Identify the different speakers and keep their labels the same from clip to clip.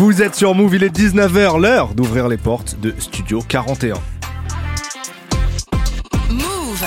Speaker 1: Vous êtes sur Move, il est 19h, l'heure d'ouvrir les portes de Studio 41.
Speaker 2: Move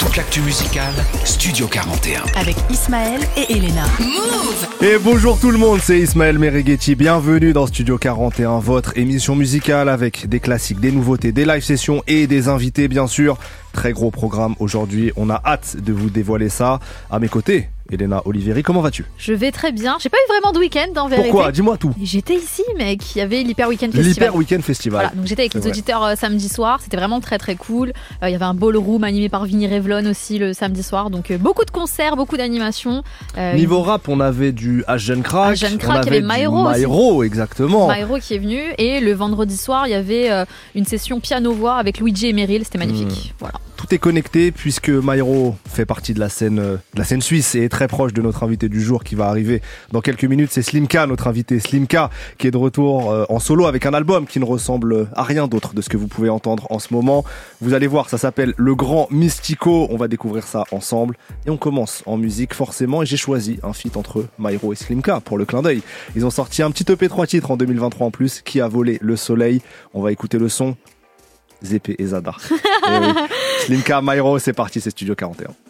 Speaker 3: Toute l'actu musicale, Studio 41.
Speaker 2: avec Ismaël et Elena. Move
Speaker 1: Et bonjour tout le monde, c'est Ismaël Merighetti. Bienvenue dans Studio 41, votre émission musicale avec des classiques, des nouveautés, des live sessions et des invités bien sûr. Très gros programme aujourd'hui, on a hâte de vous dévoiler ça. À mes côtés, Elena Oliveri, comment vas-tu?
Speaker 4: Je vais très bien. J'ai pas eu vraiment de week-end en vérité.
Speaker 1: Pourquoi? Dis-moi tout.
Speaker 4: J'étais ici, mec. Il y avait l'Hyper Weekend Festival.
Speaker 1: L'Hyper Weekend Festival.
Speaker 4: Voilà, donc j'étais avec les
Speaker 1: vrai.
Speaker 4: auditeurs euh, samedi soir. C'était vraiment très très cool. Euh, Il y avait un ballroom animé par Vinny Revlon aussi le samedi soir. Donc euh, beaucoup de concerts, beaucoup d'animations.
Speaker 1: Niveau rap, on avait du H. Crack. On
Speaker 4: Crack, il y avait Maero.
Speaker 1: Maero, exactement.
Speaker 4: Maero qui est venu et le vendredi soir il y avait une session piano voix avec Luigi et Meryl c'était magnifique
Speaker 1: Hmm.
Speaker 4: voilà
Speaker 1: Tout est connecté puisque Mairo fait partie de la scène, de la scène suisse et est très proche de notre invité du jour qui va arriver dans quelques minutes. C'est Slimka, notre invité Slimka, qui est de retour euh, en solo avec un album qui ne ressemble à rien d'autre de ce que vous pouvez entendre en ce moment. Vous allez voir, ça s'appelle Le Grand Mystico. On va découvrir ça ensemble et on commence en musique forcément. Et j'ai choisi un feat entre Mairo et Slimka pour le clin d'œil. Ils ont sorti un petit EP 3 titres en 2023 en plus, qui a volé le soleil. On va écouter le son. Zépé et Zada. Eh oui. Slimka, Myro, c'est parti, c'est Studio 41.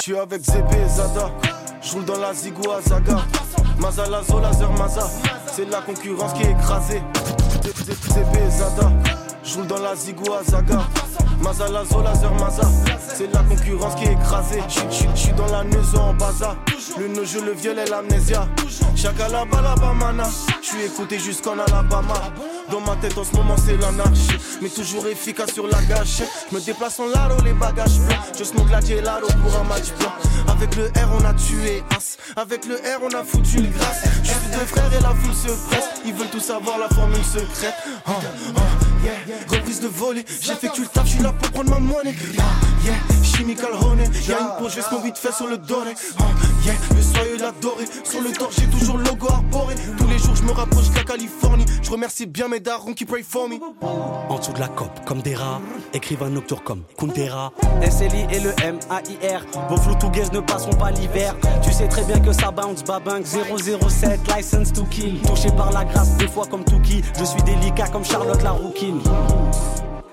Speaker 5: Suis avec Zébé et Zada. Je dans la Zigou à Zaga. Mazala, Laser, Maza. C'est la concurrence qui est écrasée. Zébé et Zada. Je roule dans la Zigou à Zaga. Mazala, Laser, Maza. C'est la concurrence qui est écrasée. Je suis dans la neuse en baza. Le neujeu, le viol et l'amnésia. Chaka la balabamana. Je suis écouté jusqu'en Alabama. Dans ma tête en ce moment c'est l'anarchie. Mais toujours efficace sur la gâchette. Je me déplace en laro, les bagages pleins. Je smoke la gelato pour un match blanc. Avec le R on a tué As. Avec le R on a foutu le grâce. Je suis deux frères et la foule se presse. Ils veulent tout savoir la formule secrète. Ah, ah. Reprise de volée. J'effectue le taf, je suis là pour prendre ma monnaie. Ah, yeah. Chimical honey. Y'a une je vais mon vite fait sur le doré. Ah, yeah. Le soyeux l'adoré. Sur le torse, j'ai toujours le logo arboré. Tous les jours, je me rapproche de la Californie. Je remercie bien mes darons qui pray for me.
Speaker 6: En dessous de la cope, comme des rats, écrivain nocturne comme Kuntera. SLI et le M-A-I-R, vos flous to gaze ne passeront pas l'hiver. Tu sais très bien que ça bounce, babang 007, license to kill. Touché par la grâce, des fois comme Tuki. Je suis délicat comme Charlotte la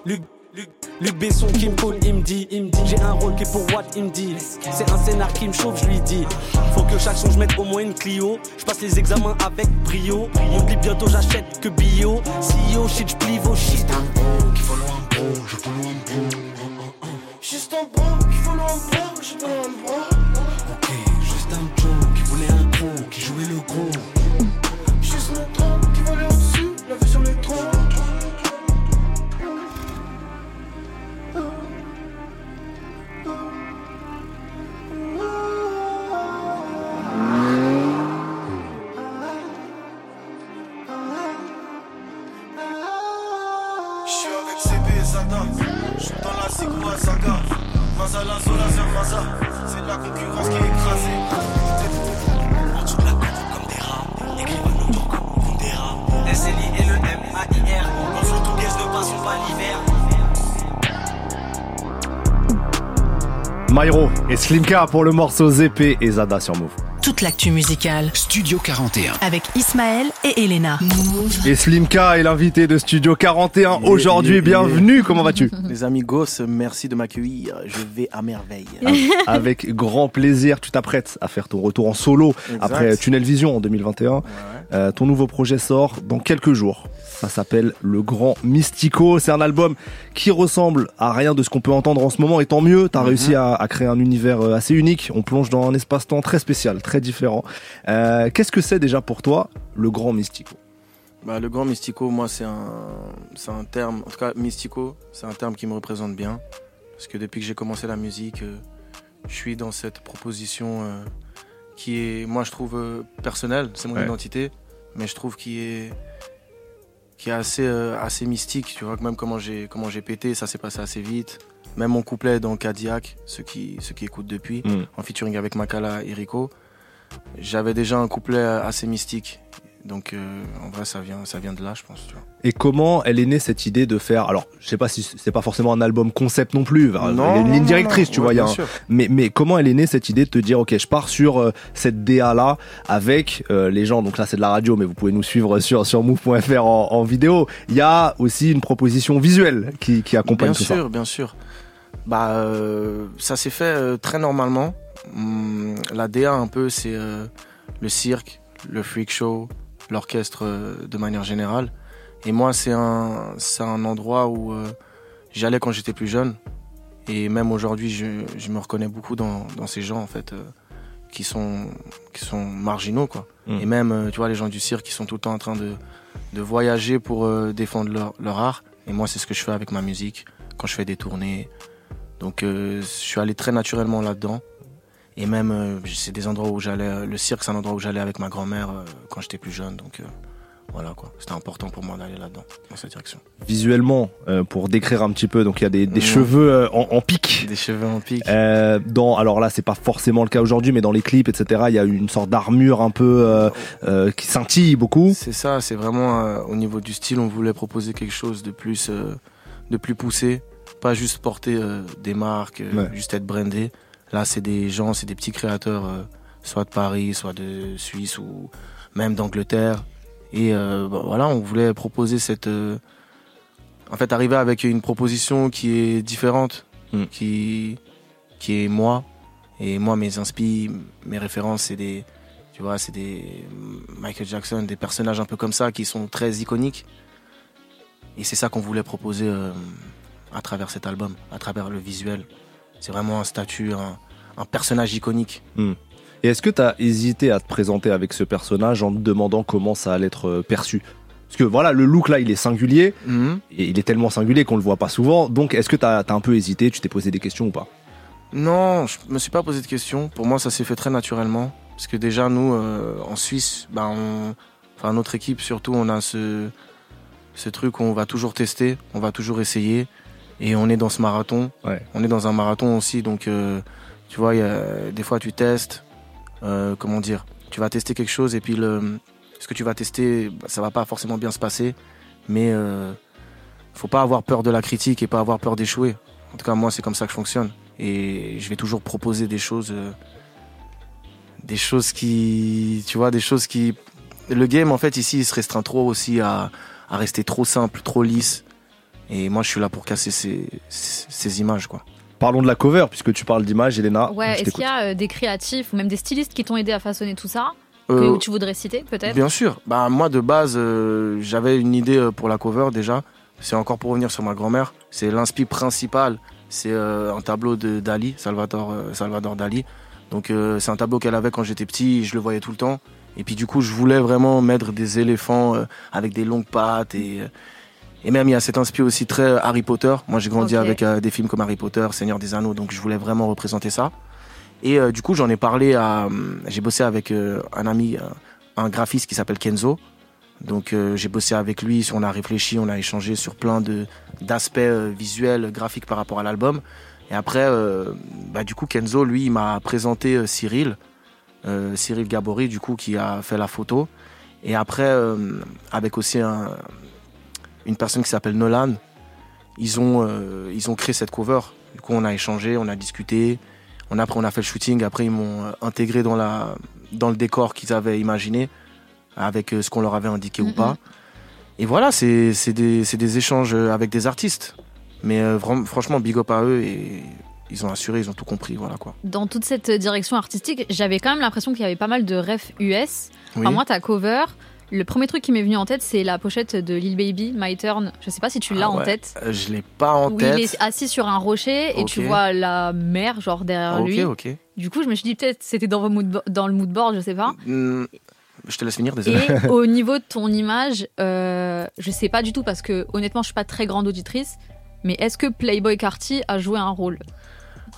Speaker 6: Luc, Luc, Luc Besson qui me colle, il me dit, il me dit, j'ai un rôle qui est pour what il me dit. C'est un scénar qui me chauffe, je lui dis. Faut que chaque son je mette au moins une Clio. Je passe les examens avec brio. On dit bientôt j'achète que bio. CEO shit, je plie vos shit.
Speaker 5: Juste un bro, qui follow un bro, je suis pas un bro.
Speaker 6: Ok, juste un Joe qui voulait un gros, qui jouait le gros.
Speaker 5: Juste mon Je suis avec CB et Zada. Je suis dans la Zola, Zer, Maza. C'est la concurrence qui est écrasée.
Speaker 6: En dessous de la cope, comme des rats. Écrivain nocturne comme Kuntera. SLI et le M-A-I-R. Flous to gaze ne passeront pas l'hiver.
Speaker 1: Myro et Slimka pour le morceau Zépé et Zada sur Move.
Speaker 2: Toute l'actu musicale
Speaker 3: Studio 41.
Speaker 2: avec Ismaël et Elena. Move
Speaker 1: Et Slimka est l'invité de Studio 41 aujourd'hui.
Speaker 7: yeah, yeah.
Speaker 1: Bienvenue, comment vas-tu
Speaker 7: Les amigos, merci de m'accueillir. Je vais à merveille.
Speaker 1: Avec grand plaisir, tu t'apprêtes à faire ton retour en solo
Speaker 7: Exact.
Speaker 1: après Tunnel Vision en 2021.
Speaker 7: Ouais.
Speaker 1: Euh, ton nouveau projet sort dans quelques jours. Ça s'appelle Le Grand Mystico. C'est un album qui ressemble à rien de ce qu'on peut entendre en ce moment. Et tant mieux, tu as réussi à, à créer un univers euh, assez unique. On plonge dans un espace-temps très spécial, très différent. Euh, Qu'est-ce que c'est déjà pour toi, Le Grand Mystico?
Speaker 7: Bah, le grand mystico, moi, c'est un, un terme. En tout cas, mystico, c'est un terme qui me représente bien. Parce que depuis que j'ai commencé la musique, euh, je suis dans cette proposition qui est, moi, je trouve euh, personnelle. C'est mon
Speaker 1: Ouais.
Speaker 7: identité, mais je trouve qui est qui est assez euh, assez mystique. Tu vois, que même comment j'ai comment j'ai pété, ça s'est passé assez vite. Même mon couplet dans Cadillac, ceux qui ceux qui écoutent depuis,
Speaker 1: Mm.
Speaker 7: en featuring avec Makala et Rico, j'avais déjà un couplet assez mystique. Donc euh, en vrai, ça vient, ça vient de là, je pense. Tu vois.
Speaker 1: Et comment elle est née cette idée de faire Alors, je sais pas si c'est pas forcément un album concept non plus. Enfin, il y a une ligne
Speaker 7: non,
Speaker 1: directrice,
Speaker 7: non.
Speaker 1: tu
Speaker 7: Ouais,
Speaker 1: vois. il y a
Speaker 7: bien
Speaker 1: un-
Speaker 7: sûr.
Speaker 1: Mais, mais comment elle est née cette idée de te dire, ok, je pars sur euh, cette DA là avec euh, les gens. Donc là, c'est de la radio, mais vous pouvez nous suivre sur sur move.fr en, en vidéo. Il y a aussi une proposition visuelle qui, qui accompagne
Speaker 7: Bien
Speaker 1: tout
Speaker 7: sûr, bien sûr. Bah, euh, ça s'est fait très normalement. Hum, la DA, un peu, c'est le cirque, le freak show, l'orchestre euh, de manière générale. Et moi, c'est un, c'est un endroit où euh, j'allais quand j'étais plus jeune. Et même aujourd'hui, je, je me reconnais beaucoup dans, dans ces gens, en fait, euh, qui, sont, qui sont marginaux, quoi.
Speaker 1: Mm.
Speaker 7: Et même, tu vois, les gens du cirque qui sont tout le temps en train de, de voyager pour euh, défendre leur, leur art. Et moi, c'est ce que je fais avec ma musique, quand je fais des tournées. Donc, je suis allé très naturellement là-dedans. Et même, euh, c'est des endroits où j'allais. euh, Le cirque, c'est un endroit où j'allais avec ma grand-mère euh, quand j'étais plus jeune. Donc, voilà, quoi. C'était important pour moi d'aller là-dedans, dans cette direction.
Speaker 1: Visuellement, euh, pour décrire un petit peu, donc il y a des, des cheveux euh, en, en pique.
Speaker 7: Des cheveux en pique.
Speaker 1: Euh, dans, alors là, c'est pas forcément le cas aujourd'hui, mais dans les clips, etc., il y a une sorte d'armure un peu qui scintille beaucoup.
Speaker 7: C'est ça, c'est vraiment au niveau du style, on voulait proposer quelque chose de plus, de plus poussé, pas juste porter des marques,
Speaker 1: Ouais.
Speaker 7: juste être brandé. Là, c'est des gens, c'est des petits créateurs, euh, soit de Paris, soit de Suisse ou même d'Angleterre. Et euh, bah, voilà, on voulait proposer cette, euh, en fait, arriver avec une proposition qui est différente,
Speaker 1: Mm.
Speaker 7: qui, qui est moi. Et moi, mes inspi, mes références, c'est des, tu vois, c'est des Michael Jackson, des personnages un peu comme ça qui sont très iconiques. Et c'est ça qu'on voulait proposer à travers cet album, à travers le visuel. C'est vraiment un statut, un, un personnage iconique.
Speaker 1: Et est-ce que tu as hésité à te présenter avec ce personnage en te demandant comment ça allait être euh, perçu? Parce que voilà, le look là, il est singulier,
Speaker 7: Mhm.
Speaker 1: et il est tellement singulier qu'on le voit pas souvent. Donc, est-ce que tu as, un peu hésité? Tu t'es posé des questions ou pas?
Speaker 7: Non, je me suis pas posé de questions. Pour moi, ça s'est fait très naturellement. Parce que déjà, nous, euh, en Suisse, ben, on... enfin, notre équipe surtout, on a ce, ce truc où on va toujours tester, on va toujours essayer. Et on est dans ce marathon.
Speaker 1: Ouais.
Speaker 7: On est dans un marathon aussi. Donc, euh, tu vois, y a- des fois, tu testes. euh, comment dire Tu vas tester quelque chose et puis le, ce que tu vas tester, bah, ça va pas forcément bien se passer. Mais euh, faut pas avoir peur de la critique et pas avoir peur d'échouer. En tout cas, moi, c'est comme ça que je fonctionne. Et je vais toujours proposer des choses, euh, des choses qui, tu vois, des choses qui. Le game, en fait, ici, il se restreint trop aussi à, à rester trop simple, trop lisse. Et moi, je suis là pour casser ces, ces, ces images, quoi.
Speaker 1: Parlons de la cover, puisque tu parles d'image, Elena.
Speaker 4: Ouais, est-ce qu'il y a euh, des créatifs ou même des stylistes qui t'ont aidé à façonner tout ça
Speaker 7: Euh,
Speaker 4: que tu voudrais citer peut-être?
Speaker 7: Bien sûr. Bah, moi, de base, euh, j'avais une idée euh, pour la cover déjà. C'est encore pour revenir sur ma grand-mère. C'est l'inspi principal. C'est euh, un tableau de Dali, Salvador, euh, Salvador Dali. Donc, euh, c'est un tableau qu'elle avait quand j'étais petit. Je le voyais tout le temps. Et puis, du coup, je voulais vraiment mettre des éléphants euh, avec des longues pattes. Et, euh, et même, il y a cet inspi aussi très euh, Harry Potter. Moi, j'ai grandi avec euh, des films comme Harry Potter, Seigneur des Anneaux. Donc, je voulais vraiment représenter ça. Et euh, du coup, j'en ai parlé à. J'ai bossé avec un ami, un graphiste qui s'appelle Kenzo. Donc j'ai bossé avec lui, on a réfléchi, on a échangé sur plein d'aspects visuels, graphiques par rapport à l'album. Et après, bah, du coup, Kenzo, lui, il m'a présenté Cyril, euh, Cyril Gabory, du coup, qui a fait la photo. Et après, euh, avec aussi un- une personne qui s'appelle Nolan, ils ont, euh, ils ont créé cette cover. Du coup, on a échangé, on a discuté. On, après, on a fait le shooting. Après, ils m'ont euh, intégré dans, la, dans le décor qu'ils avaient imaginé, avec euh, ce qu'on leur avait indiqué ou pas. Et voilà, c'est des, des échanges avec des artistes. Mais euh, franchement, big up à eux et ils ont assuré, ils ont tout compris. Voilà quoi.
Speaker 4: Dans toute cette direction artistique, j'avais quand même l'impression qu'il y avait pas mal de refs US.
Speaker 7: Oui.
Speaker 4: Enfin, moi, ta cover, le premier truc qui m'est venu en tête, c'est la pochette de Lil Baby, My Turn. Je sais pas si tu l'as
Speaker 7: Ah
Speaker 4: en tête.
Speaker 7: Euh, je l'ai pas en
Speaker 4: Où
Speaker 7: tête.
Speaker 4: il est assis sur un rocher et tu
Speaker 7: Ok.
Speaker 4: vois la mer genre derrière
Speaker 7: ok,
Speaker 4: lui.
Speaker 7: ok.
Speaker 4: Du coup, je me suis dit peut-être c'était dans, dans le mood board, je sais pas.
Speaker 7: Hmm, je te laisse finir, désolé.
Speaker 4: Et au niveau de ton image, euh, je sais pas du tout parce que honnêtement, je suis pas très grande auditrice. Mais est-ce que Playboy Carty a joué un rôle?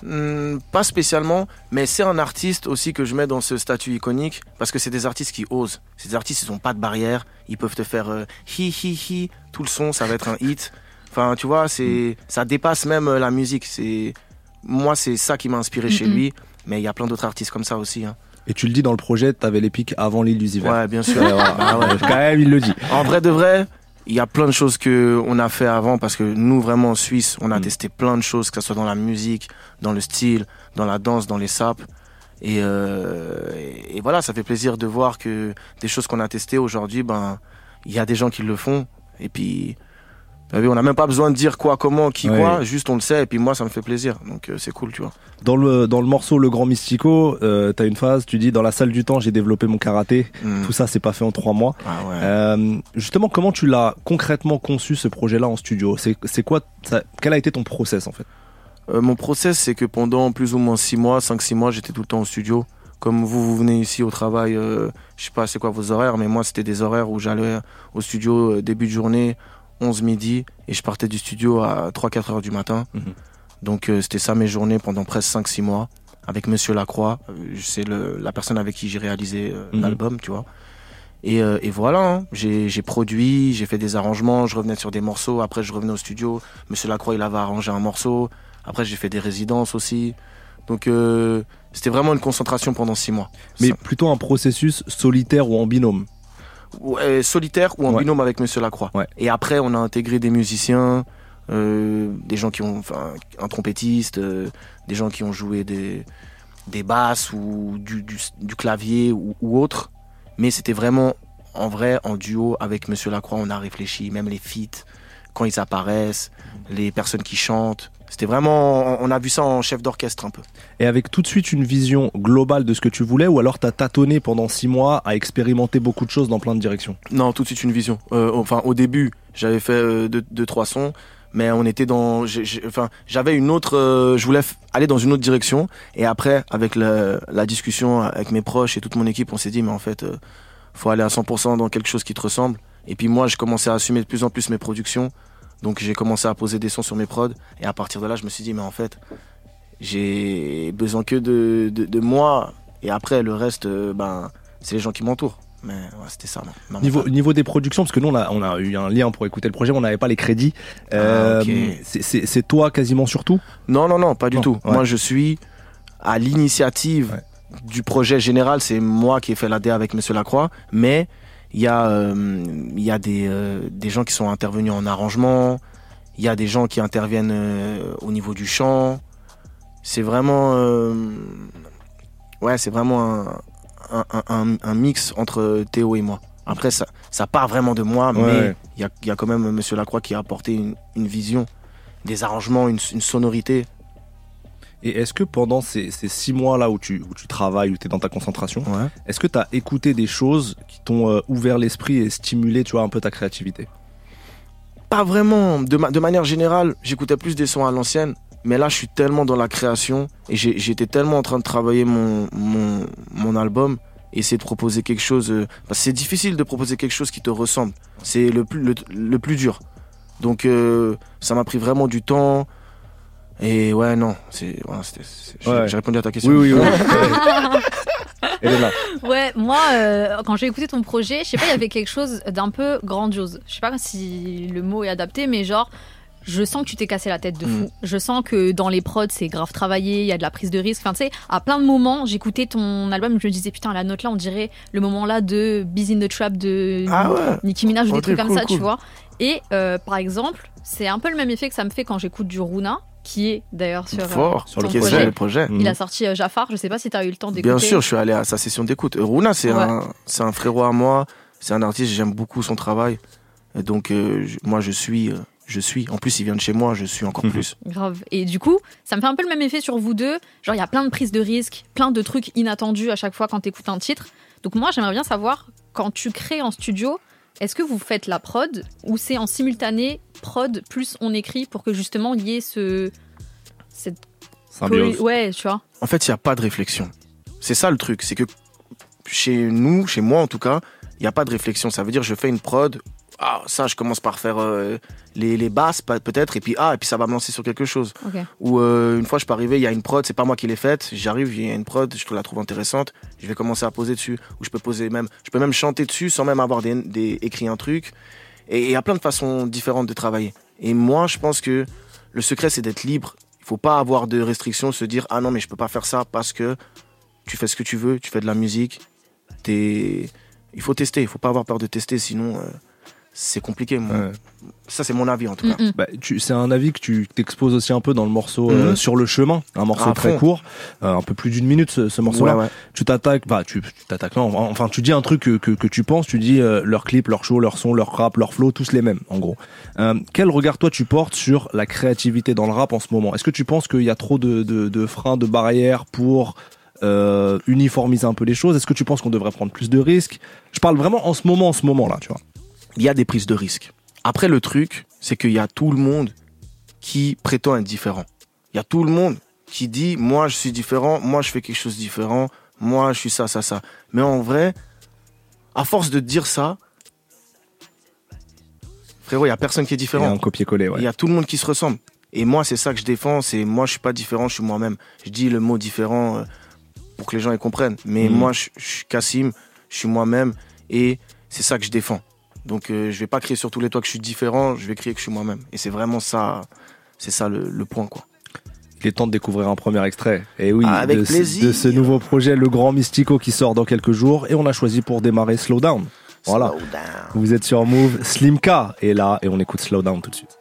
Speaker 7: Hmm, pas spécialement, mais c'est un artiste aussi que je mets dans ce statut iconique parce que c'est des artistes qui osent. C'est des artistes, ils ont pas de barrière. Ils peuvent te faire euh, hi hi hi, tout le son, ça va être un hit. Enfin, tu vois, c'est ça dépasse même euh, la musique. C'est moi, c'est ça qui m'a inspiré chez lui. Mais il y a plein d'autres artistes comme ça aussi. hein.
Speaker 1: Et tu le dis dans le projet, t'avais les pics avant l'illusive.
Speaker 7: Ouais, bien sûr.
Speaker 1: Ouais.
Speaker 7: Ah ouais.
Speaker 1: Quand même, il le dit.
Speaker 7: En vrai de vrai, il y a plein de choses que on a fait avant parce que nous vraiment en Suisse, on a
Speaker 1: Mm.
Speaker 7: testé plein de choses, que ce soit dans la musique, dans le style, dans la danse, dans les sapes. Et, euh, et, et voilà, ça fait plaisir de voir que des choses qu'on a testées aujourd'hui, ben il y a des gens qui le font. Et puis, on n'a même pas besoin de dire quoi, comment, qui,
Speaker 1: Ouais.
Speaker 7: quoi. Juste on le sait. Et puis moi, ça me fait plaisir. Donc euh, c'est cool, tu vois.
Speaker 1: Dans le, dans le morceau Le Grand Mystico, euh, t'as une phase, tu dis dans la salle du temps, j'ai développé mon karaté.
Speaker 7: Mm.
Speaker 1: Tout ça, c'est pas fait en trois mois.
Speaker 7: Ah ouais.
Speaker 1: Euh, justement, comment tu l'as concrètement conçu ce projet-là en studio? C'est c'est quoi ça- Quel a été ton process en fait?
Speaker 7: Euh, mon process, c'est que pendant plus ou moins 6 mois, 5-6 mois, j'étais tout le temps au studio. Comme vous, vous venez ici au travail, euh, je sais pas c'est quoi vos horaires, mais moi, c'était des horaires où j'allais au studio euh, début de journée, 11 midi, et je partais du studio à 3-4 heures du matin.
Speaker 1: Mhm.
Speaker 7: Donc, euh, c'était ça mes journées pendant presque 5-6 mois, avec Monsieur Lacroix. Euh, c'est la personne avec qui j'ai réalisé euh,
Speaker 1: Mhm.
Speaker 7: l'album, tu vois. Et, euh, et voilà, hein. j'ai produit, j'ai fait des arrangements, je revenais sur des morceaux, après je revenais au studio, Monsieur Lacroix il avait arrangé un morceau, après j'ai fait des résidences aussi. Donc c'était vraiment une concentration pendant six mois.
Speaker 1: Mais
Speaker 7: Ça-
Speaker 1: plutôt un processus solitaire ou en binôme?
Speaker 7: Ouais, solitaire ou en
Speaker 1: Ouais.
Speaker 7: binôme avec Monsieur Lacroix.
Speaker 1: Ouais.
Speaker 7: Et après on a intégré des musiciens, euh, des gens qui ont, enfin un trompettiste, euh, des gens qui ont joué des, des basses ou du, du, du clavier ou, ou autre. Mais c'était vraiment en vrai, en duo avec Monsieur Lacroix, on a réfléchi, même les feats, quand ils apparaissent, les personnes qui chantent. C'était vraiment, on a vu ça en chef d'orchestre un peu.
Speaker 1: Et avec tout de suite une vision globale de ce que tu voulais, ou alors t'as tâtonné pendant six mois à expérimenter beaucoup de choses dans plein de directions?
Speaker 7: Non, tout de suite une vision. Euh, enfin, au début, j'avais fait euh, deux, deux, trois sons, mais on était dans. Enfin, j'avais une autre. euh, je voulais aller dans une autre direction. Et après, avec la, la discussion avec mes proches et toute mon équipe, on s'est dit, mais en fait, euh, faut aller à 100% dans quelque chose qui te ressemble. Et puis moi, je commençais à assumer de plus en plus mes productions. Donc j'ai commencé à poser des sons sur mes prods. Et à partir de là, je me suis dit, mais en fait, j'ai besoin que de, de, de moi. Et après, le reste, euh, ben, c'est les gens qui m'entourent. Mais ouais, c'était ça. non.
Speaker 1: Niveau, niveau des productions, parce que nous on a, on a eu un lien pour écouter le projet, mais on n'avait pas les crédits. Euh,
Speaker 7: Ah, ok.
Speaker 1: c'est- toi quasiment surtout
Speaker 7: Non, non, non, pas du
Speaker 1: Non,
Speaker 7: tout.
Speaker 1: ouais.
Speaker 7: Moi, je suis à l'initiative
Speaker 1: Ouais.
Speaker 7: du projet général. C'est moi qui ai fait la DA avec Monsieur Lacroix. Mais il y a, euh, il y a des, euh, des gens qui sont intervenus en arrangement. Il y a des gens qui interviennent euh, au niveau du chant. C'est vraiment. ouais, c'est vraiment un, un, un- un- un mix entre Théo et moi. Après, ça, ça part vraiment de moi,
Speaker 1: Ouais.
Speaker 7: mais il y a, y a quand même Monsieur Lacroix qui a apporté une, une vision, des arrangements, une, une sonorité.
Speaker 1: Et est-ce que pendant ces, ces six mois là où tu, où tu travailles, où tu es dans ta concentration,
Speaker 7: Ouais.
Speaker 1: est-ce que tu as écouté des choses qui t'ont euh, ouvert l'esprit et stimulé tu vois, un peu ta créativité?
Speaker 7: Pas vraiment. De, ma- de manière générale, j'écoutais plus des sons à l'ancienne. Mais là, je suis tellement dans la création et j'étais tellement en train de travailler mon, mon, mon album, essayer de proposer quelque chose. euh, c'est difficile de proposer quelque chose qui te ressemble. C'est le plus, le, le plus dur. Donc, euh, ça m'a pris vraiment du temps. Et ouais, non, c'est, voilà, c'était- c'est- j'ai
Speaker 1: Ouais.
Speaker 7: j'ai répondu à ta question.
Speaker 1: Oui, oui, oui. Elle est là.
Speaker 4: Ouais, moi, euh, quand j'ai écouté ton projet, je sais pas, il y avait quelque chose d'un peu grandiose. Je sais pas si le mot est adapté, mais genre, je sens que tu t'es cassé la tête de fou.
Speaker 7: Mm.
Speaker 4: Je sens que dans les prods, c'est grave travaillé, il y a de la prise de risque. Enfin, tu sais, à plein de moments, j'écoutais ton album, je me disais, putain, la note là, on dirait le moment là de Busy in the Trap de
Speaker 7: Ah ouais.
Speaker 4: Nicki Minaj ou des
Speaker 7: Ok,
Speaker 4: trucs comme
Speaker 7: cool,
Speaker 4: ça, tu vois. Et euh, par exemple, c'est un peu le même effet que ça me fait quand j'écoute du Runa, qui est d'ailleurs sur, euh,
Speaker 7: Fort.
Speaker 1: sur le
Speaker 4: projet.
Speaker 7: le projet.
Speaker 4: Il a sorti euh, Jafar, je sais pas si tu as eu le temps d'écouter.
Speaker 7: Bien sûr, je suis allé à sa session d'écoute. Euh, Runa, c'est
Speaker 4: Ouais.
Speaker 7: un, c'est un frérot à moi. C'est un artiste, j'aime beaucoup son travail. Et donc, euh, je- moi, je suis, euh, je suis. En plus, il vient de chez moi, je suis encore
Speaker 1: Mhm.
Speaker 7: plus.
Speaker 4: Grave. Et du coup, ça me fait un peu le même effet sur vous deux. Genre, il y a plein de prises de risques, plein de trucs inattendus à chaque fois quand tu écoutes un titre. Donc, moi, j'aimerais bien savoir, quand tu crées en studio, est-ce que vous faites la prod ou c'est en simultané prod plus on écrit pour que justement il y ait ce. Cette.
Speaker 1: Symbiose.
Speaker 4: Ouais, tu vois.
Speaker 7: En fait, il n'y a pas de réflexion. C'est ça le truc. C'est que chez nous, chez moi en tout cas, il n'y a pas de réflexion. Ça veut dire, je fais une prod. Ah, ça, je commence par faire euh, les, les basses, peut-être. Et puis, ah, et puis ça va me lancer sur quelque chose. Ou euh, une fois, je peux arriver, il y a une prod, c'est pas moi qui l'ai faite. J'arrive, il y a une prod, je la trouve intéressante. Je vais commencer à poser dessus. Ou je peux poser même, je peux même chanter dessus sans même avoir des, des- écrit un truc. Et il y a plein de façons différentes de travailler. Et moi, je pense que le secret, c'est d'être libre. Il faut pas avoir de restrictions, se dire ah non mais je peux pas faire ça parce que tu fais ce que tu veux, tu fais de la musique. T'es... Il faut tester, il faut pas avoir peur de tester, sinon euh, c'est compliqué. moi.
Speaker 1: Ouais.
Speaker 7: Ça, c'est mon avis en tout cas.
Speaker 4: Mm, mm.
Speaker 1: Bah, tu- c'est un avis que tu t'exposes aussi un peu dans le morceau euh,
Speaker 7: Mhm.
Speaker 1: sur le chemin, un morceau
Speaker 7: À
Speaker 1: très
Speaker 7: fond.
Speaker 1: court, euh, un peu plus d'une minute ce, ce morceau-là.
Speaker 7: Ouais, ouais.
Speaker 1: Tu t'attaques, bah tu tu t'attaques non, enfin tu dis un truc que, que, que tu penses, tu dis euh, leur clip, leur show, leur son, leur rap, leur flow, tous les mêmes en gros. Euh, quel regard toi tu portes sur la créativité dans le rap en ce moment? Est-ce que tu penses qu'il y a trop de, de, de freins, de barrières pour euh, uniformiser un peu les choses? Est-ce que tu penses qu'on devrait prendre plus de risques? Je parle vraiment en ce moment, en ce moment là, tu vois.
Speaker 7: Il y a des prises de risques. Après, le truc, c'est qu'il y a tout le monde qui prétend être différent. Il y a tout le monde qui dit, moi, je suis différent, moi, je fais quelque chose de différent, moi, je suis ça, ça, ça. Mais en vrai, à force de dire ça, frérot, il y a personne qui est
Speaker 1: Il y a
Speaker 7: différent.
Speaker 1: un copier-coller, ouais.
Speaker 7: Il y a tout le monde qui se ressemble. Et moi, c'est ça que je défends, c'est moi, je suis pas différent, je suis moi-même. Je dis le mot différent euh, pour que les gens y comprennent. Mais
Speaker 1: Mhm.
Speaker 7: moi, je, je suis Cassim, je suis moi-même, et c'est ça que je défends. Donc, euh, je vais pas crier sur tous les toits que je suis différent, je vais crier que je suis moi-même. Et c'est vraiment ça, c'est ça le, le point, quoi.
Speaker 1: Il est temps de découvrir un premier extrait. Et oui,
Speaker 7: Ah, avec
Speaker 1: de,
Speaker 7: plaisir.
Speaker 1: de ce nouveau projet, Le Grand Mystico, qui sort dans quelques jours. Et on a choisi pour démarrer Slow Down. Voilà.
Speaker 7: Slow down.
Speaker 1: Vous êtes sur Move. Slimka est là et on écoute Slow Down tout de suite.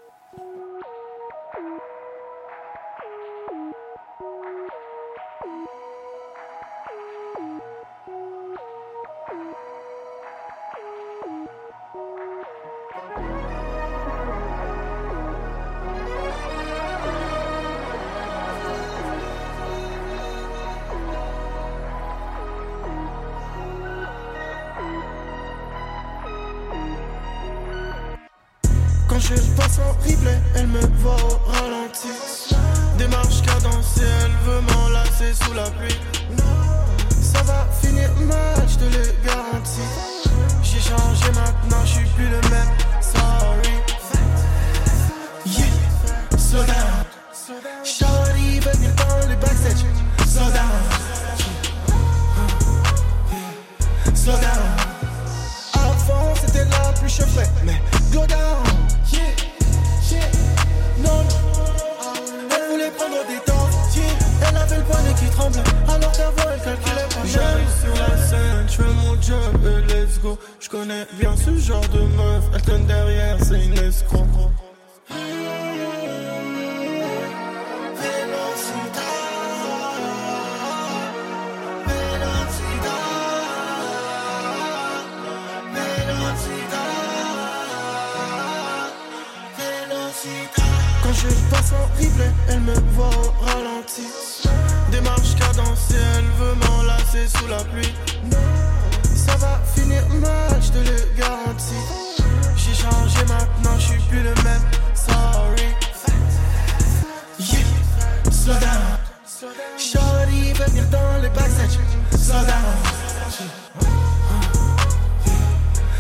Speaker 5: Shorty veut venir dans le backstage. Slow down.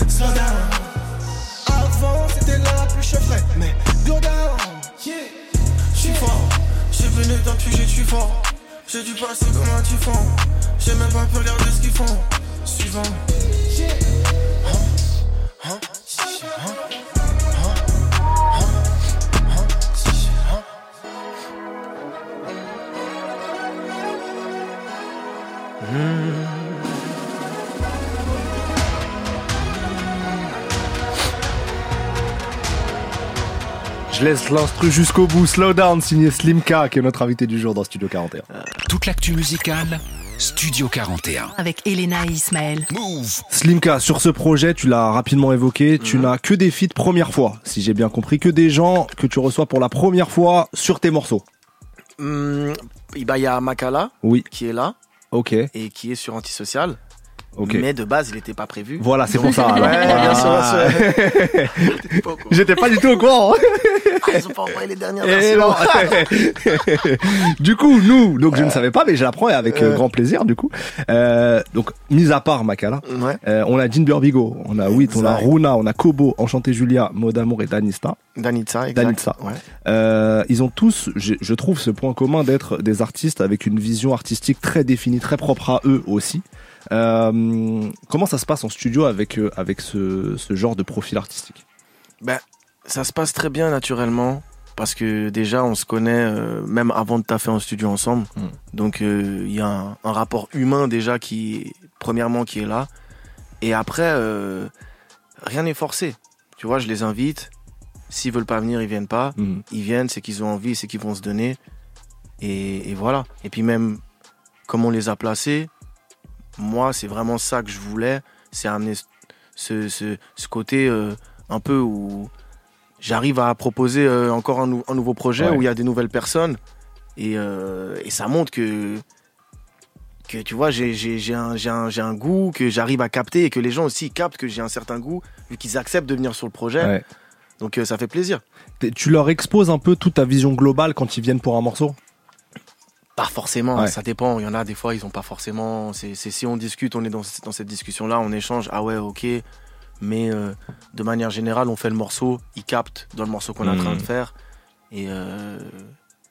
Speaker 5: Slow down. Avant c'était la plus chauffée, mais go down. Yeah, j'suis fort. J'ai venu d'un puget, j'suis fort. J'ai dû passer comme un typhon. J'ai même pas pu regarder ce qu'ils font. Suivant. Hein, hein,
Speaker 1: Je laisse l'instru jusqu'au bout. Slow Down, signé Slimka, qui est notre invité du jour dans Studio 41.
Speaker 3: Toute l'actu musicale, Studio 41.
Speaker 2: Avec Elena et Ismaël.
Speaker 3: Move
Speaker 1: Slimka, sur ce projet, tu l'as rapidement évoqué, tu n'as que des feats première fois, si j'ai bien compris, que des gens que tu reçois pour la première fois sur tes morceaux.
Speaker 7: Hum, bah, il y a Makala
Speaker 1: Oui,
Speaker 7: qui est là
Speaker 1: ok,
Speaker 7: et qui est sur Antisocial. Mais de base, il n'était pas prévu.
Speaker 1: Voilà, c'est pour ça. alors.
Speaker 7: Ouais, sûr.
Speaker 1: J'étais pas du tout au courant.
Speaker 7: Ah, ils ont pas envoyé les dernières
Speaker 1: Eh
Speaker 7: versions.
Speaker 1: du coup, nous, donc je ne savais pas, mais je l'apprends avec euh,
Speaker 7: Euh.
Speaker 1: grand plaisir, du coup. Euh, donc, mis à part Makala,
Speaker 7: Ouais.
Speaker 1: euh, on a Jean Burbigo, on a Wit, on a. Runa, on a Kobo, Enchanté Julia, Mot d'amour et Danista.
Speaker 7: Danitza, exact. Ouais.
Speaker 1: Euh, ils ont tous, je, je trouve, ce point commun d'être des artistes avec une vision artistique très définie, très propre à eux aussi. Euh, comment ça se passe en studio avec euh, avec ce, ce genre de profil artistique?
Speaker 7: Ben, ça se passe très bien naturellement parce que déjà on se connaît euh, même avant de taffer en studio ensemble.
Speaker 1: Mm.
Speaker 7: Donc euh, il y a un, un rapport humain déjà qui, premièrement, qui est là. Et après, euh, rien n'est forcé. Tu vois, je les invite. S'ils veulent pas venir, ils viennent pas.
Speaker 1: Mhm.
Speaker 7: Ils viennent, c'est qu'ils ont envie, c'est qu'ils vont se donner. Et, et voilà. Et puis même, comme on les a placés, moi, c'est vraiment ça que je voulais. C'est amener ce, ce, ce côté euh, un peu où j'arrive à proposer euh, encore un, nou- un nouveau projet
Speaker 1: Ouais.
Speaker 7: où il y a des nouvelles personnes. Et, euh, et ça montre que, que tu vois, j'ai un, un, un goût, que j'arrive à capter et que les gens aussi captent que j'ai un certain goût, vu qu'ils acceptent de venir sur le projet.
Speaker 1: Ouais.
Speaker 7: Donc ça fait plaisir.
Speaker 1: Tu leur exposes un peu toute ta vision globale quand ils viennent pour un morceau?
Speaker 7: Pas forcément,
Speaker 1: Ouais.
Speaker 7: ça dépend. Il y en a des fois, ils ont pas forcément. C'est si on discute, on est dans, dans cette discussion-là, on échange. Ah ouais, ok. Mais euh, de manière générale, on fait le morceau, ils captent dans le morceau qu'on est en train de
Speaker 1: Mhm.
Speaker 7: faire. Et, euh,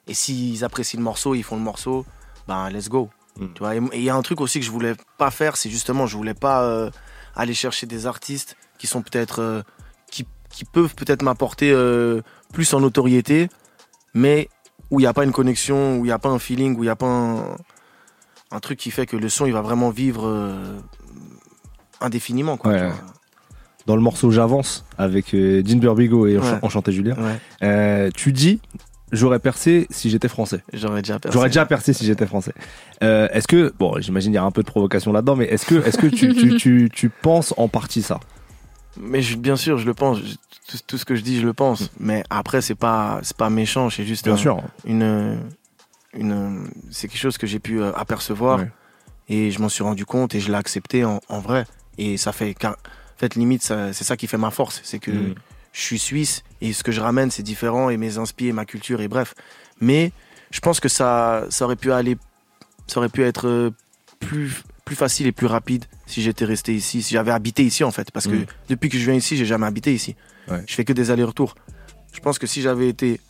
Speaker 7: et s'ils apprécient le morceau, ils font le morceau, ben let's go.
Speaker 1: Mhm.
Speaker 7: Tu vois. Et il y a un truc aussi que je voulais pas faire, c'est justement, je voulais pas euh, aller chercher des artistes qui sont peut-être. qui, qui peuvent peut-être m'apporter plus en notoriété, mais où il n'y a pas une connexion, où il n'y a pas un feeling, où il n'y a pas un, un truc qui fait que le son il va vraiment vivre euh, indéfiniment. Quoi,
Speaker 1: Ouais. Dans le morceau J'avance avec euh, Jean Burbigo et
Speaker 7: Ouais.
Speaker 1: Enchanté Julien,
Speaker 7: Ouais,
Speaker 1: euh, tu dis J'aurais percé si j'étais français.
Speaker 7: j'aurais déjà percé.
Speaker 1: J'aurais déjà percé si j'étais français. Euh, est-ce que, bon, j'imagine il y a un peu de provocation là-dedans, mais est-ce que, est-ce que tu, tu, tu, tu penses en partie ça?
Speaker 7: Mais je- bien sûr, je le pense. Tout, tout ce que je dis, je le pense. Mais après, c'est pas, c'est pas méchant. C'est juste
Speaker 1: Bien
Speaker 7: un-
Speaker 1: sûr.
Speaker 7: une, une, c'est quelque chose que j'ai pu euh, apercevoir
Speaker 1: Ouais.
Speaker 7: et je m'en suis rendu compte et je l'ai accepté en, en vrai. Et ça fait, car, en fait, limite, ça- c'est ça qui fait ma force, c'est que
Speaker 1: Mm.
Speaker 7: je suis suisse et ce que je ramène c'est différent et mes inspirations, ma culture et bref. Mais je pense que ça, ça aurait pu aller, ça aurait pu être euh, plus, plus facile et plus rapide si j'étais resté ici, si j'avais habité ici en fait, parce que
Speaker 1: Mm.
Speaker 7: depuis que je viens ici, j'ai jamais habité ici.
Speaker 1: Ouais.
Speaker 7: Je fais que des allers-retours. Je pense que si j'avais été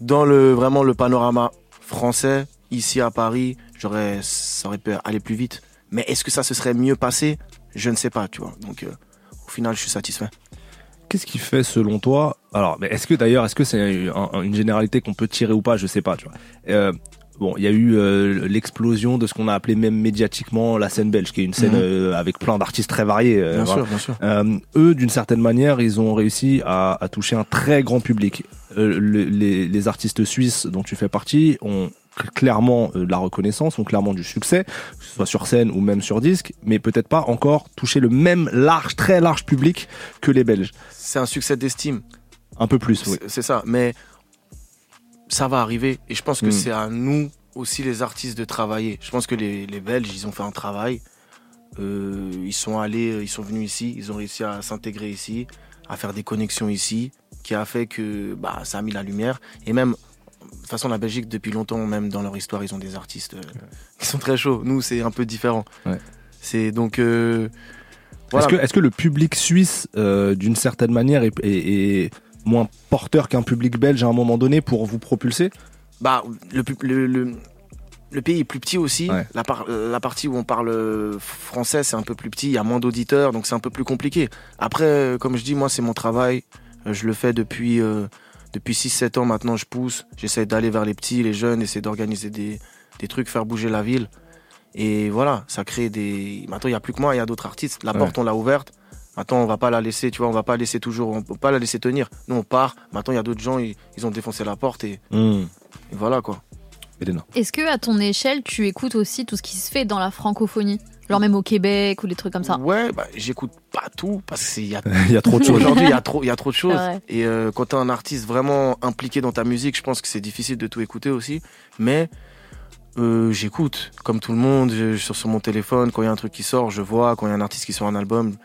Speaker 7: dans le vraiment le panorama français ici à Paris, j'aurais, ça aurait pu aller plus vite. Mais est-ce que ça se serait mieux passé? Je ne sais pas, tu vois. Donc euh, au final, je suis satisfait.
Speaker 1: Qu'est-ce qui fait selon toi Alors, mais est-ce que d'ailleurs, est-ce que c'est un- un- une généralité qu'on peut tirer ou pas? Je sais pas, tu vois. Euh, bon, il y a eu euh, l'explosion de ce qu'on a appelé même médiatiquement la scène belge, qui est une scène
Speaker 7: Mhm.
Speaker 1: euh, avec plein d'artistes très variés. euh,
Speaker 7: Bien
Speaker 1: voilà.
Speaker 7: sûr, bien sûr.
Speaker 1: Eux, d'une certaine manière, ils ont réussi à, à toucher un très grand public. Le- les, les artistes suisses dont tu fais partie ont cl- clairement de la reconnaissance, ont clairement du succès, que ce soit sur scène ou même sur disque, mais peut-être pas encore toucher le même large, très large public que les Belges.
Speaker 7: C'est un succès d'estime.
Speaker 1: Un peu plus, oui.
Speaker 7: C'est ça. Mais ça va arriver. Et je pense que
Speaker 1: Mm.
Speaker 7: c'est à nous aussi, les artistes, de travailler. Je pense que les, les Belges, ils ont fait un travail. Euh, ils sont allés, ils sont venus ici, ils ont réussi à s'intégrer ici, à faire des connexions ici, qui a fait que bah, ça a mis la lumière. Et même, de toute façon, la Belgique, depuis longtemps, même dans leur histoire, ils ont des artistes euh, qui sont très chauds. Nous, c'est un peu différent.
Speaker 1: Ouais.
Speaker 7: C'est donc. euh, voilà.
Speaker 1: Est-ce que, est-ce que le public suisse, euh, d'une certaine manière, est, est- est moins porteur qu'un public belge à un moment donné pour vous propulser
Speaker 7: Bah, le, le, le, le pays est plus petit aussi.
Speaker 1: Ouais.
Speaker 7: La, par- la partie où on parle euh, français, c'est un peu plus petit. Il y a moins d'auditeurs, donc c'est un peu plus compliqué. Après, euh, comme je dis, moi, c'est mon travail. Euh, Je le fais depuis, euh, depuis 6-7 ans maintenant. Je pousse. J'essaie d'aller vers les petits, les jeunes, essayer d'organiser des, des trucs, faire bouger la ville. Et voilà, ça crée des. Maintenant, il n'y a plus que moi, il y a d'autres artistes. La
Speaker 1: Ouais.
Speaker 7: porte, on l'a ouverte. Maintenant, on va pas la laisser, tu vois, on va pas laisser toujours, on peut pas la laisser tenir. Nous, on part. Maintenant, il y a d'autres gens, ils, ils ont défoncé la porte et, et voilà quoi.
Speaker 4: Est-ce que à ton échelle, tu écoutes aussi tout ce qui se fait dans la francophonie? Genre même au Québec ou des trucs comme ça?
Speaker 7: Ouais, bah, j'écoute pas tout parce qu'il y a
Speaker 1: Il y a trop de choses.
Speaker 7: aujourd'hui il y a trop il y a trop de choses. et euh, quand t'es un artiste vraiment impliqué dans ta musique, je pense que c'est difficile de tout écouter aussi, mais euh, j'écoute. Comme tout le monde, je, sur, sur mon téléphone quand il y a un truc qui sort, je vois. Quand il y a un artiste qui sort un album,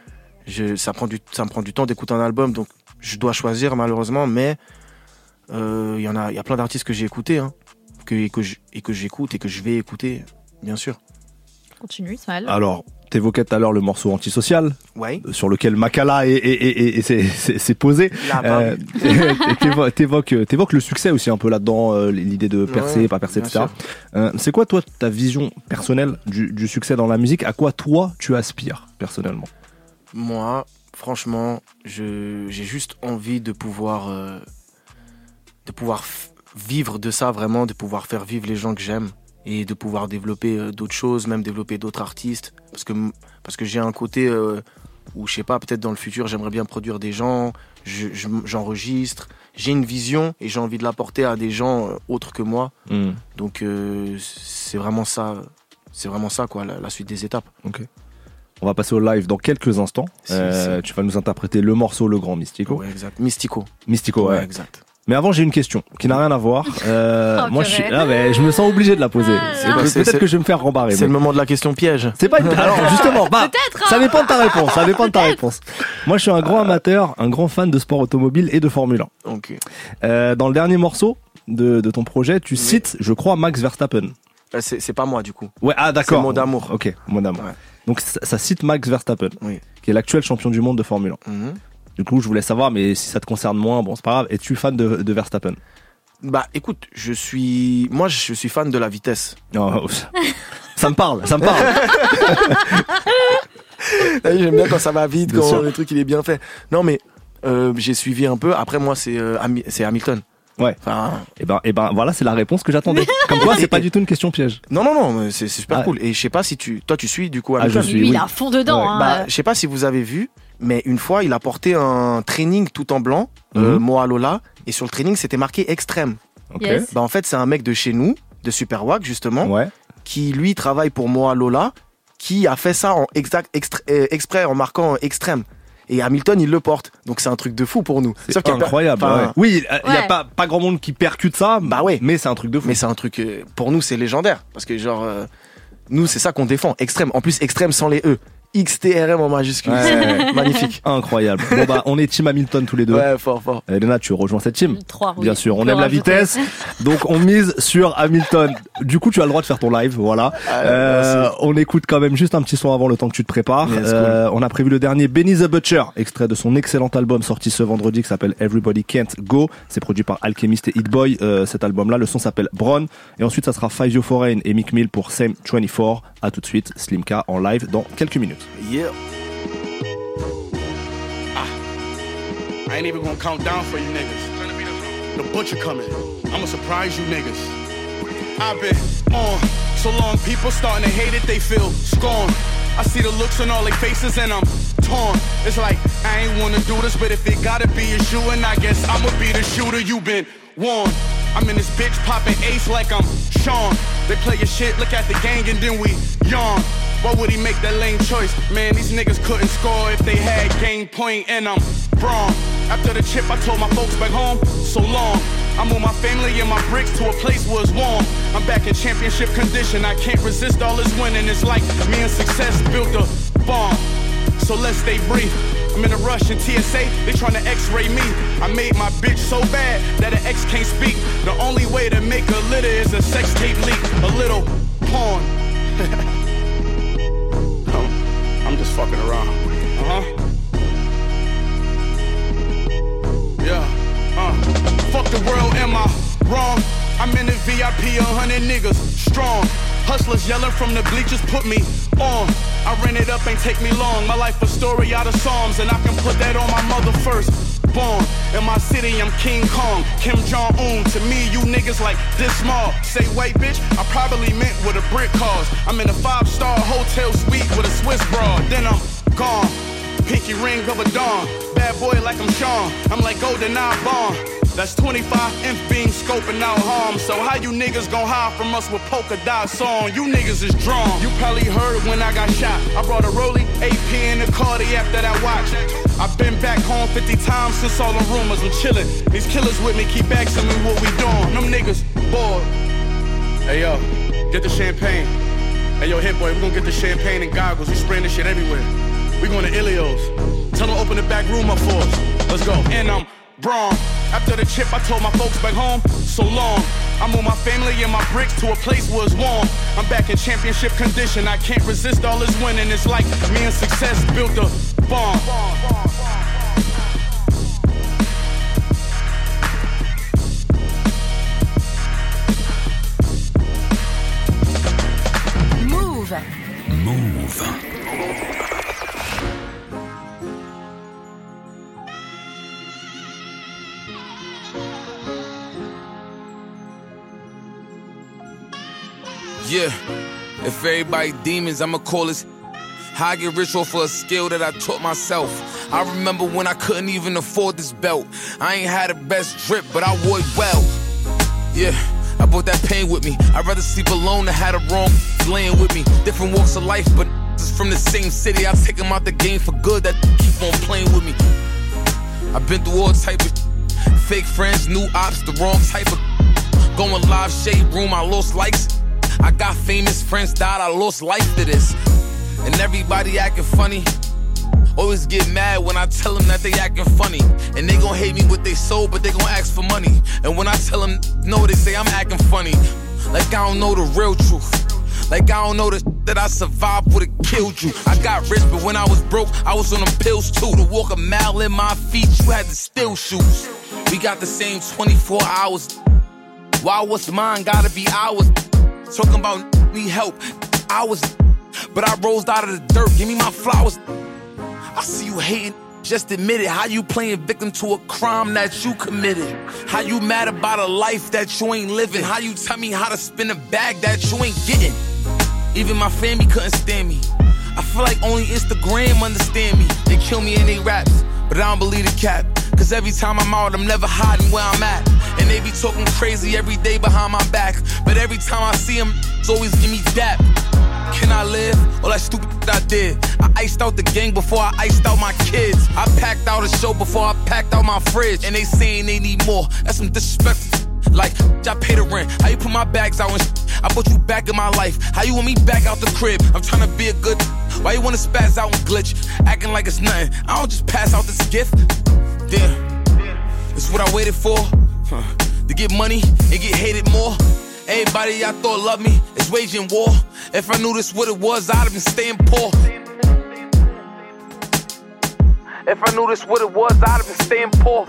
Speaker 7: je, ça prend du ça me prend du temps d'écouter un album donc je dois choisir malheureusement mais euh, il y en a il y a plein d'artistes que j'ai écoutés hein, que et que je- et que j'écoute et que je vais écouter bien sûr.
Speaker 4: Continue, Ismaël.
Speaker 1: Alors, t'évoquais tout à l'heure le morceau antisocial,
Speaker 7: Ouais.
Speaker 1: euh, sur lequel Makala est, est- est- est- est- s'est- s'est s'est posé. Euh, t'évo- T'évoques t'évoques le succès aussi un peu là-dedans, euh, l'idée de percer,
Speaker 7: Ouais,
Speaker 1: pas percer, etc. Euh, C'est quoi toi ta vision personnelle du, du succès dans la musique? À quoi toi tu aspires personnellement?
Speaker 7: Moi, franchement, j'ai juste envie de pouvoir euh, de pouvoir vivre de ça vraiment, de pouvoir faire vivre les gens que j'aime et de pouvoir développer euh, d'autres choses, même développer d'autres artistes. Parce que, parce que j'ai un côté euh, où, je sais pas, peut-être dans le futur, j'aimerais bien produire des gens, je- je- j'enregistre. j'ai une vision et j'ai envie de l'apporter à des gens autres que moi.
Speaker 1: Hmm.
Speaker 7: Donc c'est vraiment ça, c'est vraiment ça quoi, la, la suite des étapes.
Speaker 1: Ok. On va passer au live dans quelques instants.
Speaker 7: Si,
Speaker 1: Euh, Tu vas nous interpréter le morceau Le Grand Mystico.
Speaker 7: Ouais, exact. Mystico.
Speaker 1: Mystico, ouais.
Speaker 7: exact.
Speaker 1: Mais avant, j'ai une question qui n'a rien à voir. Euh,
Speaker 4: Oh,
Speaker 1: moi, je, suis, ah, mais je me sens obligé de la poser.
Speaker 4: Ah,
Speaker 1: Peut-être que je vais me faire rembarrer.
Speaker 7: C'est
Speaker 1: mais-
Speaker 7: le moment de la question piège.
Speaker 1: C'est pas une... Alors justement, bah, ça
Speaker 4: hein.
Speaker 1: dépend de ta réponse. Ça dépend de ta réponse. Moi, je suis un grand amateur, un grand fan de sport automobile et de Formule 1.
Speaker 7: Ok.
Speaker 1: Euh, dans le dernier morceau de, de ton projet, tu cites, je crois, Max Verstappen.
Speaker 7: Euh, C'est c'est pas moi du coup.
Speaker 1: Ouais, ah d'accord.
Speaker 7: C'est mot d'amour.
Speaker 1: Ok, mot d'amour.
Speaker 7: Ouais.
Speaker 1: Donc ça, ça cite Max Verstappen,
Speaker 7: Oui.
Speaker 1: qui est l'actuel champion du monde de Formule 1.
Speaker 7: Mhm.
Speaker 1: Du coup, je voulais savoir, mais si ça te concerne moins, bon, c'est pas grave. Es-tu fan de, de Verstappen?
Speaker 7: Bah écoute, je suis, moi je suis fan de la vitesse.
Speaker 1: Non, Ça me parle, ça me parle.
Speaker 7: J'aime bien quand ça va vite,
Speaker 1: Bien
Speaker 7: quand
Speaker 1: sûr.
Speaker 7: le truc il est bien fait. Non mais euh, j'ai suivi un peu. Après moi c'est euh, Hamilton.
Speaker 1: Ouais.
Speaker 7: Enfin,
Speaker 1: Et ben, et ben, voilà, c'est la réponse que j'attendais. Comme quoi, c'est pas du tout une question piège.
Speaker 7: non non non, mais c'est super
Speaker 1: Ah.
Speaker 7: cool. Et je sais pas si tu, toi tu suis du coup
Speaker 1: Ah, je suis,
Speaker 4: Lui,
Speaker 1: oui.
Speaker 4: il est à fond dedans.
Speaker 1: Ouais.
Speaker 4: hein.
Speaker 7: Bah, je sais pas si vous avez vu, mais une fois, il a porté un training tout en blanc, euh,
Speaker 1: Mhm.
Speaker 7: Moa Lola, et sur le training, c'était marqué extrême.
Speaker 1: Ok.
Speaker 4: Yes.
Speaker 7: Bah, en fait, c'est un mec de chez nous, de Superwack, justement,
Speaker 1: Ouais.
Speaker 7: qui lui travaille pour Moa Lola, qui a fait ça en exact, extra- euh, exprès en marquant extrême. Et Hamilton, il le porte. Donc, c'est un truc de fou pour nous.
Speaker 1: C'est
Speaker 7: a
Speaker 1: incroyable.
Speaker 7: enfin,
Speaker 1: ouais. Oui, il y a pas, pas grand monde qui percute ça.
Speaker 7: Bah ouais.
Speaker 1: Mais c'est un truc de fou.
Speaker 7: Mais c'est un truc, euh, pour nous, c'est légendaire. Parce que, genre, euh, nous, c'est ça qu'on défend. Extrême. En plus, extrême sans les E. XTRM en majuscule.
Speaker 1: Ouais.
Speaker 7: Magnifique.
Speaker 1: Incroyable. Bon bah, on est team Hamilton tous les deux.
Speaker 7: Ouais, fort, fort.
Speaker 1: Elena, tu rejoins cette team
Speaker 4: Trois, oui.
Speaker 1: Bien sûr, on aime la vitesse, donc on mise sur Hamilton. Du coup, tu as le droit de faire ton live, voilà.
Speaker 7: Ah,
Speaker 1: Euh, on écoute quand même juste un petit son avant le temps que tu te prépares.
Speaker 7: Yes,
Speaker 1: Euh, on a prévu le dernier Benny the Butcher, extrait de son excellent album sorti ce vendredi qui s'appelle Everybody Can't Go. C'est produit par Alchemist et Hit Boy. Euh, cet album-là, le son s'appelle Bron. Et ensuite, ça sera Fivio Foreign et Mick Mill pour Same 24. À tout de suite, Slimka en live dans quelques minutes.
Speaker 7: Yeah. Ah.
Speaker 8: I ain't even gonna count down for you niggas. The butcher coming. I'ma surprise you niggas. I've been on so long, people starting to hate it, they feel scorn. I see the looks on all their faces and I'm torn. It's like, I ain't wanna do this, but if it gotta be a shoe, and I guess I'ma be the shooter you been warned. I'm in this bitch popping ace like I'm Sean. They play your shit, look at the gang, and then we yawn. Why would he make that lame choice? Man, these niggas couldn't score if they had game point, and I'm wrong. After the chip, I told my folks back home, so long. I moved my family and my bricks to a place where it's warm. I'm back in championship condition. I can't resist all this winning. It's like me and success built a bomb. So let's stay brief. I'm in a rush in TSA, they tryna x-ray me. I made my bitch so bad that an ex can't speak. The only way to make a litter is a sex tape leak. A little porn. I'm, I'm just fucking around. Uh-huh. Yeah, uh. Fuck the world, am I wrong? I'm in the VIP, a hundred niggas, strong. Hustlers yelling from the bleachers, put me on. I ran it up, ain't take me long. My life a story out of Psalms, and I can put that on my mother first. Born in my city, I'm King Kong, Kim Jong Un. To me, you niggas like this small. Say white bitch, I probably meant with a brick cause. I'm in a five star hotel suite with a Swiss broad, then I'm gone. Pinky ring of a dawn. Bad boy like I'm Sean. I'm like oh, Golden Eye Bond. That's 25 inch beam scoping out harm. So how you niggas gon' hide from us with polka dots on? You niggas is drawn. You probably heard when I got shot. I brought a Rolly AP in the Cardi after that watch. I've been back home 50 times since all the rumors. I'm chillin'. These killers with me keep asking me what we doing. Them niggas bored. Hey yo, get the champagne. Hey yo, hit boy, we gonna get the champagne and goggles. We spraying this shit everywhere. We going to Ilios. Tell them open the back room up for us. Let's go. And I'm Braun. After the chip, I told my folks back home, so long. I'm moved my family and my bricks to a place where it's warm. I'm back in championship condition. I can't resist all this winning. It's like me and success built a bomb.
Speaker 9: Everybody demons, I'ma call this how I get rich off of a skill that I taught myself. I remember when I couldn't even afford this belt. I ain't had the best drip, but I wore it well. Yeah, I brought that pain with me. I'd rather sleep alone than have the wrong laying with me. Different walks of life, but is from the same city. I take them out the game for good. That keep on playing with me. I've been through all type of fake friends, new ops, the wrong type of going live shade room. I lost likes. I got famous friends died. I lost life to this, and everybody acting funny. Always get mad when I tell them that they acting funny. And they gon' hate me with they soul, but they gon' ask for money. And when I tell them no, they say I'm acting funny. Like I don't know the real truth. Like I don't know the that I survived would've killed you. I got rich, but when I was broke, I was on them pills too. To walk a mile in my feet, you had to steal shoes. We got the same 24 hours. Why what's mine gotta be ours? Talking about need help. I was, but I rose out of the dirt. Give me my flowers. I see you hating. Just admit it. How you playing victim to a crime that you committed? How you mad about a life that you ain't living? How you tell me how to spin a bag that you ain't getting? Even my family couldn't stand me. I feel like only Instagram understand me. They kill me in they raps, but I don't believe the cap. Cause every time I'm out, I'm never hiding where I'm at. And they be talking crazy every day behind my back. But every time I see them, it's always give me dap. Can I live? All that stupid I did. I iced out the gang before I iced out my kids. I packed out a show before I packed out my fridge. And they saying they need more. That's some disrespect. Like, I pay the rent. How you put my bags out and sh- I put you back in my life. How you want me back out the crib? I'm trying to be a good. Why you wanna spaz out and glitch? Acting like it's nothing. I don't just pass out this gift. Damn. It's what I waited for. Huh. To get money and get hated more. Everybody I thought loved me is waging war. If I knew this what it was, I'd have been staying poor. If I knew this what it was, I'd have been staying poor.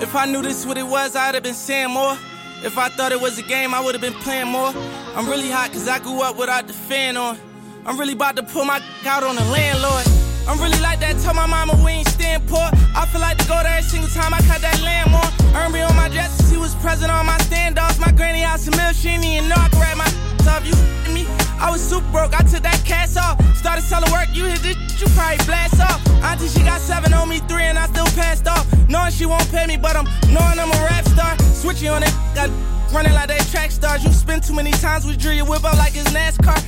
Speaker 10: If I knew this what it was, I'd have been saying more. If I thought it was a game, I would have been playing more. I'm really hot cause I grew up without the fan on. I'm really about to pull my out on the landlord. I'm really like that, tell my mama we ain't staying poor. I feel like to go there every single time I cut that lamb on. Earn me on my dresses, he was present on my standoffs. My granny house in Mill, she didn't know I could my off. You me, I was super broke, I took that cash off. Started selling work, you hit this, you probably blast off. Auntie, she got seven on me, three, and I still passed off. Knowing she won't pay me, but I'm knowing I'm a rap star. Switching on that, got running like they track stars. You spin too many times, we drill your whip up like it's NASCAR.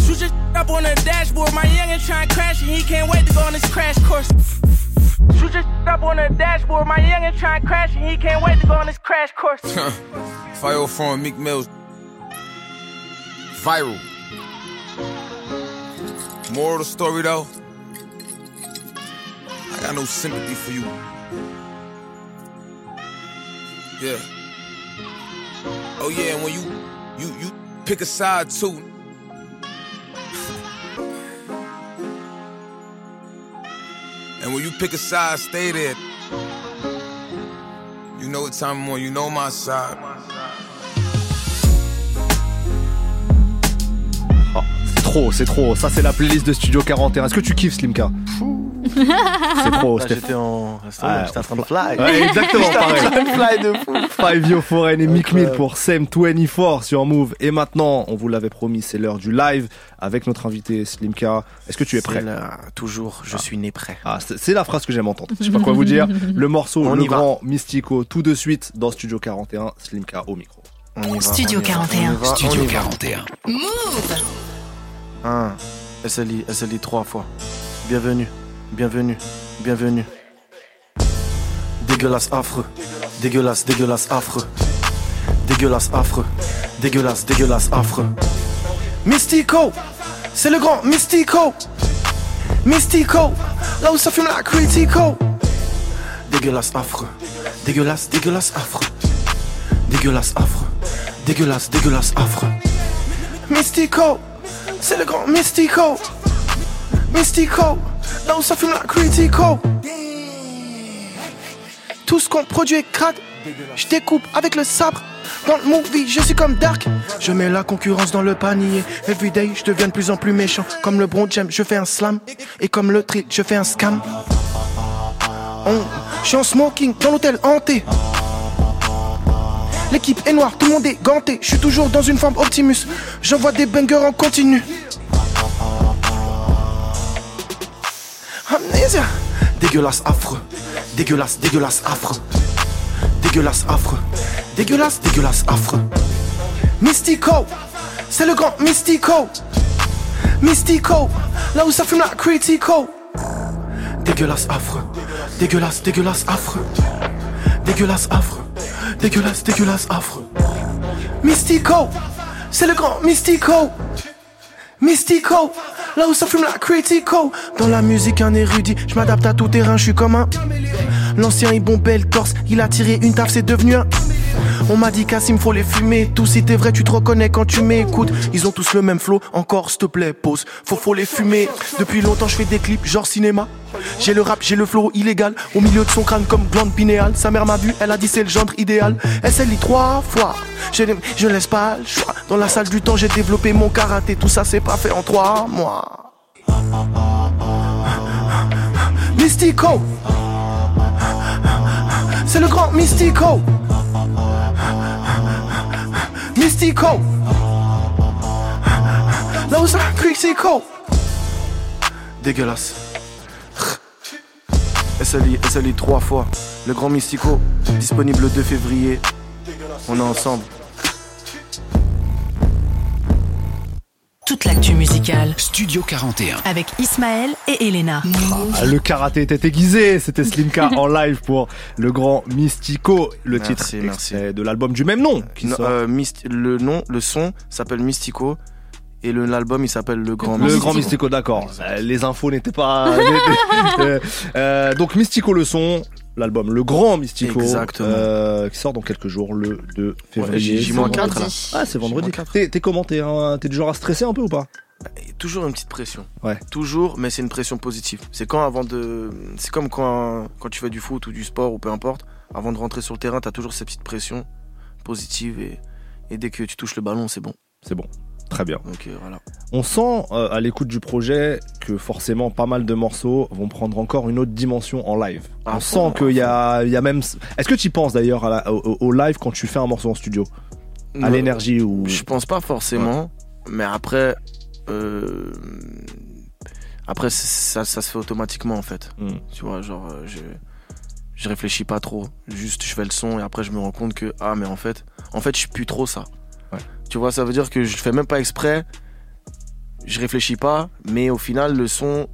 Speaker 10: Shoot your up on the dashboard. My youngin' trying to and can't wait to go on this crash course. Shoot your up on the dashboard. My youngin' trying to crash and he can't wait to go on this crash course.
Speaker 9: Fire from Meek Mills. Viral. Moral of the story though. I got no sympathy for you. Yeah. Oh yeah, and when you you you pick a side too. And when you pick a side, stay there. You know what time I'm on, you know my side.
Speaker 1: Trop, c'est trop. Ça, c'est la playlist de Studio 41. Est-ce que tu kiffes Slimka? C'est trop,
Speaker 7: Là,
Speaker 1: Steph.
Speaker 7: j'étais en,
Speaker 1: Ah,
Speaker 7: j'étais en train de fly.
Speaker 1: Ouais, exactement,
Speaker 7: J'étais en
Speaker 1: pareil.
Speaker 7: train de fly de fou.
Speaker 1: Five Yo Foreign et Mick Mill
Speaker 7: Incroyable.
Speaker 1: pour Sem 24 sur Move. Et maintenant, on vous l'avait promis, c'est l'heure du live avec notre invité Slimka. Est-ce que tu es prêt?
Speaker 7: là, toujours, je suis né prêt.
Speaker 1: Ah, c'est la phrase que j'aime entendre. Je sais pas quoi vous dire. Le morceau,
Speaker 7: On
Speaker 1: le
Speaker 7: y va.
Speaker 1: grand Mystico, tout de suite dans Studio 41. Slimka au micro.
Speaker 7: On y va,
Speaker 2: Studio
Speaker 7: on y va,
Speaker 2: 41.
Speaker 7: on y va, on
Speaker 3: Studio
Speaker 7: y va.
Speaker 3: 41.
Speaker 2: Move
Speaker 7: Un, SLI, SLI trois fois. Bienvenue, bienvenue, bienvenue. Dégueulasse, affreux. Dégueulasse, dégueulasse, affreux. Dégueulasse, affreux. Dégueulasse, dégueulasse, affreux. Mystico, c'est le grand Mystico. Mystico, là où ça fume la critico. Dégueulasse, affreux. Dégueulasse, dégueulasse, affreux. Dégueulasse, affreux. Dégueulasse, dégueulasse, affreux. Mystico, c'est le grand Mystico. Mystico, là où ça fume la critico. Tout ce qu'on produit est crade. Je découpe avec le sabre. Dans le movie, je suis comme Dark. Je mets la concurrence dans le panier. Everyday, je deviens de plus en plus méchant. Comme le Bron Jam, je fais un slam. Et comme le Trill, je fais un scam. Je suis en smoking dans l'hôtel hanté.
Speaker 5: L'équipe est noire, tout le monde est ganté. Je suis toujours dans une forme Optimus. J'envoie des bangers en continu. Amnésia. Dégueulasse, affreux. Dégueulasse, dégueulasse, affreux. Dégueulasse, affreux. Dégueulasse, dégueulasse, affreux. Mystico. C'est le grand Mystico. Mystico. Là où ça fume la critico. Dégueulasse, affreux. Dégueulasse, dégueulasse, affreux. Dégueulasse, affreux. Dégueulasse, dégueulasse, affreux. Mystico. C'est le grand Mystico. Mystico, là où ça fume la critico. Dans la musique, un érudit, je m'adapte à tout terrain, je suis comme un. L'ancien, il bombait le torse, il a tiré une taf, c'est devenu un. On m'a dit Cassim, faut les fumer. Tout si t'es vrai, tu te reconnais quand tu m'écoutes. Ils ont tous le même flow, encore s'il te plaît, pause. Faut, faut les fumer. Depuis longtemps, je fais des clips, genre cinéma. J'ai le rap, j'ai le flow illégal. Au milieu de son crâne comme glande pinéale. Sa mère m'a vu, elle a dit c'est le gendre idéal. SLI trois fois. Je, je laisse pas le choix. Dans la salle du temps, j'ai développé mon karaté. Tout ça, c'est pas fait en trois mois. Mystico. C'est le grand Mystico. Mystico. Là où ça, Critico. Dégueulasse. SLI, SLI trois fois. Le grand Mystico, disponible le 2 février. On est ensemble.
Speaker 2: Toute l'actu musicale
Speaker 3: Studio 41.
Speaker 2: avec Ismaël et Elena.
Speaker 1: Ah, le karaté était aiguisé, c'était Slimka en live pour le grand Mystico, le
Speaker 7: Merci,
Speaker 1: titre
Speaker 7: merci.
Speaker 1: de l'album du même nom. Qui
Speaker 7: Non,
Speaker 1: sort.
Speaker 7: euh, le nom, le son s'appelle Mystico et le- l'album il s'appelle Le Grand
Speaker 1: le
Speaker 7: Mystico.
Speaker 1: grand Mystico, d'accord. Euh, les infos n'étaient pas. Euh, donc Mystico le son, l'album Le Grand Mystico, euh, qui sort dans quelques jours, le 2
Speaker 7: Ouais,
Speaker 1: février.
Speaker 7: J- J-4 là.
Speaker 4: Vendredi.
Speaker 1: Ah, c'est vendredi.
Speaker 7: J-4.
Speaker 1: T'es t'es comment? T'es du genre à stresser un peu ou pas?
Speaker 7: Et Toujours une petite pression.
Speaker 1: Ouais.
Speaker 7: Toujours, mais c'est une pression positive. C'est quand avant de, c'est comme quand quand tu fais du foot ou du sport ou peu importe, avant de rentrer sur le terrain, t'as toujours cette petite pression positive et et dès que tu touches le ballon, c'est bon.
Speaker 1: C'est bon. Très bien.
Speaker 7: Voilà.
Speaker 1: On sent euh, à l'écoute du projet que forcément pas mal de morceaux vont prendre encore une autre dimension en live. On sent qu'il y a, y a même. Est-ce que tu penses d'ailleurs au, au live quand tu fais un morceau en studio? À l'énergie ou?
Speaker 7: Je pense pas forcément, mais après, euh, après ça se fait automatiquement en fait.
Speaker 1: Hmm.
Speaker 7: Tu vois, genre euh, je je réfléchis pas trop, juste je fais le son et après je me rends compte que ah mais en fait, en fait je suis plus trop ça.
Speaker 1: Ouais.
Speaker 7: Tu vois, ça veut dire que je fais même pas exprès, je réfléchis pas, mais au final le son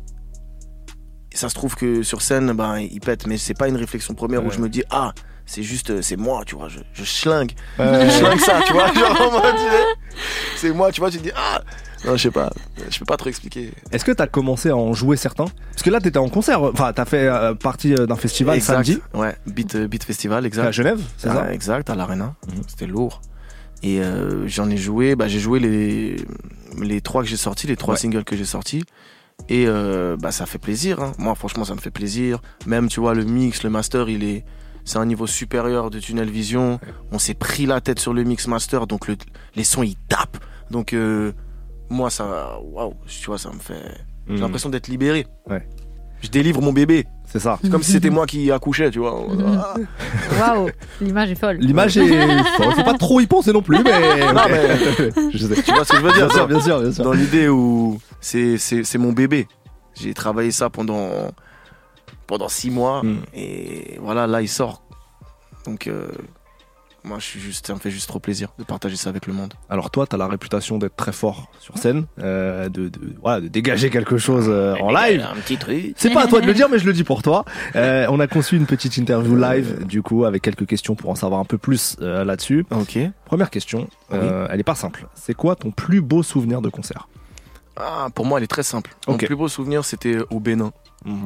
Speaker 7: ça se trouve que sur scène ben il pète mais c'est pas une réflexion première où je me dis ah c'est juste euh, c'est moi tu vois je, je schlingue. Je schlingue ça tu vois genre c'est moi tu vois tu te dis ah non je sais pas je peux pas trop expliquer.
Speaker 1: Est-ce que t'as commencé à en jouer certains? Parce que là t'étais en concert, enfin t'as fait euh, partie euh, d'un festival
Speaker 7: Exact.
Speaker 1: samedi.
Speaker 7: Ouais beat beat festival
Speaker 1: à
Speaker 7: exact
Speaker 1: Genève, c'est
Speaker 7: Ah,
Speaker 1: ça?
Speaker 7: exact à l'arena.
Speaker 1: Mhm.
Speaker 7: c'était lourd et euh, j'en ai joué bah, j'ai joué les les trois que j'ai sortis les trois
Speaker 1: Ouais.
Speaker 7: singles que j'ai sortis et euh, bah ça fait plaisir hein. moi franchement ça me fait plaisir même tu vois le mix le master il est c'est un niveau supérieur de Tunnel Vision on s'est pris la tête sur le mix master donc le, les sons ils tapent donc euh, moi ça waouh tu vois ça me fait j'ai
Speaker 1: Hmm.
Speaker 7: l'impression d'être libéré
Speaker 1: Ouais.
Speaker 7: je délivre mon bébé
Speaker 1: C'est ça.
Speaker 7: c'est comme si c'était moi qui accouchais tu vois Ah.
Speaker 4: Waouh, l'image est folle.
Speaker 1: L'image est. faut, faut pas trop y penser non plus, mais.
Speaker 7: Non,
Speaker 1: ok.
Speaker 7: mais-
Speaker 1: Je sais.
Speaker 7: tu vois ce que je veux dire
Speaker 1: Bien sûr, bien sûr, bien sûr.
Speaker 7: dans l'idée où c'est c'est c'est mon bébé. J'ai travaillé ça pendant pendant six mois
Speaker 1: Mm.
Speaker 7: et voilà là il sort. Donc euh, moi je suis juste ça me fait juste trop plaisir de partager ça avec le monde.
Speaker 1: Alors toi, t'as la réputation d'être très fort sur scène, euh, de, de, voilà, de dégager quelque chose euh, en live.
Speaker 7: Un petit truc.
Speaker 1: C'est pas à toi de le dire, mais je le dis pour toi. Euh, on a conçu une petite interview live, du coup, avec quelques questions pour en savoir un peu plus euh, là-dessus.
Speaker 7: Ok.
Speaker 1: Première question, euh, elle est pas simple. C'est quoi ton plus beau souvenir de concert?
Speaker 7: Ah pour moi elle est très simple. Mon
Speaker 1: Ok.
Speaker 7: plus beau souvenir c'était au Bénin.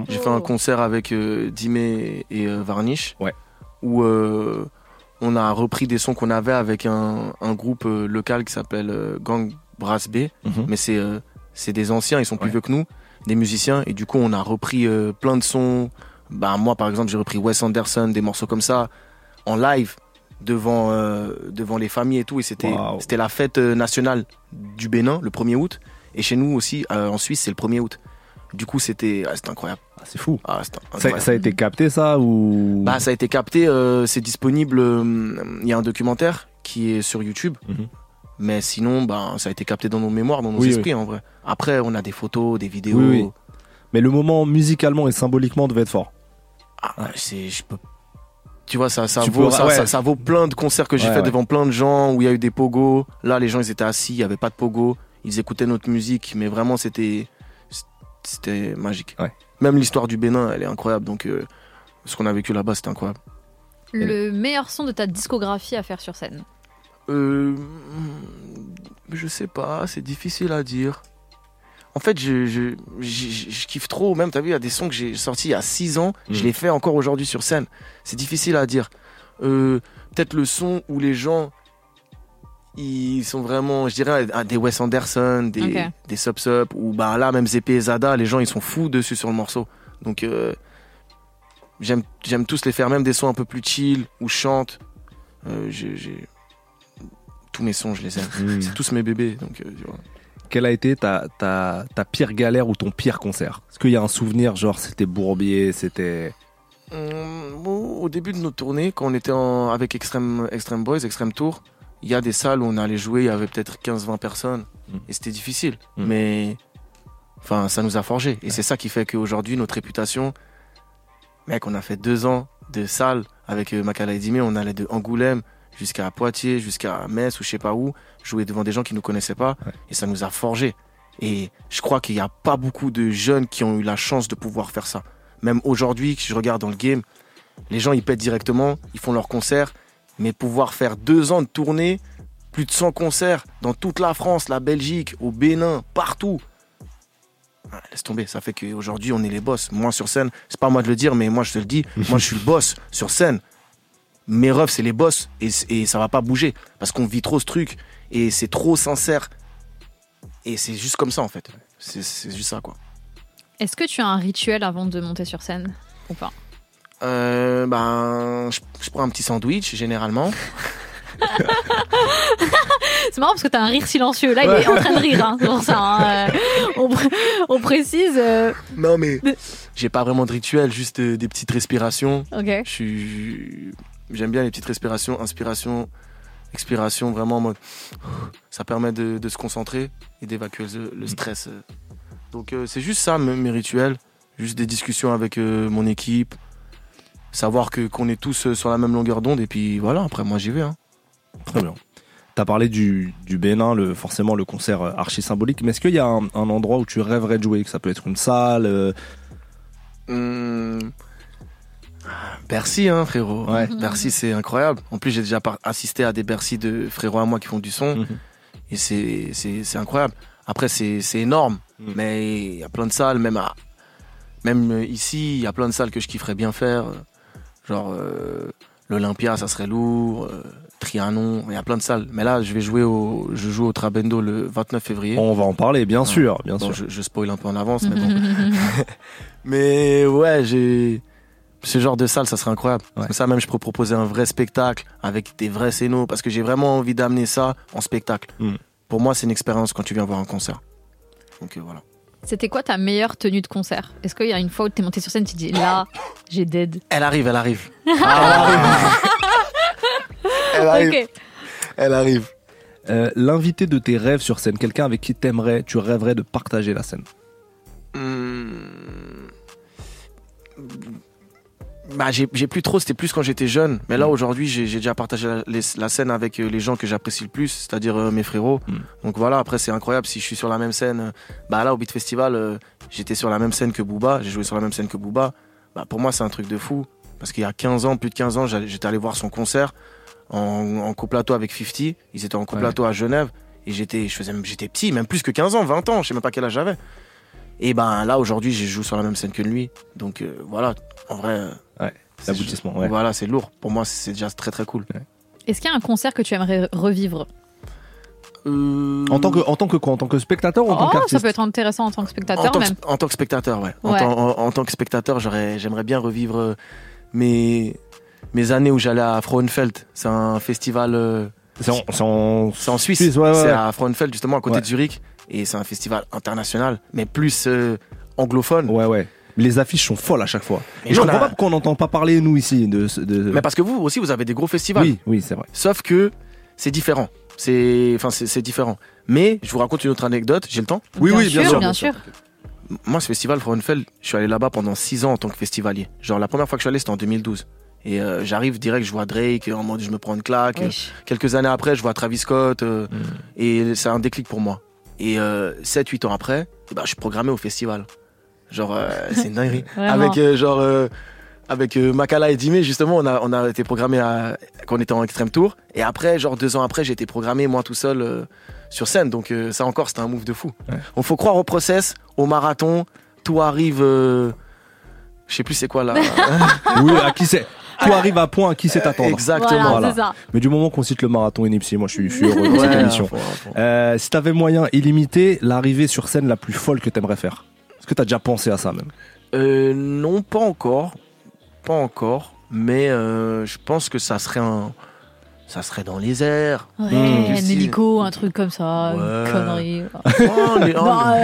Speaker 7: J'ai fait un concert avec euh, Dimé et euh, Varnish.
Speaker 1: Ouais.
Speaker 7: Où euh, on a repris des sons qu'on avait avec un, un groupe euh, local qui s'appelle euh, Gang Brass B.
Speaker 1: Mhm.
Speaker 7: Mais c'est euh, c'est des anciens, ils sont plus
Speaker 1: Ouais.
Speaker 7: vieux que nous, des musiciens. Et du coup, on a repris plein de sons. Bah, moi, par exemple, j'ai repris Wes Anderson, des morceaux comme ça, en live, devant, euh, devant les familles et tout. Et c'était la fête nationale du Bénin, le 1er août. Et chez nous aussi, euh, en Suisse, c'est le 1er août. Du coup, c'était c'était incroyable.
Speaker 1: Ah, c'est fou.
Speaker 7: Ah,
Speaker 1: Ça, a été capté ça ou?
Speaker 7: Bah, ça a été capté, euh, c'est disponible. euh, Il y a un documentaire qui est sur YouTube.
Speaker 1: Mhm.
Speaker 7: Mais sinon, bah, ça a été capté dans nos mémoires, dans nos
Speaker 1: Oui,
Speaker 7: esprits en vrai. Après, on a des photos, des vidéos.
Speaker 1: Oui. Mais le moment musicalement et symboliquement devait être fort.
Speaker 7: Ah, c'est, je peux. Tu vois, ça, ça,
Speaker 1: Tu
Speaker 7: vaut,
Speaker 1: peux-
Speaker 7: ça,
Speaker 1: ouais.
Speaker 7: ça- ça vaut plein de concerts que j'ai
Speaker 1: Ouais,
Speaker 7: fait
Speaker 1: ouais.
Speaker 7: devant plein de gens où il y a eu des pogos. Là, les gens, ils étaient assis, il n'y avait pas de pogo. Ils écoutaient notre musique, mais vraiment, c'était, c'était magique.
Speaker 1: Ouais.
Speaker 7: Même l'histoire du Bénin, elle est incroyable. Donc, euh, ce qu'on a vécu là-bas, c'était incroyable.
Speaker 4: Le meilleur son de ta discographie à faire sur scène.
Speaker 7: Euh, je sais pas, c'est difficile à dire. En fait, je, je, je, je- je kiffe trop. Même, t'as vu, il y a des sons que j'ai sortis il y a 6 ans. Je
Speaker 1: Mm.
Speaker 7: les fais encore aujourd'hui sur scène. C'est difficile à dire. Euh, Peut-être le son où les gens, ils sont vraiment, je dirais, à des Wes Anderson, des,
Speaker 4: Ok.
Speaker 7: des Sub Sub, ou bah là, même ZP et Zada, les gens, ils sont fous dessus sur le morceau. Donc, euh, j'aime j'aime tous les faire, même des sons un peu plus chill, où je chante. Euh, j'ai- Tous mes sons, je les aime.
Speaker 1: Mm.
Speaker 7: C'est tous mes bébés. Donc, euh, tu vois.
Speaker 1: Quelle a été ta, ta, ta pire galère ou ton pire concert? Est-ce qu'il y a un souvenir, genre c'était Bourbier, c'était.
Speaker 7: Bon, au début de notre tournée, quand on était en- avec Extreme, Extreme Boys, Extreme Tour, il y a des salles où on allait jouer, il y avait peut-être 15-20 personnes.
Speaker 1: Mm.
Speaker 7: Et c'était difficile.
Speaker 1: Mm.
Speaker 7: Mais enfin, ça nous a forgé. Et c'est ça qui fait qu'aujourd'hui, notre réputation, mec, on a fait deux ans de salles avec euh, Makala et Dime, on allait de Angoulême jusqu'à Poitiers, jusqu'à Metz ou je sais pas où, jouer devant des gens qui nous connaissaient pas.
Speaker 1: Ouais.
Speaker 7: Et ça nous a forgé. Et je crois qu'il n'y a pas beaucoup de jeunes qui ont eu la chance de pouvoir faire ça. Même aujourd'hui, que je regarde dans le game, les gens ils pètent directement, ils font leurs concerts, mais pouvoir faire deux ans de tournée, plus de 100 concerts dans toute la France, la Belgique, au Bénin, partout. Ah, laisse tomber, ça fait qu'aujourd'hui on est les boss. Moi sur scène, c'est pas à moi de le dire, mais moi je te le dis, moi je suis le boss sur scène. Mes refs c'est les boss et, et ça va pas bouger parce qu'on vit trop ce truc et c'est trop sincère. Et c'est juste comme ça en fait. C'est c'est juste ça quoi.
Speaker 4: Est-ce que tu as un rituel avant de monter sur scène ou pas?
Speaker 7: Euh, ben, je, je prends un petit sandwich généralement.
Speaker 4: C'est marrant parce que t'as un rire silencieux. Là, il est en train de rire. Hein, c'est pour ça. hein, euh, on, pr- on précise. euh,
Speaker 7: Non mais j'ai pas vraiment de rituel, juste euh, des petites respirations.
Speaker 4: ok.
Speaker 7: Je suis, j'aime bien les petites respirations, inspiration, expiration, vraiment en mode. Ça permet de, de se concentrer et d'évacuer le, le stress. Donc euh, c'est juste ça mes, mes rituels, juste des discussions avec euh, mon équipe, savoir que qu'on est tous euh, sur la même longueur d'onde et puis voilà. Après moi j'y vais. Hein.
Speaker 1: Très bien. T'as parlé du, du Bénin, le, forcément le concert euh, archi symbolique, mais est-ce qu'il y a un, un endroit où tu rêverais de jouer? Que ça peut être une salle euh,
Speaker 7: Hum, Bercy, hein, frérot.
Speaker 1: Ouais.
Speaker 7: Bercy, c'est incroyable. En plus, j'ai déjà assisté à des Bercy de frérots à moi qui font du son.
Speaker 1: Mhm.
Speaker 7: Et c'est, incroyable. Après, c'est, énorme.
Speaker 1: Mhm.
Speaker 7: Mais il y a plein de salles, même, à, même ici, il y a plein de salles que je kifferais bien faire. Genre, euh, l'Olympia, ça serait lourd. euh, Trianon, il y a plein de salles. Mais là, je vais jouer au, je joue au Trabendo le 29 février.
Speaker 1: On va en parler, bien
Speaker 7: Ouais.
Speaker 1: sûr, bien
Speaker 7: Bon,
Speaker 1: sûr.
Speaker 7: je, je spoil un peu en avance, mais bon. Mais ouais, j'ai. Ce genre de salle, ça serait incroyable.
Speaker 1: Ouais.
Speaker 7: Comme ça, même, je peux proposer un vrai spectacle avec des vrais scénos parce que j'ai vraiment envie d'amener ça en spectacle.
Speaker 1: Mm.
Speaker 7: Pour moi, c'est une expérience quand tu viens voir un concert. Donc euh, voilà.
Speaker 4: C'était quoi ta meilleure tenue de concert? Est-ce qu'il y a une fois où t'es monté sur scène, tu dis là, j'ai dead?
Speaker 7: Elle arrive, elle arrive. Ah, elle arrive. Elle arrive.
Speaker 1: Euh, L'invité de tes rêves sur scène, quelqu'un avec qui t'aimerais, tu rêverais de partager la scène?
Speaker 7: Hmm. Bah, j'ai plus trop, c'était plus quand j'étais jeune. Mais là, aujourd'hui, j'ai déjà partagé la, les- la scène avec euh, les gens que j'apprécie le plus, c'est-à-dire euh, mes frérots.
Speaker 1: Mm.
Speaker 7: Donc voilà, après, c'est incroyable. Si je suis sur la même scène, euh, bah là, au Beat Festival, euh, j'étais sur la même scène que Booba, j'ai joué sur la même scène que Booba. Bah, pour moi, c'est un truc de fou. Parce qu'il y a 15 ans, plus de 15 ans, j'étais allé voir son concert en, en coplateau avec 50. Ils étaient en coplateau à Genève. Et j'étais, je faisais, j'étais petit, même plus que 15 ans, 20 ans, je sais même pas quel âge j'avais. Et ben là, aujourd'hui, je joue sur la même scène que lui. Donc euh, voilà, en vrai.
Speaker 1: Ouais, l'aboutissement, ouais.
Speaker 7: Voilà, c'est lourd. Pour moi, c'est déjà très très cool.
Speaker 4: Est-ce qu'il y a un concert que tu aimerais revivre
Speaker 7: Euh,
Speaker 1: En tant que, en tant que quoi En tant que spectateur ou en tant
Speaker 4: Oh,
Speaker 1: qu'artiste
Speaker 4: ça peut être intéressant en tant que
Speaker 7: en
Speaker 4: spectateur
Speaker 7: tant, que,
Speaker 4: même.
Speaker 7: en tant que spectateur, ouais. En, tant, en- en tant que spectateur, j'aurais, j'aimerais bien revivre euh, mes, mes années où j'allais à Frauenfeld. C'est un festival. euh,
Speaker 1: C'est en, en-
Speaker 7: en Suisse.
Speaker 1: Suisse, ouais, ouais,
Speaker 7: c'est à Frauenfeld, justement, à côté
Speaker 1: Ouais.
Speaker 7: de Zurich. Et c'est un festival international, mais plus euh, anglophone.
Speaker 1: Ouais, ouais. Les affiches sont folles à chaque fois.
Speaker 7: Et
Speaker 1: Et je comprends
Speaker 7: a-
Speaker 1: pas pourquoi on n'entend pas parler, nous, ici, de.
Speaker 7: Mais parce que vous aussi, vous avez des gros festivals.
Speaker 1: Oui, oui, c'est vrai.
Speaker 7: Sauf que c'est différent. C'est, enfin, c'est différent. Mais je vous raconte une autre anecdote. J'ai le temps
Speaker 1: Oui, oui, bien sûr.
Speaker 4: bien sûr.
Speaker 7: Moi, ce festival Frauenfeld, je suis allé là-bas pendant 6 ans en tant que festivalier. Genre, la première fois que je suis allé, c'était en 2012. Et euh, j'arrive direct, je vois Drake, en mode je me prends une claque. Quelques années après, je vois Travis Scott. euh,
Speaker 1: Mm.
Speaker 7: Et c'est un déclic pour moi. Et 7-8 ans après, ben, je suis programmé au festival. Genre, euh, c'est une dinguerie. Avec euh, genre. euh, avec euh, Makala et Dime, justement, on a, on a été programmé à, quand on était en extrême tour. Et après, genre deux ans après, j'ai été programmé moi tout seul euh, sur scène. Donc euh, ça encore, c'était un move de fou.
Speaker 1: Ouais.
Speaker 7: On faut croire au process, au marathon. Tout arrive. euh, je sais plus c'est quoi là.
Speaker 1: oui, à qui c'est? Tout arrive à point à qui c'est t'attendre.
Speaker 7: Exactement.
Speaker 4: Voilà, c'est ça.
Speaker 1: Mais du moment qu'on cite le marathon et Nipsey, moi je suis, je suis heureux de cette
Speaker 7: Ouais,
Speaker 1: émission.
Speaker 7: faut- faut-
Speaker 1: Euh, si t'avais moyen illimité, l'arrivée sur scène la plus folle que t'aimerais faire Est-ce que t'as déjà pensé à ça même?
Speaker 7: Euh, non, pas encore. Pas encore. Mais euh, je pense que ça serait un. Ça serait dans les airs.
Speaker 4: Ouais,
Speaker 1: Mmh.
Speaker 4: un hélico, un truc comme ça,
Speaker 7: Ouais.
Speaker 4: une connerie.
Speaker 7: Oh, oh,
Speaker 4: Bah,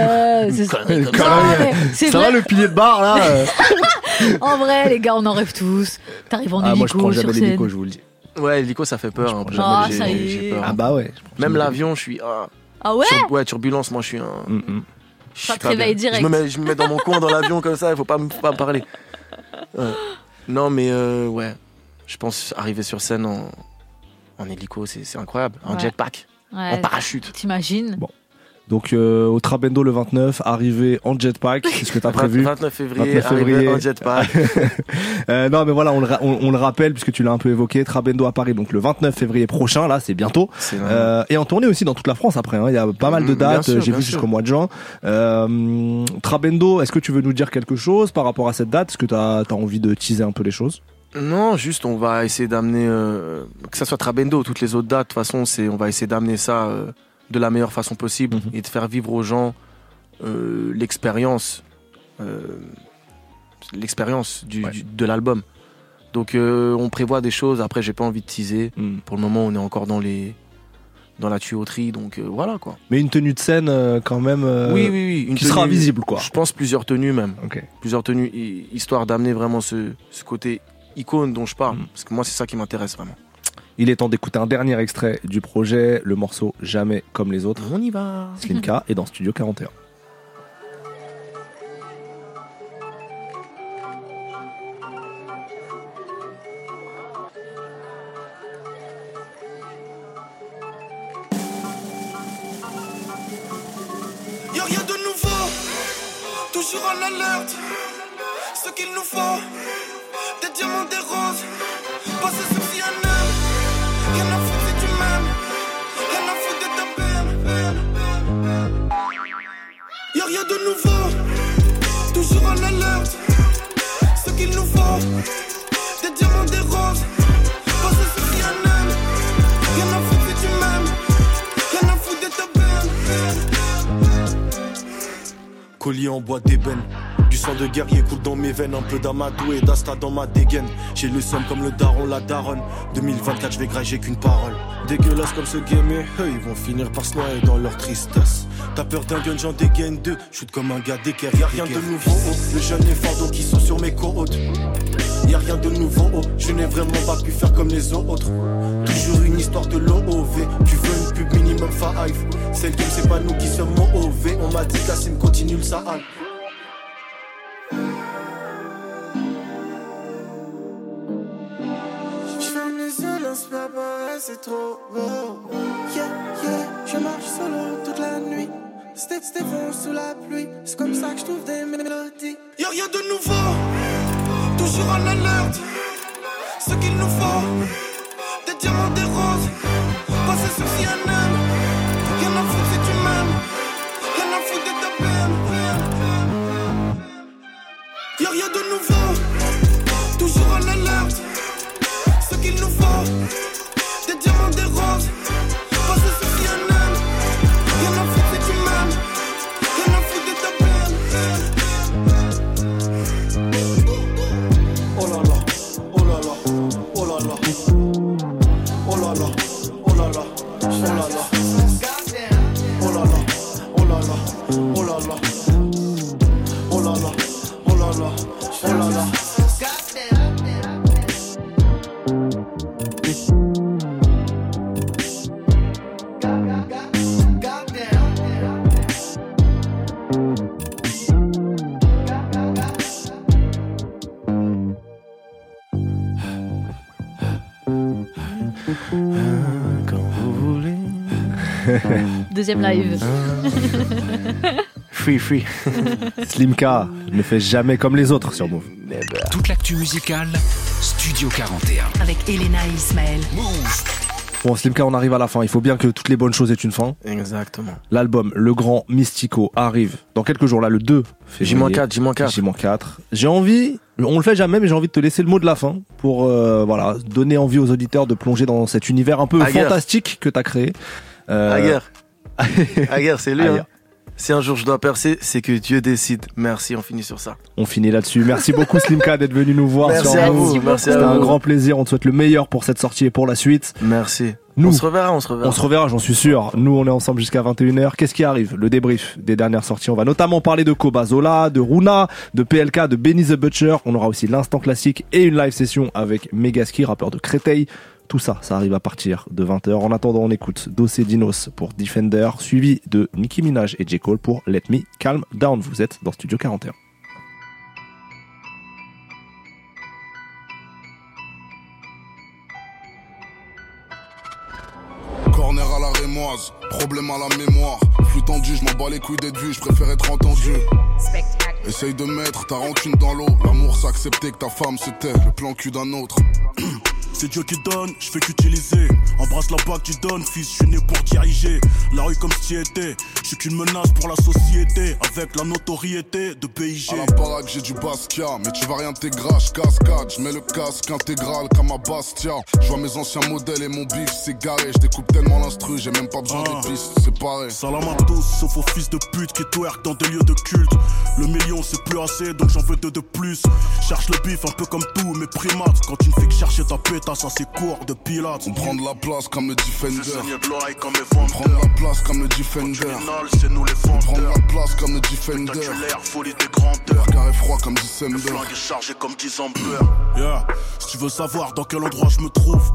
Speaker 4: c'est ça.
Speaker 7: connerie
Speaker 4: vrai.
Speaker 1: va le pilier de bar là euh
Speaker 4: En vrai, les gars, on en rêve tous. T'arrives en
Speaker 1: Ah, moi je
Speaker 4: hélico
Speaker 1: prends jamais l'hélico, je vous le dis.
Speaker 7: Ouais, l'hélico, ça fait peur. un peu.
Speaker 4: Ah, ça y
Speaker 7: j'ai
Speaker 4: est.
Speaker 7: peur.
Speaker 1: Ah bah ouais.
Speaker 7: Même l'avion, je suis. ah,
Speaker 4: Ah ouais?
Speaker 7: Sur- ouais, turbulence, moi je suis un.
Speaker 1: Mm, mm.
Speaker 7: Je
Speaker 4: te direct.
Speaker 7: Me, mets, je me mets dans mon coin dans l'avion comme ça, il faut pas, me- faut pas me parler. Ouais. Non, mais euh, ouais. Je pense arriver sur scène en, en hélico, c'est c'est incroyable. En
Speaker 4: Ouais.
Speaker 7: jetpack, en parachute.
Speaker 4: T'imagines
Speaker 1: Bon. Donc euh, au Trabendo le 29, arrivé en jetpack, c'est ce que t'as prévu
Speaker 7: 29 février,
Speaker 1: 29 février.
Speaker 7: arrivé en jetpack.
Speaker 1: Euh, non mais voilà, on le, ra- on, on le rappelle puisque tu l'as un peu évoqué, Trabendo à Paris donc le 29 février prochain, là c'est bientôt. Euh, et en tournée aussi dans toute la France après, hein. il y a pas mal de
Speaker 7: Mm,
Speaker 1: dates, j'ai vu jusqu'au mois de juin. Trabendo, est-ce que tu veux nous dire quelque chose par rapport à cette date? Est-ce que tu as, envie de teaser un peu les choses?
Speaker 7: Non, juste on va essayer d'amener, euh, que ça soit Trabendo ou toutes les autres dates, de toute façon, c'est, on va essayer d'amener ça euh, de la meilleure façon possible
Speaker 1: Mhm.
Speaker 7: et de faire vivre aux gens euh, l'expérience, euh, l'expérience du,
Speaker 1: Ouais.
Speaker 7: du- de l'album. Donc euh, on prévoit des choses. Après, j'ai pas envie de teaser.
Speaker 1: Mm.
Speaker 7: Pour le moment, on est encore dans les dans la tuyauterie, donc euh, voilà quoi.
Speaker 1: Mais une tenue de scène euh, quand même
Speaker 7: oui, oui, oui. Une
Speaker 1: qui sera visible quoi.
Speaker 7: Je pense plusieurs tenues même. Plusieurs tenues, hi- histoire d'amener vraiment ce, ce côté icône dont je parle.
Speaker 1: Mm.
Speaker 7: Parce que moi, c'est ça qui m'intéresse vraiment.
Speaker 1: Il est temps d'écouter un dernier extrait du projet, le morceau Jamais comme les autres.
Speaker 7: On y va.
Speaker 1: Slimka est dans Studio 41.
Speaker 11: Peu d'amadou et d'asta dans ma dégaine. J'ai le somme comme le daron, la daronne. 2024, je vais grager qu'une parole. Dégueulasse comme ce game, eux, ils vont finir par se noyer dans leur tristesse. T'as peur d'un gun, j'en dégaine deux. Shoot comme un gars d'équerre, y'a rien de nouveau. oh. Le jeune et fardeau qui sont sur mes côtes. Y'a rien de nouveau, oh. je n'ai vraiment pas pu faire comme les autres. Toujours une histoire de l'OOV. Tu veux une pub minimum five. Celle qui c'est pas nous qui sommes OV. On m'a dit Kassim continue le Sahel.
Speaker 12: C'est trop beau. Yeah, yeah, je marche solo toute la nuit. Step, step, sous la pluie. C'est comme ça que je trouve des mélodies. Y'a rien de nouveau, toujours en alerte. Ce qu'il nous faut, des diamants, des roses. Passer sur CNN,
Speaker 4: Deuxième live.
Speaker 7: Free, free.
Speaker 1: Slimka ne fait jamais comme les autres sur Move.
Speaker 3: Toute l'actu musicale, Studio 41.
Speaker 2: Avec Elena et Ismaël.
Speaker 1: Bon, Slimka, on arrive à la fin. Il faut bien que toutes les bonnes choses aient une fin.
Speaker 7: Exactement.
Speaker 1: L'album Le Grand Mystico arrive dans quelques jours, là, le 2 février.
Speaker 7: J-4, J-4.
Speaker 1: J-4. J'ai envie, on le fait jamais, mais j'ai envie de te laisser le mot de la fin pour euh, voilà donner envie aux auditeurs de plonger dans cet univers un peu
Speaker 7: Aguerre.
Speaker 1: fantastique que t'as créé. Euh,
Speaker 7: Aguerre. Aguerre, c'est lui. Hein. Si un jour je dois percer, c'est que Dieu décide. Merci, on finit sur ça.
Speaker 1: On finit là-dessus. Merci beaucoup Slimka d'être venu nous voir
Speaker 7: Merci à vous, merci à
Speaker 1: C'était un grand plaisir. On te souhaite le meilleur pour cette sortie et pour la suite.
Speaker 7: Merci.
Speaker 1: Nous,
Speaker 7: On se reverra, on se reverra.
Speaker 1: On se reverra, j'en suis sûr. Nous, on est ensemble jusqu'à 21h. Qu'est-ce qui arrive? Le débrief des dernières sorties. On va notamment parler de Kobazola, de Runa, de PLK, de Benny the Butcher. On aura aussi l'instant classique et une live session avec Megaski, rappeur de Créteil. Tout ça, ça arrive à partir de 20h. En attendant, on écoute Dossé Dinos pour Defender, suivi de Nicki Minaj et J. Cole pour Let Me Calm Down. Vous êtes dans Studio 41.
Speaker 13: Corner à la rémoise, problème à la mémoire. Flux tendu, je m'en bats les couilles d'être vu, je préfère être entendu. Essaye de mettre ta rancune dans l'eau. L'amour, c'est accepter que ta femme c'était le plan cul d'un autre.
Speaker 14: C'est Dieu qui donne, je fais qu'utiliser. Embrasse la bague qui donne, fils, je suis né pour diriger. La rue comme si était, je suis qu'une menace pour la société. Avec la notoriété de PIG.
Speaker 13: À la baraque, j'ai du Bastia, mais tu vas rien intégral, cascade. Je mets le casque intégral comme à Bastia. Je vois mes anciens modèles et mon bif, c'est garé. Je découpe tellement l'instru, j'ai même pas besoin des pistes, c'est pareil.
Speaker 14: Salam à tous, sauf aux fils de pute qui twerk dans des lieux de culte. Le million c'est plus assez, donc j'en veux deux de plus. Cherche le bif un peu comme tous mes primates. Quand tu ne fais que chercher ta pétasse, assez court de pilates.
Speaker 13: On prend de la place comme le Defender.
Speaker 14: comme les
Speaker 13: On prend de la place comme le Defender.
Speaker 14: c'est nous les
Speaker 13: On prend de la place comme le Defender.
Speaker 14: l'air, folie des grandeurs.
Speaker 13: Carré froid comme December.
Speaker 14: flingue est chargé comme 10 ampères. Yeah. Si tu veux savoir dans quel endroit je me trouve,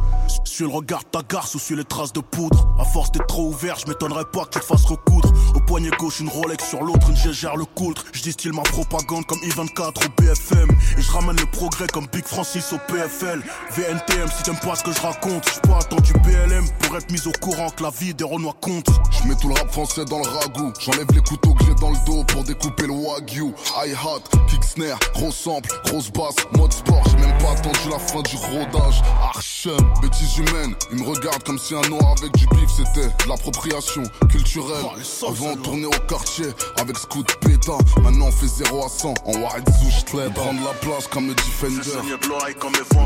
Speaker 14: suis le regard de ta garce ou suis les traces de poudre. À force d'être trop ouvert, je m'étonnerais pas que tu te fasses recoudre. Au poignet gauche, une Rolex sur l'autre, une gégère le coultre. Je distille ma propagande comme I24 au BFM. Et je ramène le progrès comme Big Francis au PFL. Si t'aimes pas ce que je raconte, j'suis pas attendu BLM pour être mis au courant que la vie des Renois compte.
Speaker 13: Je mets tout le rap français dans le ragout. J'enlève les couteaux que j'ai dans le dos pour découper le wagyu. Hi-hat, kick snare, gros sample, grosse basse, mode sport. J'ai même pas attendu la fin du rodage. Archem, bêtise humaine. Ils me regardent comme si un noir avec du bif c'était l'appropriation culturelle. Avant on tournait au quartier avec scout pétain. Maintenant on fait 0 à 100 en white zouch Prendre la place comme le Defender.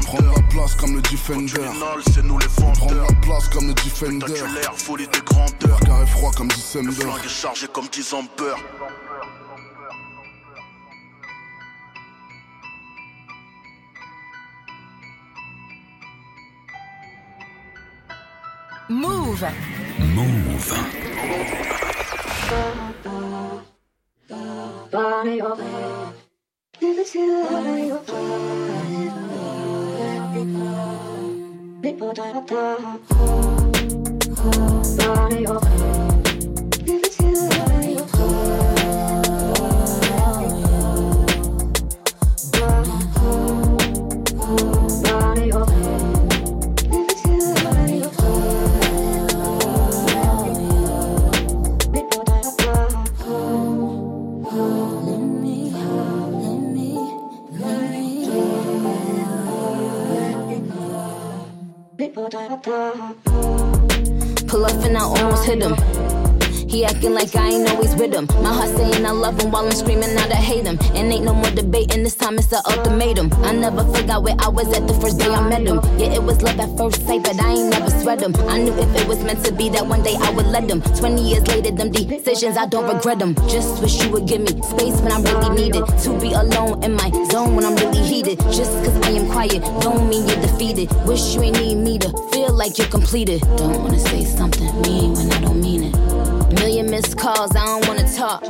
Speaker 13: Prendre la place comme le Defender.
Speaker 14: c'est nous les vendeurs.
Speaker 13: la place comme le Defender.
Speaker 14: l'air, folie des grandeurs.
Speaker 13: Carré froid comme December.
Speaker 14: flingue est chargé comme 10 ampères.
Speaker 2: Move.
Speaker 3: Move. people, people die.
Speaker 15: Pull up and I almost hit him. He acting like I ain't always with him. My heart saying I love him while I'm screaming out I hate him. And ain't no more debating, this time it's the ultimatum. I never forgot where I was at the first day I met him. Yeah, it was love at first sight, but I ain't never sweat him. I knew if it was meant to be that one day I would let him. 20 years later, them decisions, I don't regret them. Just wish you would give me space when I really need it. To be alone in my zone when I'm really heated. Just cause I am quiet, don't mean you're defeated. Wish you ain't need me to feel like you're completed. Don't wanna say something mean when I don't mean it. Million missed calls, I don't wanna talk.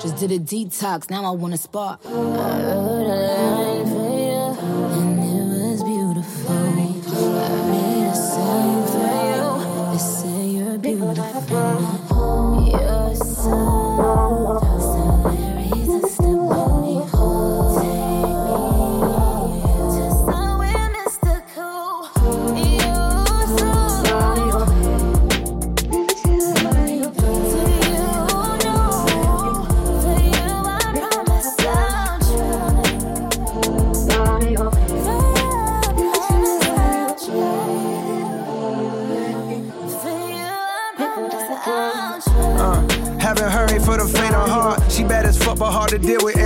Speaker 15: Just did a detox, now I wanna spark. I wrote a line for you, and it was beautiful. I made a sign for you, they say you're beautiful. You're so,
Speaker 7: hard to deal with,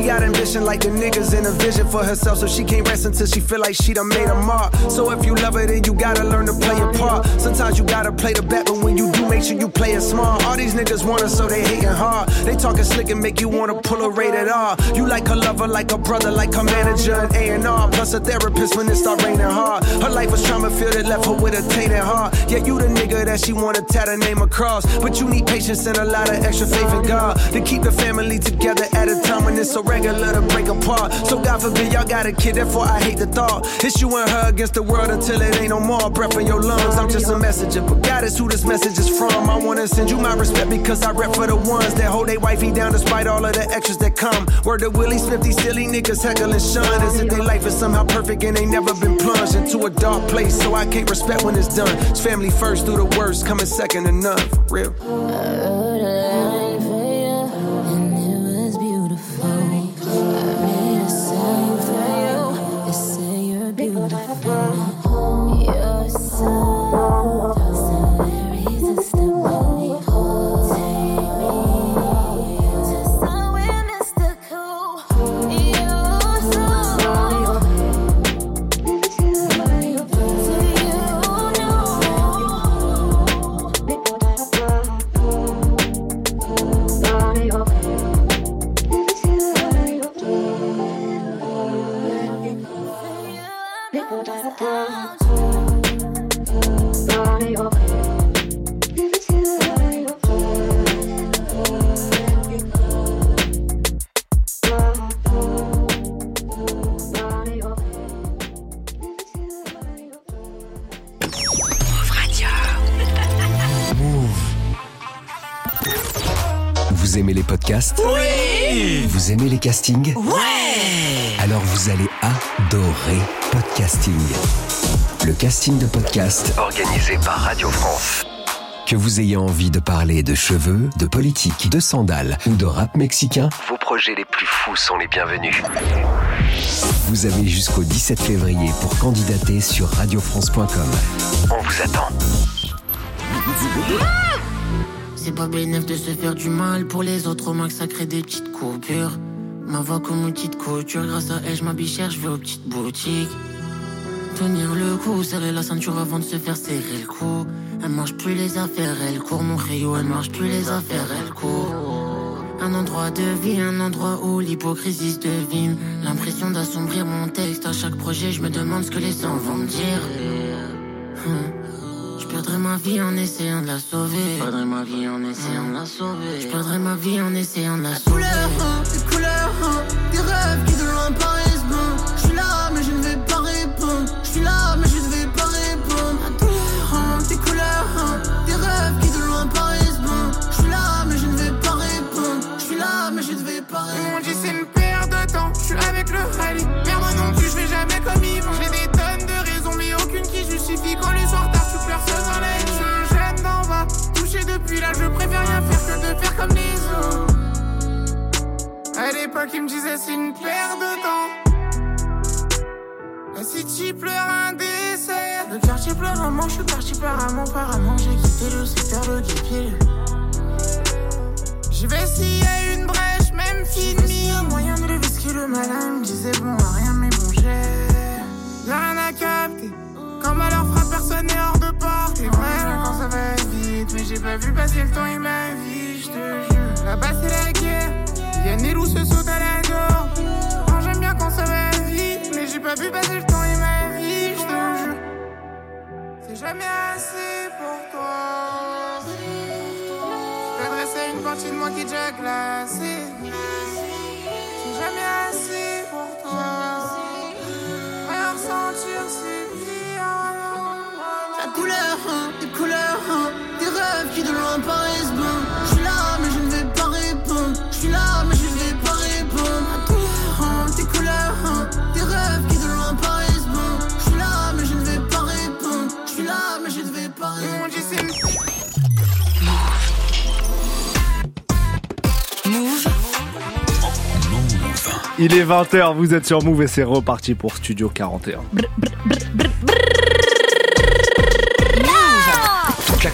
Speaker 7: She got ambition like the niggas and a vision for herself, so she can't rest until she feel like she done made a mark. So if you love her, then you gotta learn to play your part. Sometimes you gotta play the bet, but when you do, make sure you play it smart. All these niggas want her, so they hating hard. They talking slick and make you wanna pull a rated R. You like her lover, like a brother, like her manager and A&R. Plus a therapist when it start raining hard. Her life was trauma filled, it left her with a tainted heart. Yeah, you the nigga that she wanna tat her name across. But you need patience and a lot of extra faith in God to keep the family together at a time when it's so regular to break apart. So God forbid y'all got a kid, therefore I hate the thought. It's you and her against the world until it ain't no more. Breath in your lungs, I'm just a messenger. But God is who this message is from. I wanna send you my respect because I rep for the ones that hold their wifey down despite all of the extras that come. Word to Willie Smith, these silly niggas heckle and shun as if their life is somehow perfect and they never been plunged into a dark place. So I can't respect when it's done. It's family first through the worst, coming second to none. For real.
Speaker 16: Uh,
Speaker 17: Vous aimez les castings
Speaker 16: Ouais
Speaker 17: Alors vous allez adorer Podcasting. Le casting de podcast organisé par Radio France. Que vous ayez envie de parler de cheveux, de politique, de sandales ou de rap mexicain, vos projets les plus fous sont les bienvenus. Vous avez jusqu'au 17 février pour candidater sur radiofrance.com. On vous attend.
Speaker 18: C'est pas bénéf de se faire du mal pour les autres, au moins ça crée des petites coupures. Ma voix comme une petite couture, grâce à elle, je m'habille cher, je vais aux petites boutiques. Tenir le coup, serrer la ceinture avant de se faire serrer le cou. Elle marche plus les affaires, elle court mon rayon, elle marche plus les affaires, elle court. Un endroit de vie, un endroit où l'hypocrisie se devine. L'impression d'assombrir mon texte à chaque projet, je me demande ce que les gens vont me dire. Hum. Je perdrais ma vie en essayant de la sauver. Je perdrais ma vie en essayant de la sauver. Je perdrais ma vie en essayant de la sauver.
Speaker 16: Couleurs, hein, des couleurs, hein, des rêves qui de loin paraissent là, je
Speaker 19: préfère rien faire que de faire comme les autres. À l'époque, ils me disaient c'est une perte de temps. La city pleure un dessert? Le quartier pleure un manche, suis parti par amant, par amant. J'ai quitté le secteur de Guipier. Je vais s'il y a une brèche, même fini. S'il y a moyen de lever ce le malin me disait bon à rien, mais bon j'ai. Rien à capter. Quand malheur frappe, personne n'est hors de porte. C'est vrai quand ça va vite, mais j'ai pas vu passer le temps et ma vie, je te jure. Là-bas c'est la guerre. Y'a des loups se sautent à la gorge. Moi j'aime bien quand ça va vite, mais j'ai pas vu passer le temps et ma vie, je te jure. C'est jamais assez pour toi. T'adresses à une partie de moi qui est déjà glacée. C'est jamais assez pour toi. Rien ressentir, c'est.
Speaker 16: La couleur, hein, des couleurs, hein, des rêves qui de loin paraissent bons. Je suis là, mais je ne vais pas répondre. Je suis là, mais je ne vais pas répondre. La couleur, hein, des couleurs, hein, des rêves qui de loin paraissent bons. Je suis là, mais je ne vais pas répondre. Je suis là, mais je ne vais pas répondre.
Speaker 19: Une
Speaker 1: Il est 20h, vous êtes sur Move et c'est reparti pour Studio 41.
Speaker 17: Toute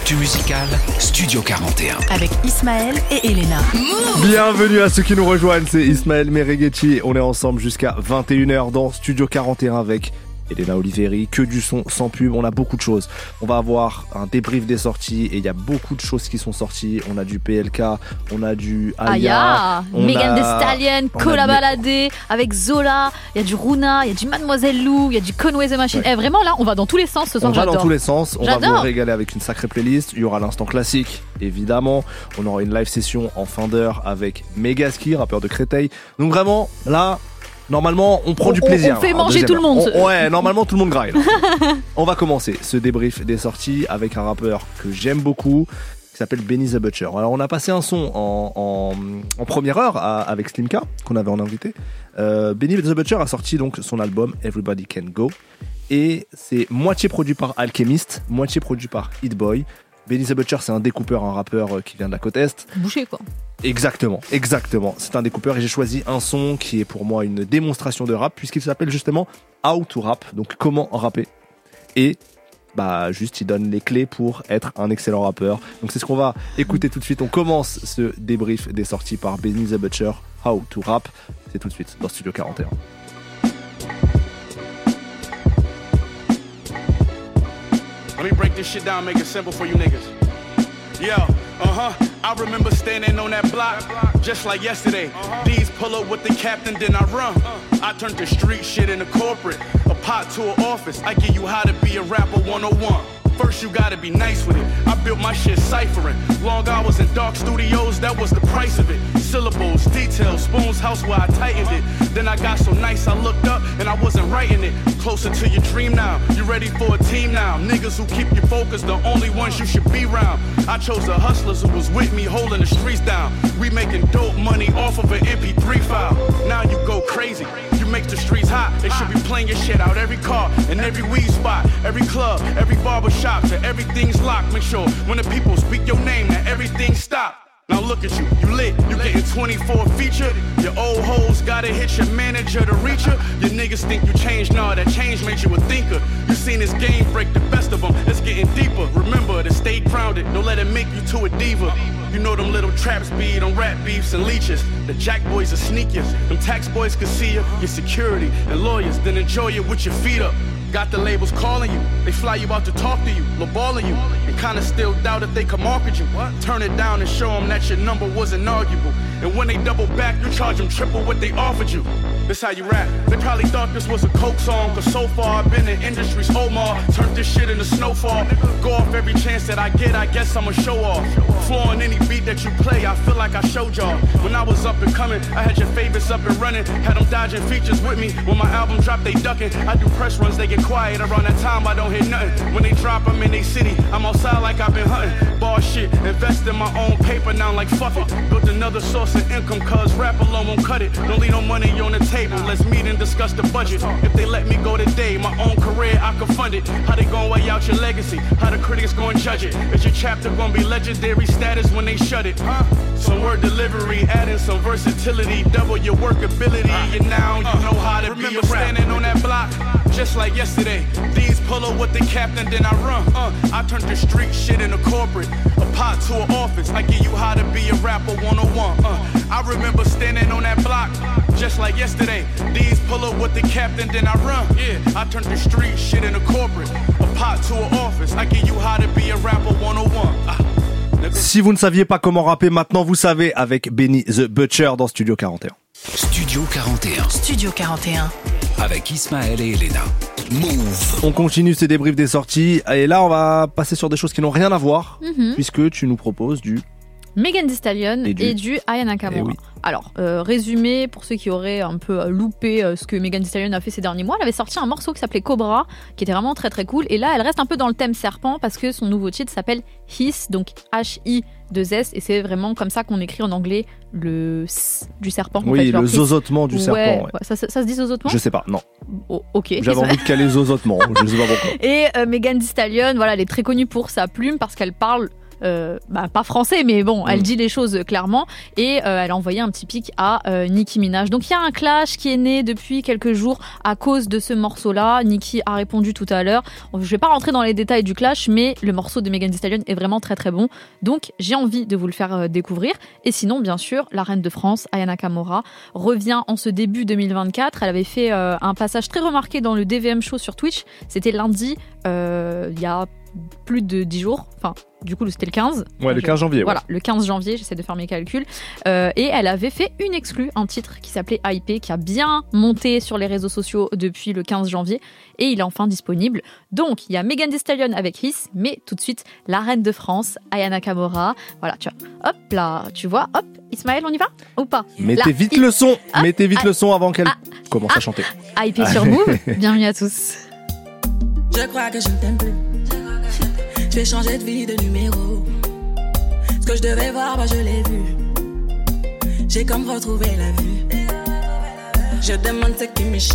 Speaker 17: l'actu
Speaker 3: Actu musicale, Studio 41.
Speaker 2: Avec Ismaël et Elena.
Speaker 1: Bienvenue à ceux qui nous rejoignent, c'est Ismaël Mereghetti. On est ensemble jusqu'à 21h dans Studio 41 avec Elena Oliveri, que du son sans pub, on a beaucoup de choses. On va avoir un débrief des sorties et il y a beaucoup de choses qui sont sorties. On a du PLK, on a du Aya,
Speaker 4: Aya, Megan Thee Stallion, Cola Baladé, avec Zola, il y a du Runa, il y a du Mademoiselle Lou, il y a du Conway the Machine.
Speaker 1: Ouais.
Speaker 4: Eh, vraiment là, on va dans tous les sens ce soir,
Speaker 1: On va dans tous les sens, on va vous régaler avec une sacrée playlist. Il y aura l'instant classique, évidemment. On aura une live session en fin d'heure avec Megaski, rappeur de Créteil. Donc vraiment, là, normalement, on prend
Speaker 4: On-
Speaker 1: du plaisir.
Speaker 4: on fait manger tout le monde.
Speaker 1: On- ouais, normalement, tout le monde graille. on va commencer ce débrief des sorties avec un rappeur que j'aime beaucoup qui s'appelle Benny the Butcher. Alors on a passé un son en, en- en première heure à- avec Slimka qu'on avait en invité. Euh, Benny the Butcher a sorti donc son album Everybody Can Go et c'est moitié produit par Alchemist, moitié produit par Hit Boy. Benny the Butcher c'est un découpeur, un rappeur euh, qui vient de la côte est.
Speaker 4: Bouché quoi.
Speaker 1: Exactement, exactement. C'est un découpeur et j'ai choisi un son qui est pour moi une démonstration de rap puisqu'il s'appelle justement How to Rap, donc comment rapper. Et bah juste il donne les clés pour être un excellent rappeur. Donc c'est ce qu'on va écouter tout de suite. On commence ce débrief des sorties par Benny the Butcher, How to Rap. C'est tout de suite dans Studio 41.
Speaker 8: Let me break this shit down, make it simple for you niggas. Yo, uh huh. I remember standing on that block just like yesterday. These pull up with the captain, then I run. I turned the street shit into corporate, a pot to an office. I give you how to be a rapper 101. First, you gotta be nice with it. I built my shit ciphering. Long hours in dark studios, that was the price of it. Syllables, details, spoons, house where I tightened it. Then I got so nice, I looked up and I wasn't writing it. Closer to your dream now. You ready for a team now? Niggas who keep you focused, the only ones you should be around. I chose the hustlers who was with me, holding the streets down. We making dope money off of an MP3 file. Now you go crazy. You make the streets hot. They should be playing your shit out every car and every weed spot, every club, every barber shop, till everything's locked. Make sure when the people speak your name, that everything stop. Now look at you, you lit, you getting 24 feature. Your old hoes gotta hit your manager to reach her. Your niggas think you changed, nah, that change made you a thinker. You seen this game break the best of them, it's getting deeper. Remember to stay grounded, don't let it make you to a diva. You know them little traps beat on rap beefs and leeches. The jack boys are sneakers, them tax boys can see you. Your security and lawyers, then enjoy it with your feet up. Got the labels calling you, they fly you out to talk to you, lowballing you, and kinda still doubt if they can market you. Turn it down and show them that your number wasn't arguable. And when they double back, you charge them triple what they offered you. This how you rap. They probably thought this was a coke song, cause so far I've been in industry's Omar. Turned this shit into snowfall. Go off every chance that I get, I guess I'm a show off. Flooring any beat that you play, I feel like I showed y'all. When I was up and coming, I had your favorites up and running. Had them dodging features with me. When my album dropped, they ducking. I do press runs, they get quiet. Around that time, I don't hear nothing. When they drop, I'm in they city. I'm outside like I've been hunting. Ball shit, invest in my own paper now, like fuck it. Built another source of income, cause rap alone won't cut it. Don't leave no money on the table. Let's meet and discuss the budget. If they let me go today, my own career, I can fund it. How they gonna weigh out your legacy? How the critics gonna judge it? Is your chapter gonna be legendary status when they shut it? Huh? Some word delivery, adding some versatility, double your workability. And now you know how to be a standing on that block. Just like yesterday, these pull up with the captain, then I run. Uh, I turned the street shit into corporate, a pot to an office. I give you how to be a rapper 101. Uh, I remember standing on that block, just like yesterday. These pull up with the captain, then I run. Yeah, I turned the street shit into corporate, a pot to an office. I give you how to be a rapper 101. Ah.
Speaker 1: Si vous ne saviez pas comment rapper, maintenant vous savez avec Benny the Butcher dans Studio 41.
Speaker 3: Studio 41.
Speaker 2: Studio 41.
Speaker 3: Avec Ismaël et Elena. Move.
Speaker 1: On continue ces débriefs des sorties et là on va passer sur des choses qui n'ont rien à voir
Speaker 4: Mhm.
Speaker 1: puisque tu nous proposes du
Speaker 4: Megan Thee Stallion
Speaker 1: Et
Speaker 4: et
Speaker 1: du-
Speaker 4: du, Aya Nakamura.
Speaker 1: Eh oui.
Speaker 4: Alors, euh, résumé pour ceux qui auraient un peu euh, loupé euh, ce que Megan Thee Stallion a fait ces derniers mois, elle avait sorti un morceau qui s'appelait Cobra, qui était vraiment très très cool. Et là, elle reste un peu dans le thème serpent parce que son nouveau titre s'appelle Hiss, donc H-I-2-S, et c'est vraiment comme ça qu'on écrit en anglais le S du serpent. en
Speaker 1: Oui,
Speaker 4: fait,
Speaker 1: le zozotement du
Speaker 4: Ouais,
Speaker 1: serpent, ouais.
Speaker 4: ouais, Ça, ça- ça se dit zozotement?
Speaker 1: Je sais pas, non.
Speaker 4: Oh, ok.
Speaker 1: J'avais envie de caler zozotement, je sais pas pourquoi.
Speaker 4: Et euh, Megan Thee Stallion, voilà, elle est très connue pour sa plume parce qu'elle parle euh, bah, pas français, mais bon, elle dit les choses clairement. Et euh, elle a envoyé un petit pic à euh, Nicki Minaj. Donc il y a un clash qui est né depuis quelques jours à cause de ce morceau-là. Nicki a répondu tout à l'heure. Je vais pas rentrer dans les détails du clash, mais le morceau de Megan Thee Stallion est vraiment très très bon. Donc j'ai envie de vous le faire euh, découvrir. Et sinon, bien sûr, la reine de France, Ayana Kamora, revient en ce début 2024. Elle avait fait un passage très remarqué dans le DVM show sur Twitch. C'était lundi, il y a plus de 10 jours. Enfin, du coup, c'était le 15.
Speaker 1: Ouais, le 15 janvier, ouais.
Speaker 4: Voilà, le 15 janvier, j'essaie de faire mes calculs. Euh, et elle avait fait une exclue, un titre qui s'appelait IP, qui a bien monté sur les réseaux sociaux depuis le 15 janvier. Et il est enfin disponible. Donc, il y a Megan Thee Stallion avec Hiss, mais tout de suite, la reine de France, Ayana Kamora. Voilà, tu vois, hop là, tu vois, hop, Ismaël, on y va Ou pas?
Speaker 1: Mettez
Speaker 4: Là,
Speaker 1: vite le son,
Speaker 4: Hop,
Speaker 1: mettez vite
Speaker 4: ah,
Speaker 1: le son avant qu'elle
Speaker 4: ah,
Speaker 1: commence à chanter.
Speaker 4: IP sur Move. Bienvenue à tous.
Speaker 20: Je crois que je ne t'aime plus. Vais changer de vie, de numéro. Ce que je devais voir, bah je l'ai vu. J'ai comme retrouvé la vue. Je demande ce qui me chie.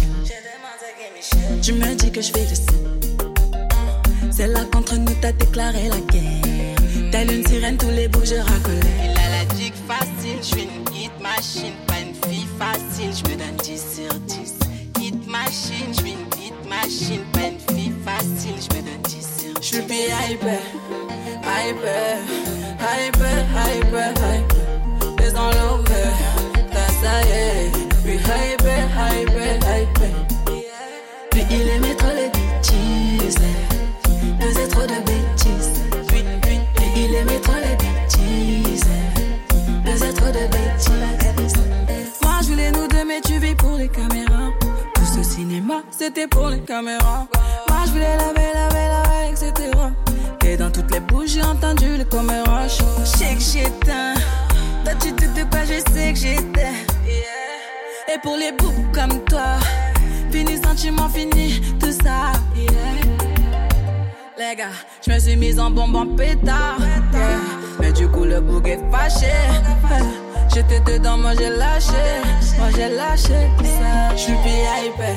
Speaker 20: Tu me dis que je fais le signe. C'est là qu'entre nous t'as déclaré la guerre. Telle une sirène, tous les bouts je racolais.
Speaker 21: Il a la dick facile, je suis une hit machine, pas une fille facile, je me donne 10 sur 10. Hit machine, je suis une hit machine, pas une fille facile, Je
Speaker 20: suis hyper, hyper, hyper, hyper, hyper. Les enlevés, là ça y est. Puis hyper, hyper, hyper.
Speaker 21: Puis il aimait trop les bêtises, faisait trop de bêtises. Puis il aimait trop les bêtises, faisait trop de bêtises.
Speaker 20: Moi je voulais nous deux, mais tu vis pour les caméras. Tout ce cinéma, c'était pour les caméras. Je voulais laver, laver, laver, etc. Et dans toutes les bouches, j'ai entendu le caméra. Je sais que j'éteins. Toi tu te pas, je sais que j'étais. Et pour les boucs comme toi, fini sentiment, fini tout ça. Les gars, je me suis mise en bombe en pétard. Mais du coup, le bouc est fâché. J'étais dedans, moi j'ai lâché. Moi j'ai lâché. Je suis hyper,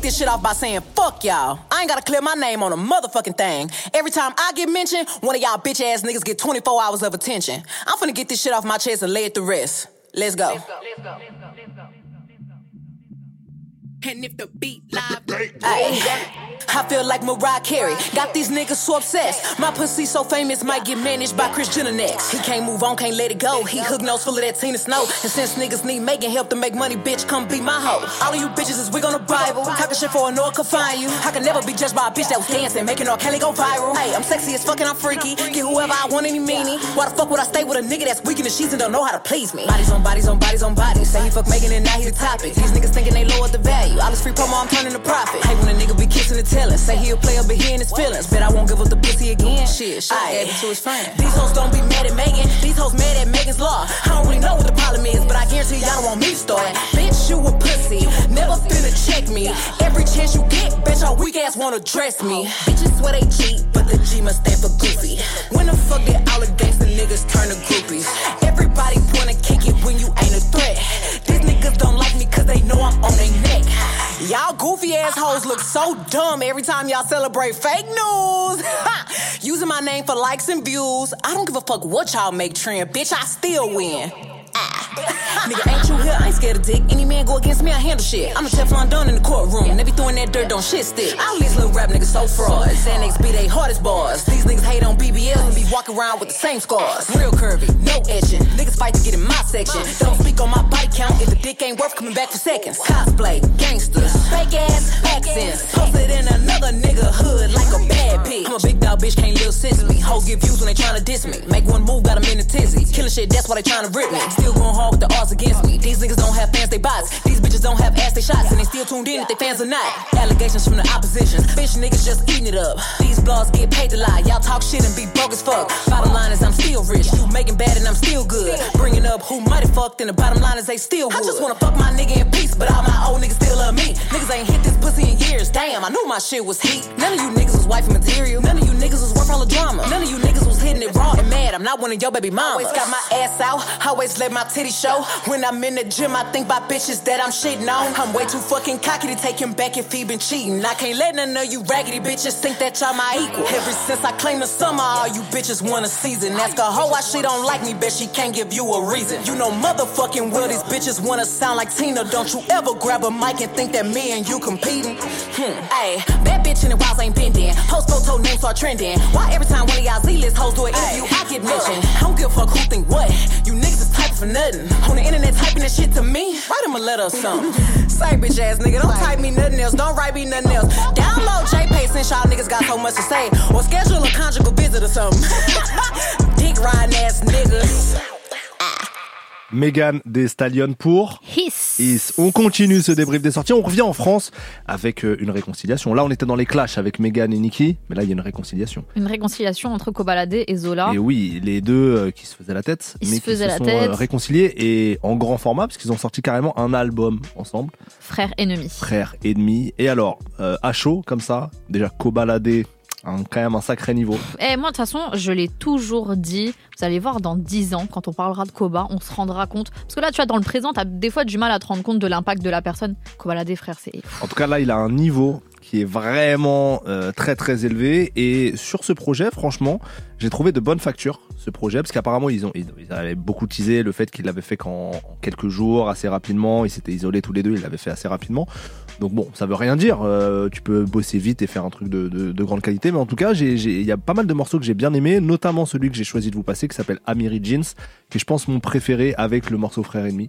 Speaker 22: kick this shit off by saying, fuck y'all. I ain't got to clear my name on a motherfucking thing. Every time I get mentioned, one of y'all bitch ass niggas get 24 hours of attention. I'm finna get this shit off my chest and lay it to rest. Let's go.
Speaker 21: And if the beat live,
Speaker 22: Ay. I feel like Mariah Carey. Got these niggas so obsessed. My pussy so famous, might get managed by Chris Jenner next. He can't move on, can't let it go. He hook nose full of that Tina Snow. And since niggas need making help to make money, bitch, come be my hoe. All of you bitches is wig on the Bible. Talking shit for a no one can find you. I can never be judged by a bitch that was dancing, making R. Kelly go viral. Hey, I'm sexy as fucking, I'm freaky. Get whoever I want, any meanie. Why the fuck would I stay with a nigga that's weak in the sheets and don't know how to please me? Bodies on bodies on bodies on bodies. Say he fuck Megan and now he the topic. These niggas thinking they lowered the value. All this free promo, I'm turning to profit. Hey, when a nigga be kissing and telling, say he'll play up here in his feelings. Bet I won't give up the pussy again. Shit, shit, gave it to his friend. These hoes don't be mad at Megan. These hoes mad at Megan's law. I don't really know what the problem is, but I guarantee y'all don't want me to start. Bitch, you a pussy. Never finna check me. Every chance you get, bet your weak ass wanna dress me. Bitches swear they cheat, but the G must stand for goofy. When the fuck did all the gangsta niggas turn to groupies? Everybody wanna kick it when you ain't a threat. These niggas don't like me cause they know I'm on their neck. Y'all goofy assholes look so dumb every time y'all celebrate fake news. Using my name for likes and views. I don't give a fuck what y'all make trend, bitch. I still win. Nigga, ain't you here? I ain't scared of dick. Any man go against me, I handle shit. I'm a Teflon Don in the courtroom. They be throwing that dirt, don't shit stick. All these little rap niggas so frauds. Xanax be they hardest bars. These niggas hate on BBL and be walking around with the same scars. Real curvy, no etching. Niggas fight to get in my section. Don't speak on my bite count if the dick ain't worth coming back for seconds. Cosplay, gangsters, fake ass accents. Posted in another nigga hood like a bad pig. I'm a big dog bitch, can't live me. Hoes get views when they tryna diss me. Make one move, got 'em in a tizzy. Killing shit, that's why they tryna rip me. Still going hard with the odds against me. These niggas don't have fans, they bots. These bitches don't have ass, they shots. And they still tuned in if they fans or not. Allegations from the opposition. Bitch niggas just eating it up. These blogs get paid to lie. Y'all talk shit and be broke as fuck. Bottom line is I'm still rich. You making bad and I'm still good. Bringing up who might have fucked and the bottom line is they still would. I just wanna fuck my nigga in peace, but all my old niggas still love me. Niggas ain't hit this pussy in years. Damn, I knew my shit was heat. None of you niggas was wifey material. None of you niggas was worth all the drama. None of you niggas was hitting it raw and mad. I'm not one of your baby mamas. Always got my ass out. Always let my titty show. When I'm in the gym, I think about bitches that I'm shitting on. I'm way too fucking cocky to take him back if he been cheating. I can't let none of you raggedy bitches think that y'all my equal. Ever since I claimed the summer, all you bitches want a season. Ask a hoe why she don't like me, bet she can't give you a reason. You know motherfucking well these bitches wanna sound like Tina. Don't you ever grab a mic and think that me and you competing? Hmm. Ayy, that bitch in the walls ain't bending. Post photo names start trending. Why every time one of y'all Z-list hoes do an interview, I get mentioned? I don't give a fuck who think what. You niggas is typing for nothing. On the internet typing that shit to me. Write him a letter or something. Say bitch ass nigga, don't type me nothing else. Don't write me nothing else. Download JPay since y'all niggas got so much to say. Or schedule a conjugal visit or something. Dick riding ass niggas.
Speaker 1: Megan des Stallions pour
Speaker 4: Hiss.
Speaker 1: Hiss. On continue ce débrief des sorties. On revient en France avec euh, une réconciliation. Là, on était dans les clashs avec Megan et Nicki, mais là, il y a une réconciliation.
Speaker 4: Une réconciliation entre Kobalade et Zola.
Speaker 1: Et oui, les deux euh, qui se faisaient la tête,
Speaker 4: Ils
Speaker 1: mais
Speaker 4: se
Speaker 1: qui se
Speaker 4: la
Speaker 1: sont
Speaker 4: tête.
Speaker 1: euh, réconciliés et en grand format, parce qu'ils ont sorti carrément un album ensemble,
Speaker 4: Frère ennemi.
Speaker 1: frères ennemis. Et alors, euh, à chaud, comme ça, déjà Kobalade, un, quand même un sacré niveau.
Speaker 4: Eh, moi, de toute façon, je l'ai toujours dit. Vous allez voir dans 10 ans, quand on parlera de Koba, on se rendra compte. Parce que là, tu vois, dans le présent, t'as des fois du mal à te rendre compte de l'impact de la personne. Kobalade, frère, c'est.
Speaker 1: En tout cas, là, il a un niveau qui est vraiment euh, très très élevé. Et sur ce projet, franchement, j'ai trouvé de bonnes factures, ce projet, parce qu'apparemment, ils, ont, ils, ils avaient beaucoup teasé le fait qu'ils l'avaient fait qu'en en quelques jours, assez rapidement. Ils s'étaient isolés tous les deux, ils l'avaient fait assez rapidement. Donc bon, ça veut rien dire. euh, tu peux bosser vite et faire un truc de, de- de grande qualité. Mais en tout cas, il y a pas mal de morceaux que j'ai bien aimés, notamment celui que j'ai choisi de vous passer, qui s'appelle Amiri Jeans, qui est, je pense, mon préféré avec le morceau Frère Ennemi.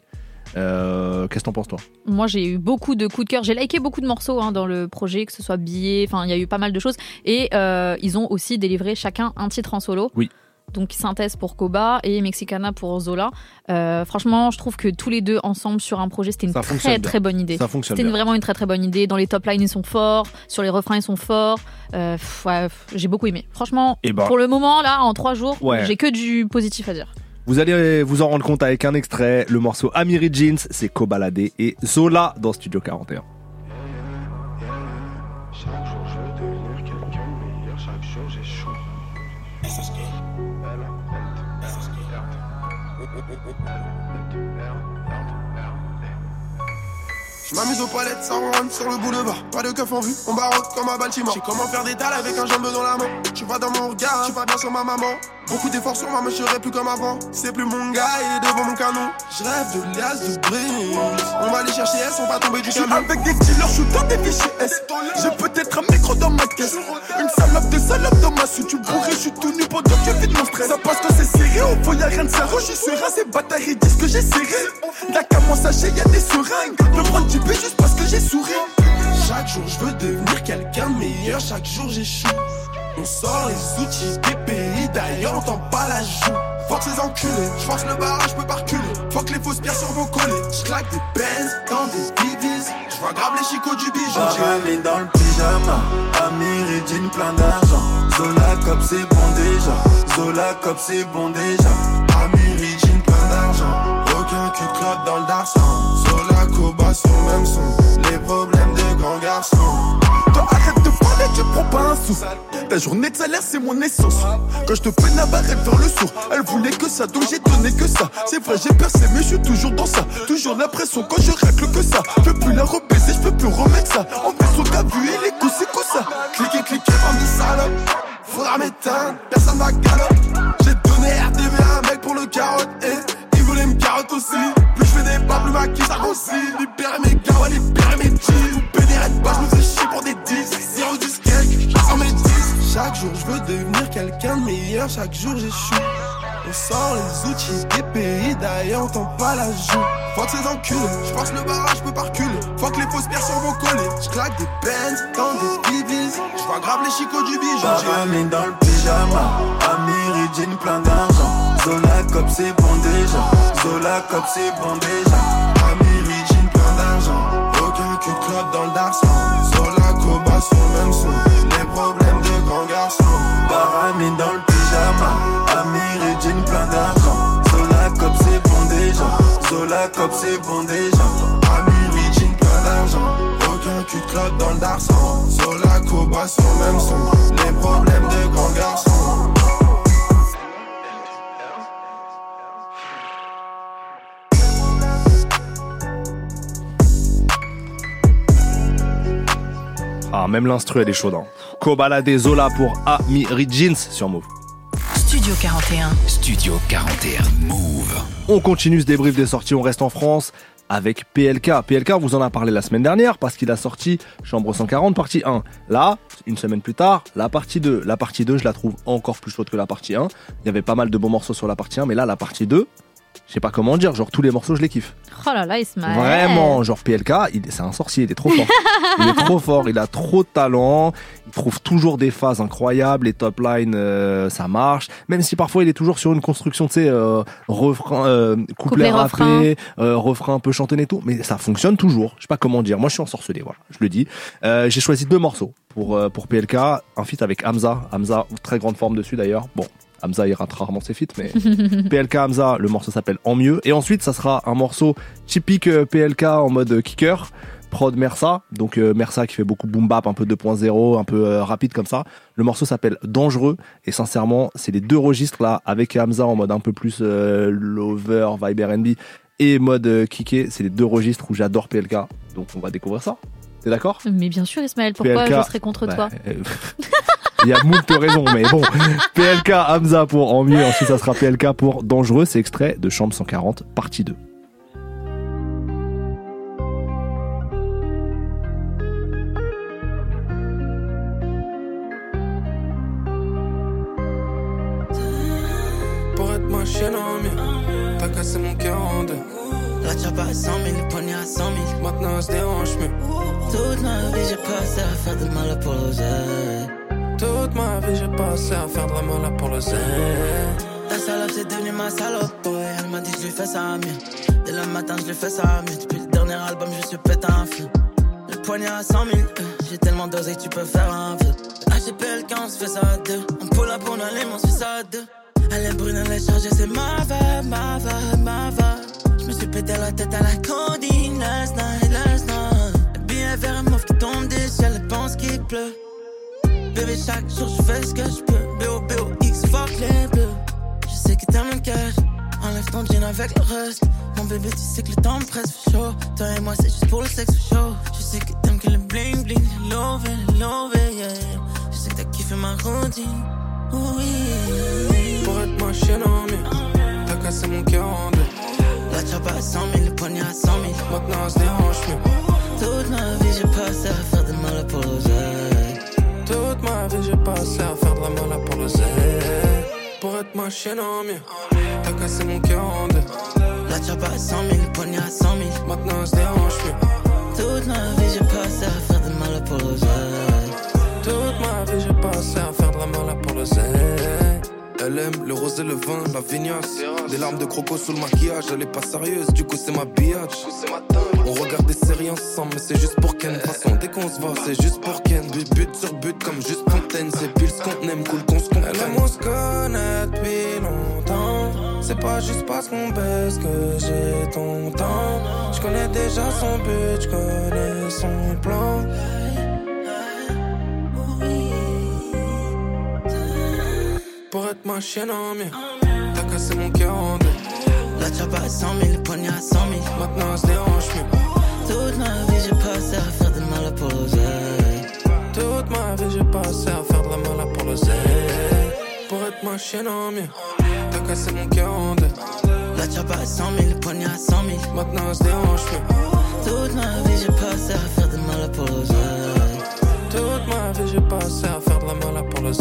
Speaker 1: Euh, Qu'est-ce que t'en penses, toi?
Speaker 4: Moi, j'ai eu beaucoup de coups de cœur. J'ai liké beaucoup de morceaux hein, dans le projet, que ce soit billets, enfin, il y a eu pas mal de choses. Et euh, ils ont aussi délivré chacun un titre en solo.
Speaker 1: Oui.
Speaker 4: Donc, Synthèse pour Koba et Mexicana pour Zola. Euh, franchement, je trouve que tous les deux ensemble sur un projet, c'était une
Speaker 1: Ça
Speaker 4: très très bonne idée.
Speaker 1: Ça fonctionne
Speaker 4: C'était vraiment une très très bonne idée. Dans les top lines, ils sont forts. Sur les refrains, ils sont forts. Euh, ouais, j'ai beaucoup aimé. Franchement,
Speaker 1: Eh ben.
Speaker 4: pour le moment, là, en trois jours,
Speaker 1: Ouais.
Speaker 4: j'ai que du positif à dire.
Speaker 1: Vous allez vous en rendre compte avec un extrait. Le morceau Amiri Jeans, c'est Kobalade et Zola dans Studio 41.
Speaker 5: Je
Speaker 19: m'amuse aux palettes sans run sur le boulevard. Pas de keuf en vue, on baroque comme à Baltimore. J'ai comment faire des talles avec un jambe dans la main. Tu vas dans mon regard, tu vas bien sur ma maman. Beaucoup d'efforts sur moi, mais je serai plus comme avant. C'est plus mon gars et devant mon canon. Je rêve de lias, de brise. On va les chercher, elles sont pas tombées du
Speaker 12: Je
Speaker 19: camion.
Speaker 12: avec des dealers, je suis dans des fichiers S. J'ai peut-être un micro dans ma caisse. Une salope de salope dans ma suite. Tu bourré, je suis tout nu pendant que vide mon stress. Ça passe quand c'est serré, au fond y'a rien de. Je suis serein, ces bâtards ils disent que j'ai serré. Là qu'à mon sachet, y'a des seringues. Me prendre du B juste parce que j'ai souri.
Speaker 19: Chaque jour je veux devenir quelqu'un de meilleur, chaque jour j'échoue. On sort les outils des pays d'ailleurs, on t'en pas la joue. Fuck ces enculés, je force le barrage, peux pas reculer. Fuck les fausses pierres sur vos collets. Je claque des Benz dans des divises. Je vois grave les chicots du bijou.
Speaker 23: Parallé dans le pyjama, Amir plein d'argent. Zola cop c'est bon déjà, Zola cop c'est bon déjà.
Speaker 19: Amir jean plein d'argent. Aucun cul clotte dans le darsan. Zola sur le même son. Les problèmes de grands garçons
Speaker 12: tu prends pas un sou. Ta journée de salaire, c'est mon essence. Quand je te fais la barre, elle fait le sourd. Elle voulait que ça, donc j'ai donné que ça. C'est vrai, j'ai percé, mais je suis toujours dans ça. Toujours la pression quand je racle que ça. Je peux plus la rebaiser, je peux plus remettre ça. En plus, on t'a vu, il est coup, c'est ça.
Speaker 19: Cliquez, cliquez, comme des salopes. Faudra m'éteindre, personne va galope. J'ai donné RTB à un mec pour le carotte. Et il voulait me carotte aussi.
Speaker 12: Plus je fais des pas, plus ma qui ça grossit. Libérer mes gars, libérer mes jeans. Vous pénérez pas, je me fais chier pour des 10 meilleur, chaque jour j'échoue. On sort les outils des pays d'ailleurs, on tend pas la joue. Fuck ces enculés, je passe le barrage, je peux pas reculer. Fuck les fausses personnes vont coller. Je claque des pens dans des bibis. Je vois grave les chicots du bijou.
Speaker 23: Baramine dans le pyjama, jean plein d'argent. Zola cop c'est bon déjà, Zola cop c'est bon déjà.
Speaker 12: Jean plein d'argent, aucun cul de dans le darsan. Zola coba sur le même son,
Speaker 23: Baramine dans le pyjama, Amiri jean plein d'argent. Zola cop c'est bon déjà, Zola cop c'est bon déjà.
Speaker 12: Amiri jean plein d'argent, aucun cul club dans le darsan. Zola sur le même son, les problèmes de grands garçons.
Speaker 1: Ah, même l'instru, elle est chaude. Hein. Kobala des Zola pour Amiri Jeans sur Move.
Speaker 2: Studio 41.
Speaker 3: Studio 41 Move.
Speaker 1: On continue ce débrief des sorties, on reste en France avec PLK. PLK, vous en a parlé la semaine dernière parce qu'il a sorti Chambre 140 partie 1. Là, une semaine plus tard, la partie 2. La partie 2, je la trouve encore plus chaude que la partie 1. Il y avait pas mal de bons morceaux sur la partie 1, mais là, la partie 2, je sais pas comment dire, genre tous les morceaux, je les kiffe.
Speaker 4: Oh là là, Ismaël.
Speaker 1: Vraiment, genre PLK, il- c'est un sorcier, il est trop fort. il est trop fort, il a trop de talent, il trouve toujours des phases incroyables, les top lines, euh, ça marche. Même si parfois il est toujours sur une construction, tu sais, euh, refrain, euh, couplet rappé, euh, refrain un peu chantonné et tout, mais ça fonctionne toujours. Je sais pas comment dire. Moi, je suis ensorcelé, voilà, je le dis. Euh, J'ai choisi deux morceaux pour pour PLK, un feat avec Hamza, Hamza très grande forme dessus d'ailleurs. Bon. Hamza il rate rarement ses feats, mais PLK Hamza, le morceau s'appelle En mieux. Et ensuite, ça sera un morceau typique euh, PLK en mode euh, kicker, prod Mersa. Donc euh, Mersa qui fait beaucoup boom bap, un peu 2.0, un peu euh, rapide comme ça. Le morceau s'appelle Dangereux. Et sincèrement, c'est les deux registres là, avec Hamza en mode un peu plus euh, lover, vibe R&B et mode kické. C'est les deux registres où j'adore PLK. Donc on va découvrir ça. T'es d'accord?
Speaker 4: Mais bien sûr, Ismaël, pourquoi
Speaker 1: PLK,
Speaker 4: je serais contre
Speaker 1: bah,
Speaker 4: toi?
Speaker 1: Il y a moult raisons, mais bon. PLK Hamza pour En mieux, ensuite ça sera PLK pour Dangereux, c'est extrait de Chambre 140, partie 2.
Speaker 5: Pour être ma chienne en mieux, t'as cassé mon cœur en deux.
Speaker 18: La chapa à 100 000, le poignet à 100 000.
Speaker 5: Maintenant se dérange mieux.
Speaker 18: Toute ma vie, j'ai passé à faire de mal pour l'oseille.
Speaker 5: Toute ma vie j'ai passé à faire de la mala pour le zen.
Speaker 18: Ta salope, c'est devenu ma salope, boy. Elle m'a dit je lui fais ça mieux. Dès le matin, je lui fais ça mieux. Depuis le dernier album, je suis pété un fil. Le poignet à 100 000, euh, j'ai tellement dosé que tu peux faire un vœu. HPL quand on se fait ça à deux. On pull up, on allume, on se fait ça à deux. Elle est brune, elle est chargée, c'est ma vibe, ma vibe, ma vibe. Je me suis pété la tête à la codine last night, last night. Billet vert et mauve qui tombe des ciels, elle pense qu'il pleut. Bébé, chaque jour je fais ce que je peux. B.O.B.O.X, fuck les bleus. Je sais que t'aimes le cash. Enlève ton jean avec le reste. Mon bébé, tu sais que le temps me presse, for chaud. Toi et moi, c'est juste pour le sexe, for chaud. Je sais que t'aimes que le bling bling, love love yeah. Je sais que t'as kiffé ma routine. Oui.
Speaker 5: Pour être ma chienne en mieux, t'as cassé mon cœur en deux.
Speaker 18: La chapa à 100 000, le poignet à 100 000.
Speaker 5: Maintenant elle se dérange mieux.
Speaker 18: Toute ma vie, j'ai passé à faire
Speaker 5: Toute ma vie j'ai passé à faire de la mala pour le zen. Pour être ma chienne en mieux, t'as cassé mon cœur en deux.
Speaker 18: La chapa à 100 000, le poignet à 100 000.
Speaker 5: Maintenant se dérange mieux.
Speaker 18: Toute ma vie, j'ai passé à faire de mal pour l'oseille.
Speaker 5: Toute ma vie j'ai passé à faire de la mala pour le zen. Elle aime le rose et le vin, la vignasse. Des larmes de croco sous le maquillage, elle est pas sérieuse, du coup c'est ma biatch. On regarde des séries ensemble, mais c'est juste pour Ken. De toute façon, dès qu'on se voit, c'est juste pour Ken. But, but sur but, comme juste fontaine. C'est pile ce qu'on aime, cool qu'on se comprenne. Elle aime, on se connaît depuis longtemps. C'est pas juste parce qu'on baisse que j'ai ton temps. Je connais déjà son but, je connais son plan. Pour être ma chienne en mieux, t'as cassé mon cœur en deux.
Speaker 18: La chapa à 100 000, le poignet à 100 000.
Speaker 5: Maintenant se dérange mieux.
Speaker 18: Toute ma vie, j'ai passé à faire de mal pour l'oseille.
Speaker 5: Toute ma vie j'ai passé à faire de la mala pour le zen. Pour être ma chienne en mieux, t'as cassé mon cœur en deux.
Speaker 18: La chapa à 100 000, le poignet à 100 000.
Speaker 5: Maintenant se dérange mieux.
Speaker 18: Toute ma vie, j'ai passé à faire de mal pour l'oseille.
Speaker 5: Toute ma vie j'ai passé à faire de la mala pour le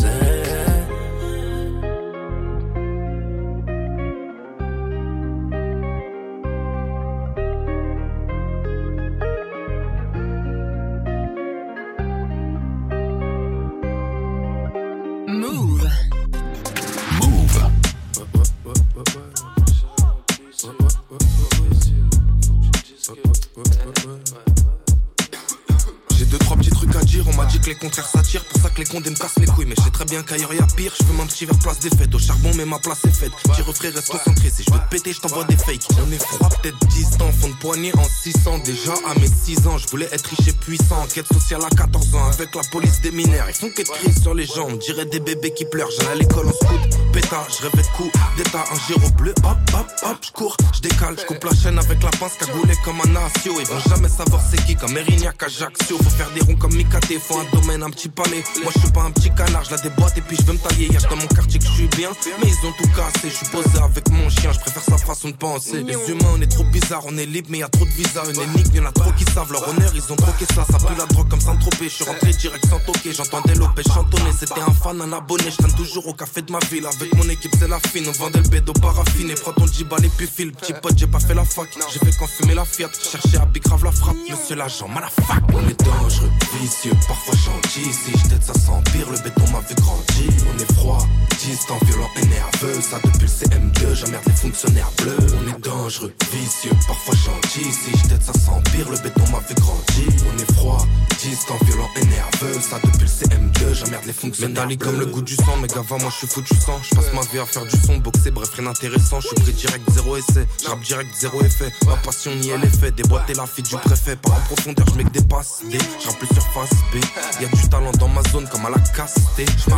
Speaker 24: bien qu'ailleurs y'a pire, je veux mon petit vers place des fêtes. Au charbon, mais ma place est faite. Petit refrain, reste concentré. Si je veux te péter, je t'envoie des fakes. On est froid, peut-être distant, fond de poignée en 600. Déjà à mes 6 ans, je voulais être riche et puissant. Enquête sociale à 14 ans, avec la police des mineurs. Ils font que de sur les gens, on dirait des bébés qui pleurent. J'allais à l'école en scout, pétard, je rêvais de coups d'état, un gyro bleu. Hop, hop, hop, je cours, je décale, je coupe la chaîne avec la pince cagoulée comme un asio. Ils vont jamais savoir c'est qui, comme Erignac, Ajaccio. Faut faire des ronds comme Mikate, faut un domaine, un petit palais. Moi je suis pas un petit canard, je la et puis je veux me tailler. Y'a dans mon quartier que je suis bien, mais ils ont tout cassé. Je suis posé avec mon chien, je préfère sa façon de penser. Les humains, on est trop bizarre, on est libre, mais y a trop de visas. Une énigme, y'en a trop qui savent leur honneur, ils ont troqué ça. Ça pue la drogue comme sans tropé. Je suis rentré direct sans toquer, j'entendais Lopez chantonner. C'était un fan, un abonné, je toujours au café de ma ville. Avec mon équipe, c'est la fine, on vendait le bédo paraffiné. Prends ton djibal et puis file. Petit pote, j'ai pas fait la fac, j'ai fait la fiat. Chercher à grave la frappe, monsieur l'agent, fac On est dangereux, vicieux, parfois gentil. Si je ça s'empire, le béton m'a vu On est froid, distant, violent et nerveux. Ça depuis le CM2, j'emmerde les fonctionnaires bleus. On est dangereux, vicieux, parfois gentil. Si je t'aide, ça s'empire, le béton m'a vu grandir. On est froid, distant, violent et nerveux. Ça depuis le CM2, j'emmerde les fonctionnaires Métallique comme le goût du sang, mais gava, moi je suis foutu sang. Je passe ma vie à faire du son, boxer, bref, rien d'intéressant. Je suis pris direct, zéro essai. J'rappe direct, zéro effet. Ma passion ni elle est fait. Déboîter la fille du préfet. Par en profondeur, je que des passes. D. plus surface B. Y'a du talent dans ma zone comme à la casse.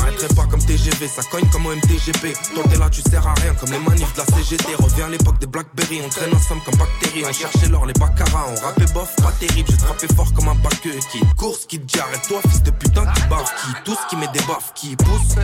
Speaker 24: M'arrêterai pas comme TGV, ça cogne comme au MTGP. Toi t'es là, tu sers à rien comme les manifs de la CGT. Reviens à l'époque des Blackberry, on traîne ensemble comme bactéries. On cherchait l'or, les baccaras, on rappait bof, pas terrible. J'ai frappé fort comme un baqueux qui course, qui te Et toi, fils de putain, qui bave, qui tous qui met des baffes, qui pousse.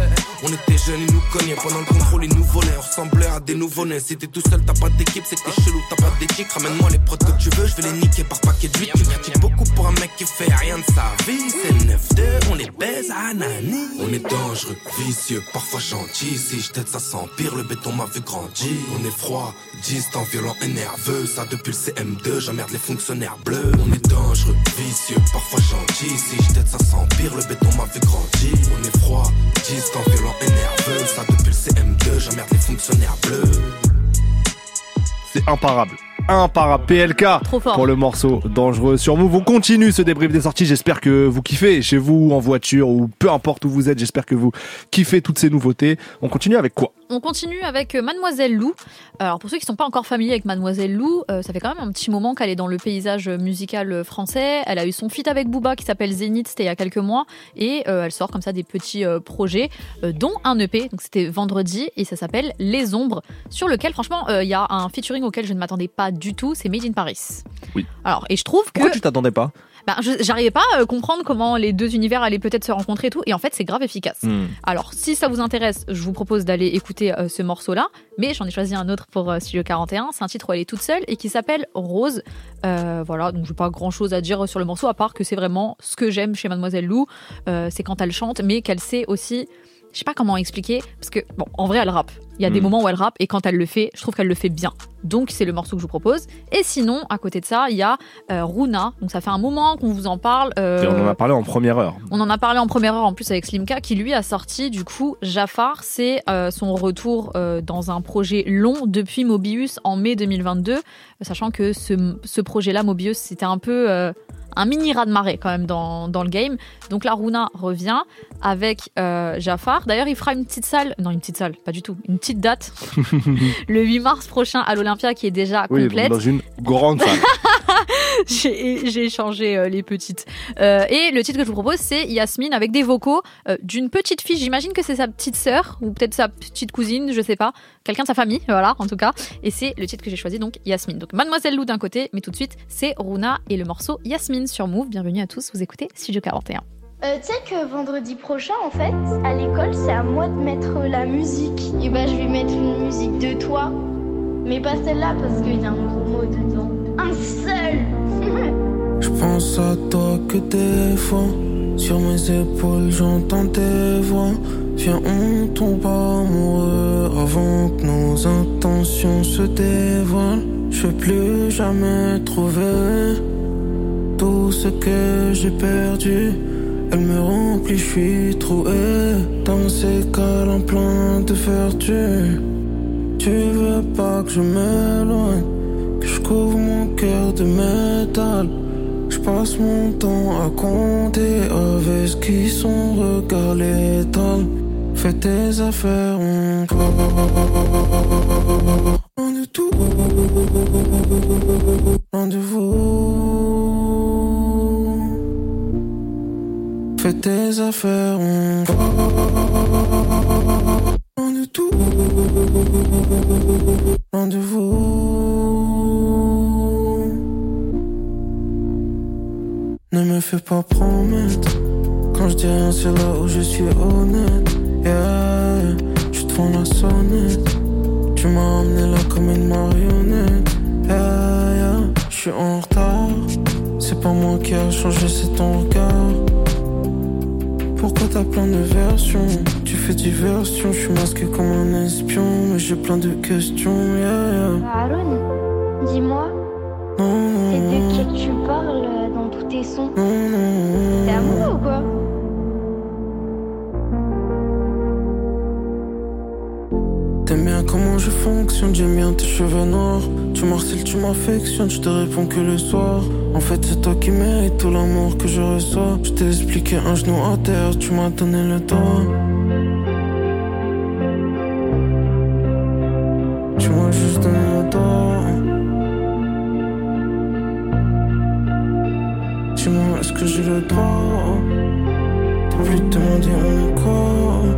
Speaker 24: On était jeunes, ils nous cognaient. Pendant le contrôle, ils nous volaient. On ressemblait à des nouveau-nés. Si t'es tout seul, t'as pas d'équipe, c'est que t'es chelou, t'as pas d'éthique. Ramène-moi les prods que tu veux, je vais les niquer par paquet de 8. Tu critiques beaucoup pour un mec qui fait rien de sa vie. C'est 9-2, on les baise à Nani. On est dangereux, vicieux, parfois gentil. Si je t'aide, ça s'empire, le béton m'a vu grandir. On est froid, distant, violent et nerveux. Ça depuis le CM2, j'emmerde les fonctionnaires bleus. On est dangereux, vicieux, parfois gentil. Si je t'aide, ça s'empire, le béton m'a vu grandir. On est froid, distant, violent et nerveux. Ça depuis le CM2, j'emmerde les fonctionnaires bleus.
Speaker 1: C'est imparable imparable. PLK pour le morceau dangereux sur vous. Vous continuez ce débrief des sorties. J'espère que vous kiffez chez vous, en voiture ou peu importe où vous êtes. J'espère que vous kiffez toutes ces nouveautés. On continue avec quoi?
Speaker 4: On continue avec euh, Mademoiselle Lou. Alors pour ceux qui ne sont pas encore familiers avec Mademoiselle Lou, euh, ça fait quand même un petit moment qu'elle est dans le paysage musical français. Elle a eu son feat avec Booba qui s'appelle Zénith, c'était il y a quelques mois, et euh, elle sort comme ça des petits projets, dont un EP. Donc c'était vendredi et ça s'appelle Les Ombres, sur lequel franchement il y a un featuring auquel je ne m'attendais pas du tout. C'est Made in Paris.
Speaker 1: Oui.
Speaker 4: Alors et je trouve que.
Speaker 1: Pourquoi tu t'attendais pas?
Speaker 4: Bah, j'arrivais pas à comprendre comment les deux univers allaient peut-être se rencontrer et tout. Et en fait, c'est grave efficace. Hmm. Alors, si ça vous intéresse, je vous propose d'aller écouter euh, ce morceau-là. Mais j'en ai choisi un autre pour euh, Studio 41. C'est un titre où elle est toute seule et qui s'appelle Rose. Euh, voilà, donc je n'ai pas grand-chose à dire sur le morceau, à part que c'est vraiment ce que j'aime chez Mademoiselle Lou. c'est quand elle chante, mais qu'elle sait aussi je sais pas comment expliquer, parce que, bon, en vrai, elle rappe. Il y a des hmm. moments où elle rappe, et quand elle le fait, je trouve qu'elle le fait bien. Donc, c'est le morceau que je vous propose. Et sinon, à côté de ça, il y a euh, Runa. Donc, ça fait un moment qu'on vous en parle.
Speaker 1: Euh, on en a parlé en première heure.
Speaker 4: On en a parlé en première heure, en plus, avec Slimka, qui lui a sorti, du coup, Jafar. C'est euh, son retour dans un projet long depuis Mobius en mai 2022. Sachant que ce, ce projet-là, Mobius, c'était un peu un mini raz-de-marée quand même dans, dans, le game. Donc la Runa revient avec euh, Jafar. D'ailleurs, il fera une petite salle, non une petite salle, pas du tout, une petite date le 8 mars prochain à l'Olympia qui est déjà oui, complète.
Speaker 1: Dans une grande salle.
Speaker 4: j'ai échangé euh, les petites. Euh, et le titre que je vous propose, c'est Yasmine avec des vocaux d'une petite fille. J'imagine que c'est sa petite sœur ou peut-être sa petite cousine, je sais pas. Quelqu'un de sa famille, voilà, en tout cas. Et c'est le titre que j'ai choisi, donc Yasmine. Donc Mademoiselle Lou d'un côté, mais tout de suite, c'est Runa et le morceau Yasmine sur Move. Bienvenue à tous, vous écoutez Studio 41.
Speaker 25: Euh, tu sais que vendredi prochain, en fait, à l'école, c'est à moi de mettre la musique. Et bah, je vais mettre une musique de toi. Mais pas celle-là, parce qu'il y a un gros mot dedans. Un seul
Speaker 26: Je pense à toi que des fois. Sur mes épaules, j'entends tes voix. Viens, on tombe amoureux avant que nos intentions se dévoilent. Je vais plus jamais trouver tout ce que j'ai perdu. Elle me remplit, je suis troué dans ces câlins pleins de vertu. Tu veux pas que je m'éloigne, que je couvre mon cœur de métal. Je passe mon temps à compter avec qui sont regard létal. Fais tes affaires, on Loin de tout, loin de vous. Fais tes affaires, on de tout, loin de vous. Ne me fais pas promettre. Quand je dis rien, c'est là où je suis honnête. Yeah, je te prends la sonnette. Tu m'as emmené là comme une marionnette. Yeah, yeah, je suis en retard. C'est pas moi qui a changé, c'est ton regard. Pourquoi t'as plein de versions Tu fais diversion, je suis masqué comme un espion, mais j'ai plein de questions. Yeah, yeah.
Speaker 25: Aaron, dis-moi, c'est de qui tu parles dans tous tes sons? C'est à moi ou quoi?
Speaker 26: T'aimes bien comment je fonctionne, j'aime bien tes cheveux noirs. Tu m'harcèles, tu m'affectionnes, je te réponds que le soir. En fait, c'est toi qui mérites tout l'amour que je reçois. Je t'ai expliqué un genou à terre, tu m'as donné le doigt. Tu m'as juste donné le doigt. Dis-moi, est-ce que j'ai le droit? T'as plus de demander encore.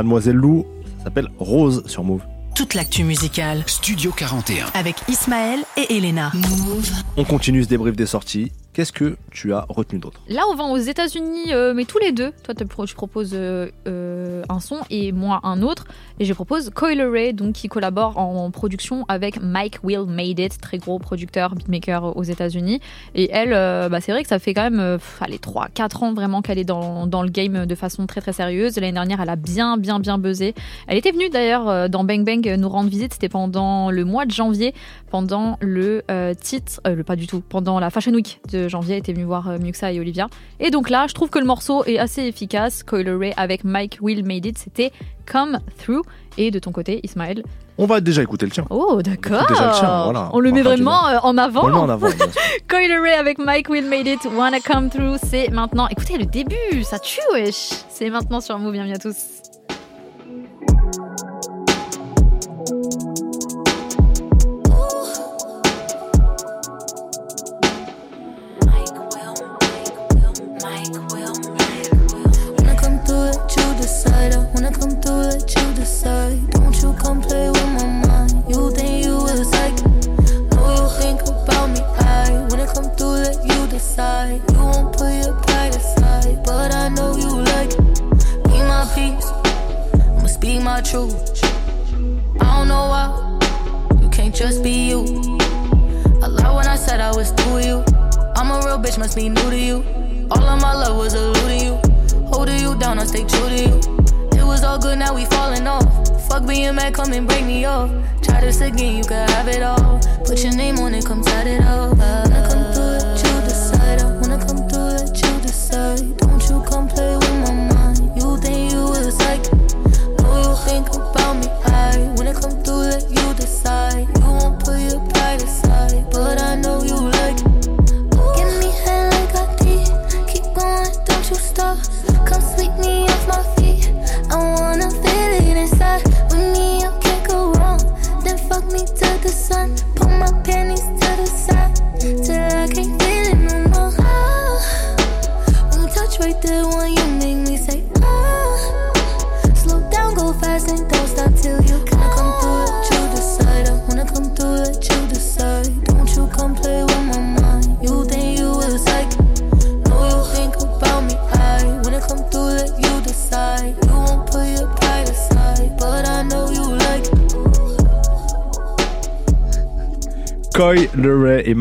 Speaker 1: Mademoiselle Lou ça s'appelle Rose sur Move.
Speaker 2: Toute l'actu musicale
Speaker 3: Studio 41.
Speaker 2: avec Ismaël et Elena.
Speaker 1: On continue ce débrief des sorties. Qu'est-ce que tu as retenu d'autre?
Speaker 4: Là, on va aux États-Unis, euh, mais tous les deux. Toi, te pro- je propose euh, euh, un son et moi un autre. Et je propose Coil Ray, donc qui collabore en production avec Mike Will Made It, très gros producteur, beatmaker aux États-Unis. Et elle, euh, bah, c'est vrai que ça fait quand même, euh, pff, allez, 3-4 ans vraiment qu'elle est dans, dans le game de façon très très sérieuse. L'année dernière, elle a bien bien bien buzzé. Elle était venue d'ailleurs euh, dans Bang Bang euh, nous rendre visite. C'était pendant le mois de janvier, pendant le euh, titre, euh, pas du tout, pendant la Fashion Week de janvier, était venu voir euh, Muxa et Olivia. Et donc là, je trouve que le morceau est assez efficace. Coil Ray avec Mike Will Made It, c'était Come Through. Et de ton côté, Ismaël
Speaker 1: On va déjà écouter le tien.
Speaker 4: Oh, d'accord.
Speaker 1: Écoute déjà le tien, voilà.
Speaker 4: On le
Speaker 1: On
Speaker 4: met vraiment euh, en avant.
Speaker 1: On le met en avant.
Speaker 4: Coil Ray avec Mike Will Made It, Wanna Come Through, c'est maintenant. Écoutez, le début, ça tue, wesh. C'est maintenant sur Move, bienvenue à tous.
Speaker 20: I wanna come through, let you decide. Don't you come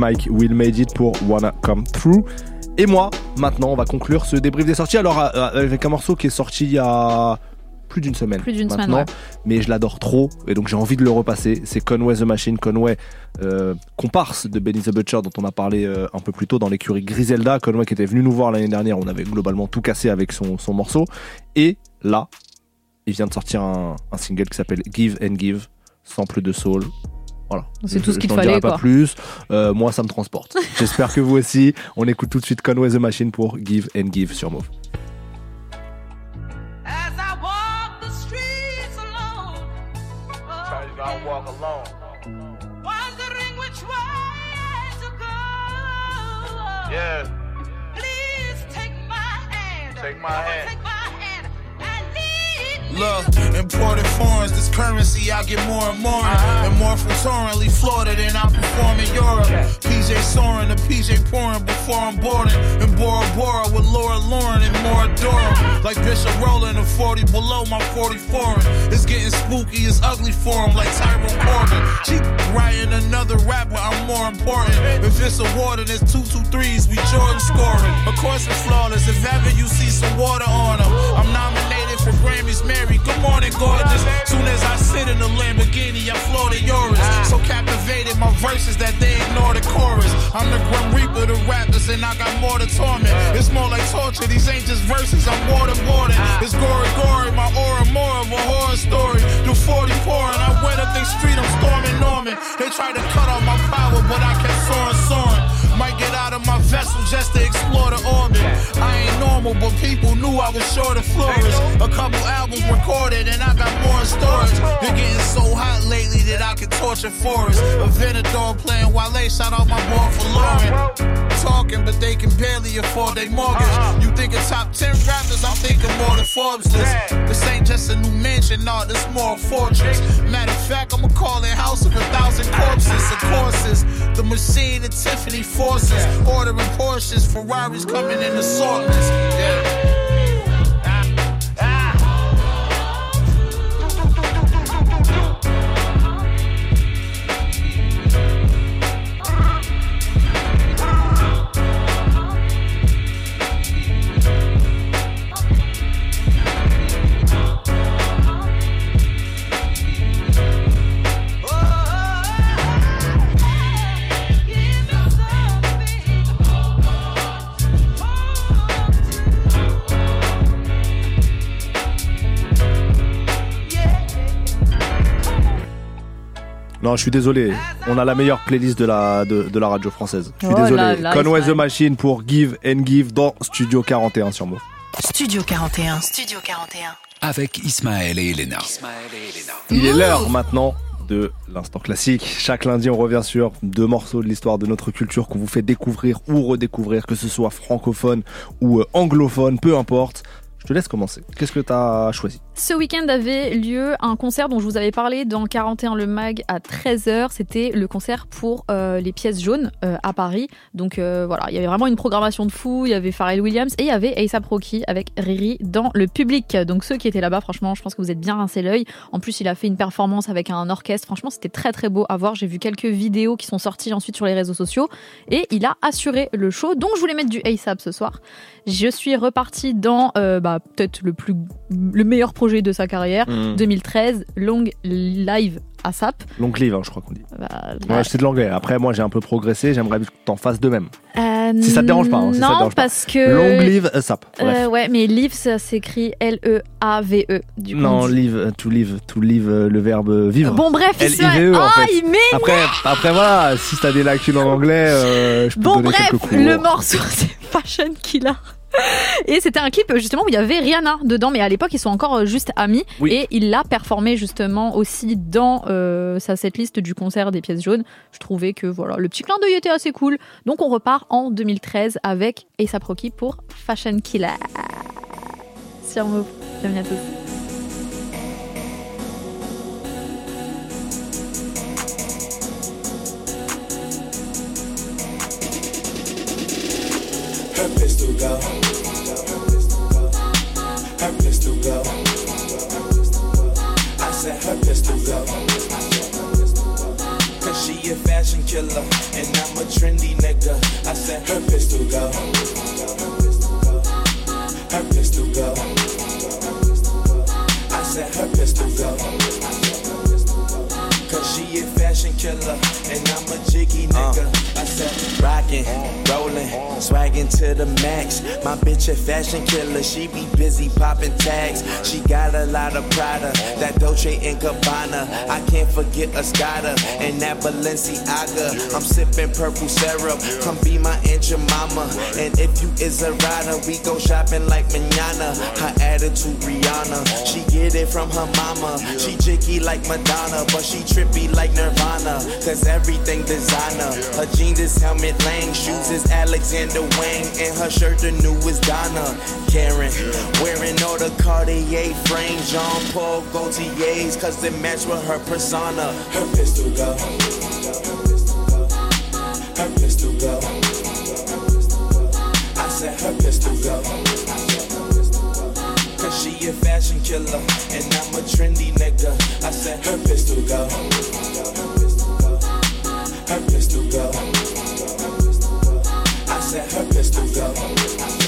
Speaker 1: Mike Will Made It pour Wanna Come Through. Et moi, maintenant, on va conclure ce débrief des sorties. Alors, euh, avec un morceau qui est sorti il y a plus d'une semaine.
Speaker 4: Plus d'une
Speaker 1: maintenant,
Speaker 4: semaine, ouais.
Speaker 1: Mais je l'adore trop et donc j'ai envie de le repasser. C'est Conway the Machine, Conway, euh, comparse de Benny the Butcher dont on a parlé euh, un peu plus tôt dans l'écurie Griselda. Conway qui était venu nous voir l'année dernière, on avait globalement tout cassé avec son, son morceau. Et là, il vient de sortir un, un single qui s'appelle Give and Give, sample de soul. Voilà.
Speaker 4: C'est
Speaker 1: Je-
Speaker 4: tout ce qu'il
Speaker 1: je
Speaker 4: fallait,
Speaker 1: pas
Speaker 4: quoi.
Speaker 1: plus. Euh, moi, ça me transporte. J'espère que vous aussi. On écoute tout de suite Conway the Machine pour Give and Give sur Move.
Speaker 27: As I walk the streets alone.
Speaker 5: you gotta walk alone.
Speaker 27: Wondering which way to go.
Speaker 5: Yeah,
Speaker 27: Please take my hand.
Speaker 5: take my hand.
Speaker 27: Take my
Speaker 28: Look, imported foreigns, this currency I get more and more. Uh-huh. And more from leave Florida than I perform in Europe. PJ soaring, the PJ pouring before I'm boarding. And Bora Bora with Laura Lauren and more Dora. Like Bishop Rolling a 40 below my 44. It's getting spooky, it's ugly for him like Tyrone Corbin. Cheap writing another rapper, I'm more important. If it's awarded, it's two, two threes, we Jordan scoring. Of course it's flawless, if ever you see some water on him. I'm nominated for Grammys, Mary, good morning, gorgeous. Soon as I sit in the Lamborghini, I floor the Yoris. So captivated, my verses that they ignore the chorus. I'm the Grim Reaper, the rappers, and I got more to torment. It's more like torture, these ain't just verses, I'm water boarding. It's gory, gory, my aura more of a horror story. Do 44 and I went up the street, I'm storming Norman. They tried to cut off my power, but I kept soaring, soaring. Might get out of my vessel just to explore the orbit. I ain't normal, but people knew I was sure to flourish. A couple albums recorded, and I got more in storage. You're getting so hot lately that I can torture forests. A Venador playing Wale, shout out my boy for Lauren. Talking, but they can barely afford their mortgage. Uh-huh. You think of top 10 rappers, I'm thinking more than Forbes list. This ain't just a new mansion, no, this more a fortress. Matter of fact, I'ma call it House of a Thousand Corpses. Of courses, the machine and Tiffany forces. Ordering Porsches, Ferraris coming in assortments. Yeah.
Speaker 1: Non, je suis désolé. On a la meilleure playlist de la, de, de la radio française. Je suis
Speaker 4: Oh
Speaker 1: désolé.
Speaker 4: là là,
Speaker 1: Conway the
Speaker 4: Ismaël.
Speaker 1: Machine pour Give and Give dans Studio 41 sur Move.
Speaker 2: Studio 41. Studio 41.
Speaker 3: Avec Ismaël et Elena.
Speaker 1: Il est l'heure maintenant de l'instant classique. Chaque lundi, on revient sur deux morceaux de l'histoire de notre culture qu'on vous fait découvrir ou redécouvrir, que ce soit francophone ou euh, anglophone, peu importe. Je te laisse commencer. Qu'est-ce que tu as choisi
Speaker 4: Ce week-end avait lieu un concert dont je vous avais parlé dans 41 Le Mag à 13h. C'était le concert pour euh, les pièces jaunes euh, à Paris. Donc euh, voilà, il y avait vraiment une programmation de fou. Il y avait Pharrell Williams et il y avait A$AP Rocky avec Riri dans le public. Donc ceux qui étaient là-bas, franchement, je pense que vous êtes bien rincé l'œil. En plus, il a fait une performance avec un orchestre. Franchement, c'était très très beau à voir. J'ai vu quelques vidéos qui sont sorties ensuite sur les réseaux sociaux et il a assuré le show. Donc je voulais mettre du A$AP ce soir. Je suis repartie dans euh, bah, peut-être le plus le meilleur projet de sa carrière,
Speaker 1: Mm.
Speaker 4: 2013, Long Live ASAP.
Speaker 1: Long live, hein, je crois qu'on dit.
Speaker 4: Bah,
Speaker 1: Ouais, c'est de l'anglais. Après, moi, j'ai un peu progressé. J'aimerais que t'en fasses de même.
Speaker 4: Euh,
Speaker 1: Si ça te dérange pas. hein, si ça te
Speaker 4: non,
Speaker 1: pas.
Speaker 4: parce que.
Speaker 1: Long live ASAP. Bref.
Speaker 4: Euh, ouais, mais live, ça s'écrit L-E-A-V-E. E. Du coup,
Speaker 1: non, live, euh, to live, to live, euh, le verbe euh, vivre.
Speaker 4: Bon, bref, il se-
Speaker 1: en
Speaker 4: Ah,
Speaker 1: fait.
Speaker 4: il m'énerve
Speaker 1: Après, après, voilà, si t'as des lacunes en anglais, euh, je peux
Speaker 4: Bon,
Speaker 1: te donner
Speaker 4: bref,
Speaker 1: quelques cours.
Speaker 4: le morceau, c'est Fashion Killer. Et c'était un clip justement où il y avait Rihanna dedans, mais à l'époque ils sont encore euh, juste amis.
Speaker 1: Oui.
Speaker 4: Et il l'a performé justement aussi dans euh, sa setlist du concert des pièces jaunes. Je trouvais que voilà, le petit clin d'œil était assez cool. Donc on repart en 2013 avec A$AP Rocky pour Fashion Killer. Sur Move. Bienvenue à tous.
Speaker 23: Her pistol go. I said her pistol go. Cause she a fashion killer and I'm a trendy nigga. I said her pistol go. Her pistol go. I said her pistol go. Cause she a fashion killer and I'm a jiggy nigga. Uh. I said rockin', rollin', swaggin' to the max. My bitch a fashion killer, she be busy poppin' tags. She got a lot of Prada, that Dolce and Gabbana. I can't forget Escada and that Balenciaga. I'm sippin' purple syrup, come be my Aunt mama. And if you is a rider, we go shopping like manana. Her attitude Rihanna, she get it from her mama. She jiggy like Madonna, but she trippy like Nirvana. Cause everything designer. Her jeans is Helmet Lang, shoes is Alexander Wang, and her shirt the newest Donna. Karen, wearing all the Cartier frames, Jean Paul Gaultier's, cause they match with her persona. Her pistol go. Her pistol go. I said her pistol go. Cause she a fashion killer and I'm a trendy nigga. I said her pistol go. Her pistol go. I said her pistol go.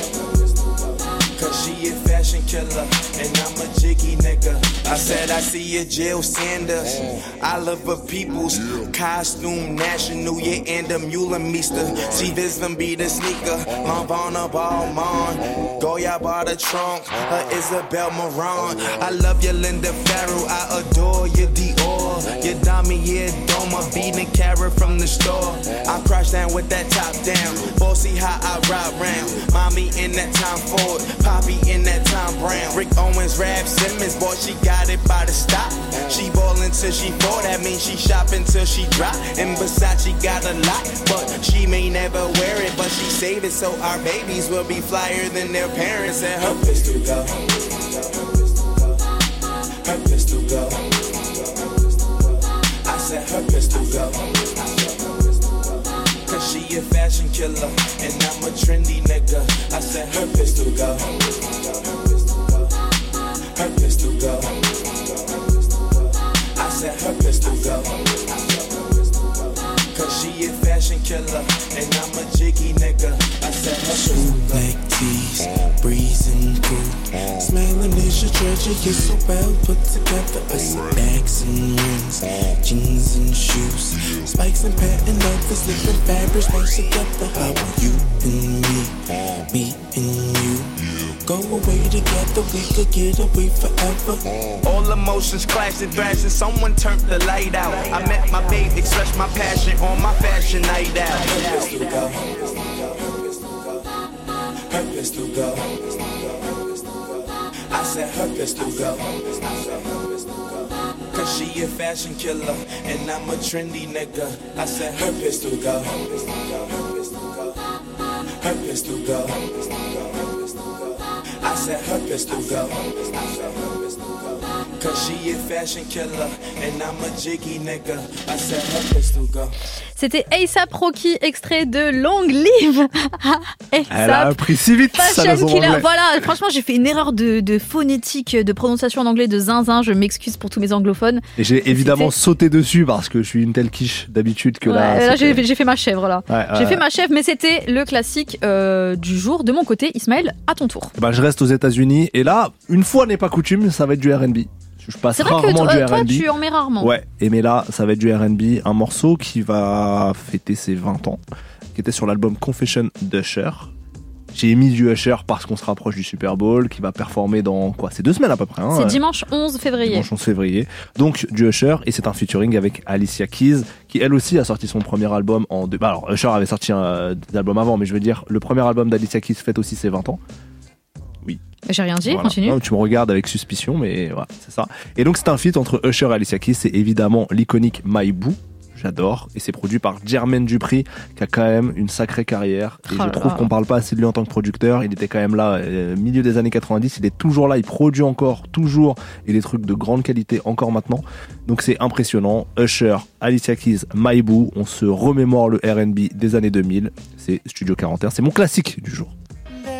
Speaker 23: Cause she a fashion killer and I'm a jiggy nigga. I said I see a Jill Sanders. Oliver Peoples. Costume national, yeah, and a Mule Meester. See this them be the sneaker. Monvana Balmain. Goya bought a trunk. Her Isabel Moran. I love you, Linda Farrow. I adore you, Dior. You Dami, yeah, Doma. Beating carrot from the store. I crash down with that top down. Bossy how I ride round. Mommy in that Tom Ford. Poppy in that Tom Brown. Rick Owens, Rap Simmons. Boy, she got it by the stop. She ballin' till she fall. That means she shopping till she drop. And Versace got a lot. But she may never wear it. But she save it so our babies will be flyer than their parents. And her pistol go. Her pistol go. I said her pistol go. A fashion killer and I'm a trendy nigga. I said her pistol go. Her pistol go. I said her pistol go. Cause she a fashion killer and I'm a jiggy nigga. I said hush black tees, breezing through. Smiling is your treasure, you're so well put together. I see bags and rings, jeans and shoes, spikes and patent leathers, different fabrics match together. How are you and me, me and you? Go away together, we could get away forever.
Speaker 29: All emotions clash and crash and someone turned the light out. I met my babe, expressed my passion on my fashion night out.
Speaker 23: Her pistol go. Helpless to go. I said her pistol go.
Speaker 29: Cause she a fashion killer and I'm a trendy nigga.
Speaker 23: I said her pistol go. Her pistol go. I said her pistol go.
Speaker 29: Cause she a fashion killer and I'm a jiggy nigga. I set her pistol go.
Speaker 4: C'était ASAP Rocky, extrait de Long Live.
Speaker 1: Elle a appris si vite
Speaker 4: Fashion killer. Voilà, franchement, j'ai fait une erreur de, de phonétique, de prononciation en anglais de zinzin. Je m'excuse pour tous mes anglophones.
Speaker 1: Et j'ai évidemment sauté dessus parce que je suis une telle quiche d'habitude que
Speaker 4: Ouais,
Speaker 1: là.
Speaker 4: là, j'ai fait ma chèvre là.
Speaker 1: Ouais,
Speaker 4: j'ai fait ma chèvre, mais c'était le classique euh, du jour de mon côté. Ismaël, à ton tour.
Speaker 1: Bah, je reste aux États-Unis et là, une fois n'est pas coutume, ça va être du RB. Je passe
Speaker 4: que
Speaker 1: rarement
Speaker 4: toi,
Speaker 1: du
Speaker 4: toi, tu en mets rarement.
Speaker 1: Ouais, et mais là, ça va être du RB, un morceau qui va fêter ses 20 ans, qui était sur l'album Confession d'Usher. J'ai mis du Usher parce qu'on se rapproche du Super Bowl, qui va performer dans quoi C'est deux semaines à peu près. hein,
Speaker 4: C'est
Speaker 1: euh,
Speaker 4: dimanche 11 février.
Speaker 1: dimanche 11 février. Donc du Usher et c'est un featuring avec Alicia Keys qui elle aussi a sorti son premier album en deux. bah, alors Usher avait sorti un des albums avant mais je veux dire le premier album d'Alicia Keys fête aussi ses 20 ans.
Speaker 4: J'ai rien dit,
Speaker 1: Voilà.
Speaker 4: continue.
Speaker 1: Non, tu me regardes avec suspicion mais voilà, c'est ça. Et donc c'est un feat entre Usher et Alicia Keys, c'est évidemment l'iconique My Boo. J'adore et c'est produit par Jermaine Dupri qui a quand même une sacrée carrière et
Speaker 4: Oh
Speaker 1: je trouve qu'on parle pas assez de lui en tant que producteur. Il était quand même là euh, milieu des années 90, il est toujours là, il produit encore toujours et des trucs de grande qualité encore maintenant. Donc c'est impressionnant. Usher, Alicia Keys, My Boo, on se remémore le R&B des années 2000. C'est Studio 41, c'est mon classique du jour.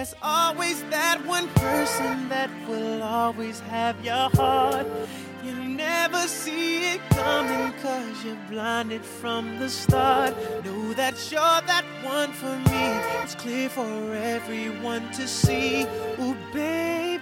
Speaker 30: There's always that one person that will always have your heart. You never see it coming cause you're blinded from the start. Know that you're that one for me. It's clear for everyone to see. Ooh, baby.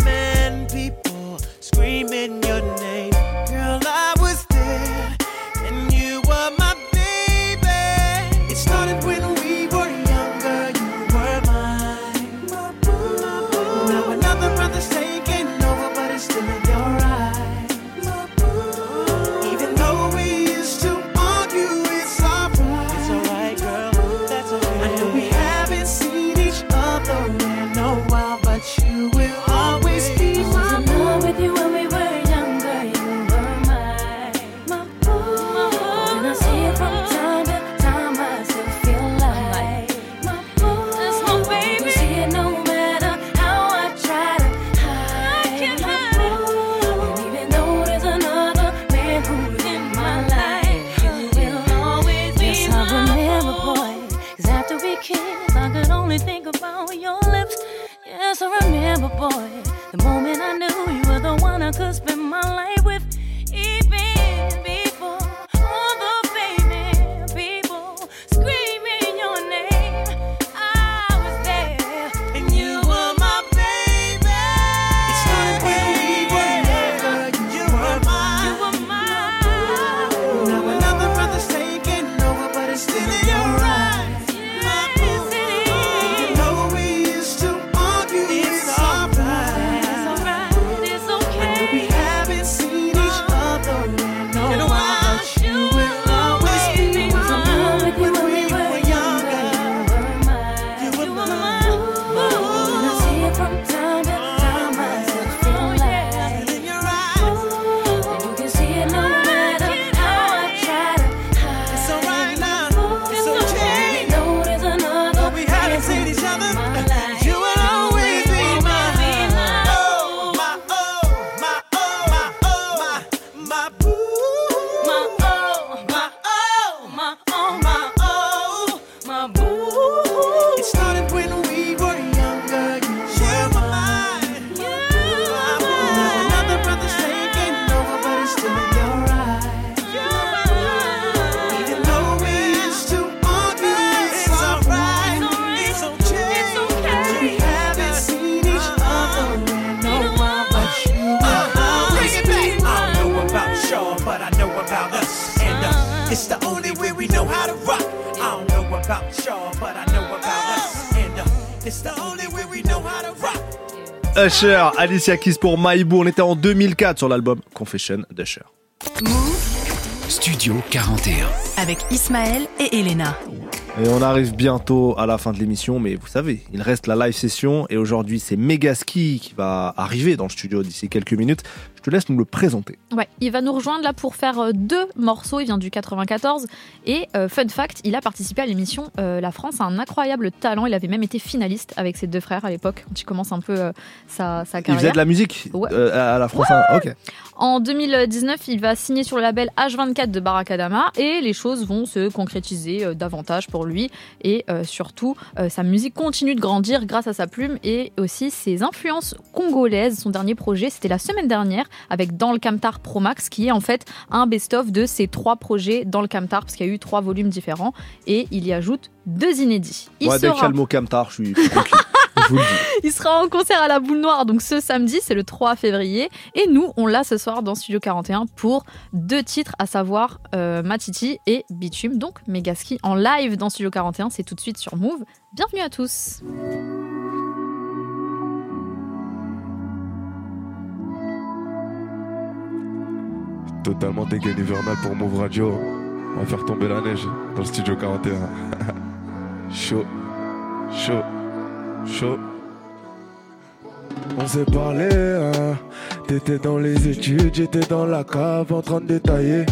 Speaker 30: screaming your name.
Speaker 31: cause about y'all, but I know about us. And uh, it's the only way we know how to rock.
Speaker 1: Usher, Alicia Keys pour Maïbou. On était en 2004 sur l'album Confession d'Usher.
Speaker 3: Studio 41.
Speaker 2: Avec Ismaël et Elena.
Speaker 1: Et on arrive bientôt à la fin de l'émission, mais vous savez, il reste la live session et aujourd'hui c'est Megaski qui va arriver dans le studio d'ici quelques minutes. Je te laisse nous le présenter.
Speaker 4: Ouais, il va nous rejoindre là pour faire euh, deux morceaux. Il vient du 94 et euh, fun fact, il a participé à l'émission euh, La France a un incroyable talent. Il avait même été finaliste avec ses deux frères à l'époque quand il commence un peu euh, sa, sa
Speaker 1: Il
Speaker 4: carrière.
Speaker 1: faisait de la musique
Speaker 4: Ouais.
Speaker 1: à la France. Ok.
Speaker 4: En 2019, il va signer sur le label H24 de Barakadama et les choses vont se concrétiser davantage pour lui et surtout sa musique continue de grandir grâce à sa plume et aussi ses influences congolaises. Son dernier projet, c'était la semaine dernière avec Dans le Camtar Pro Max qui est en fait un best-of de ses trois projets dans le Camtar parce qu'il y a eu trois volumes différents et il y ajoute deux inédits. Il
Speaker 1: dès
Speaker 4: sera-
Speaker 1: qu'il y a le mot Camtar, je suis
Speaker 4: il sera en concert à la Boule Noire, donc ce samedi, c'est le 3 février. Et nous, on l'a ce soir dans Studio 41 pour deux titres, à savoir euh, Matiti et Bitume. Donc Megaski en live dans Studio 41, c'est tout de suite sur Move. Bienvenue à tous.
Speaker 32: Totalement dégaine hivernal pour Move Radio. On va faire tomber la neige dans le studio 41. chaud, chaud, chaud. On s'est parlé, hein. T'étais dans les études, j'étais dans la cave en train de détailler.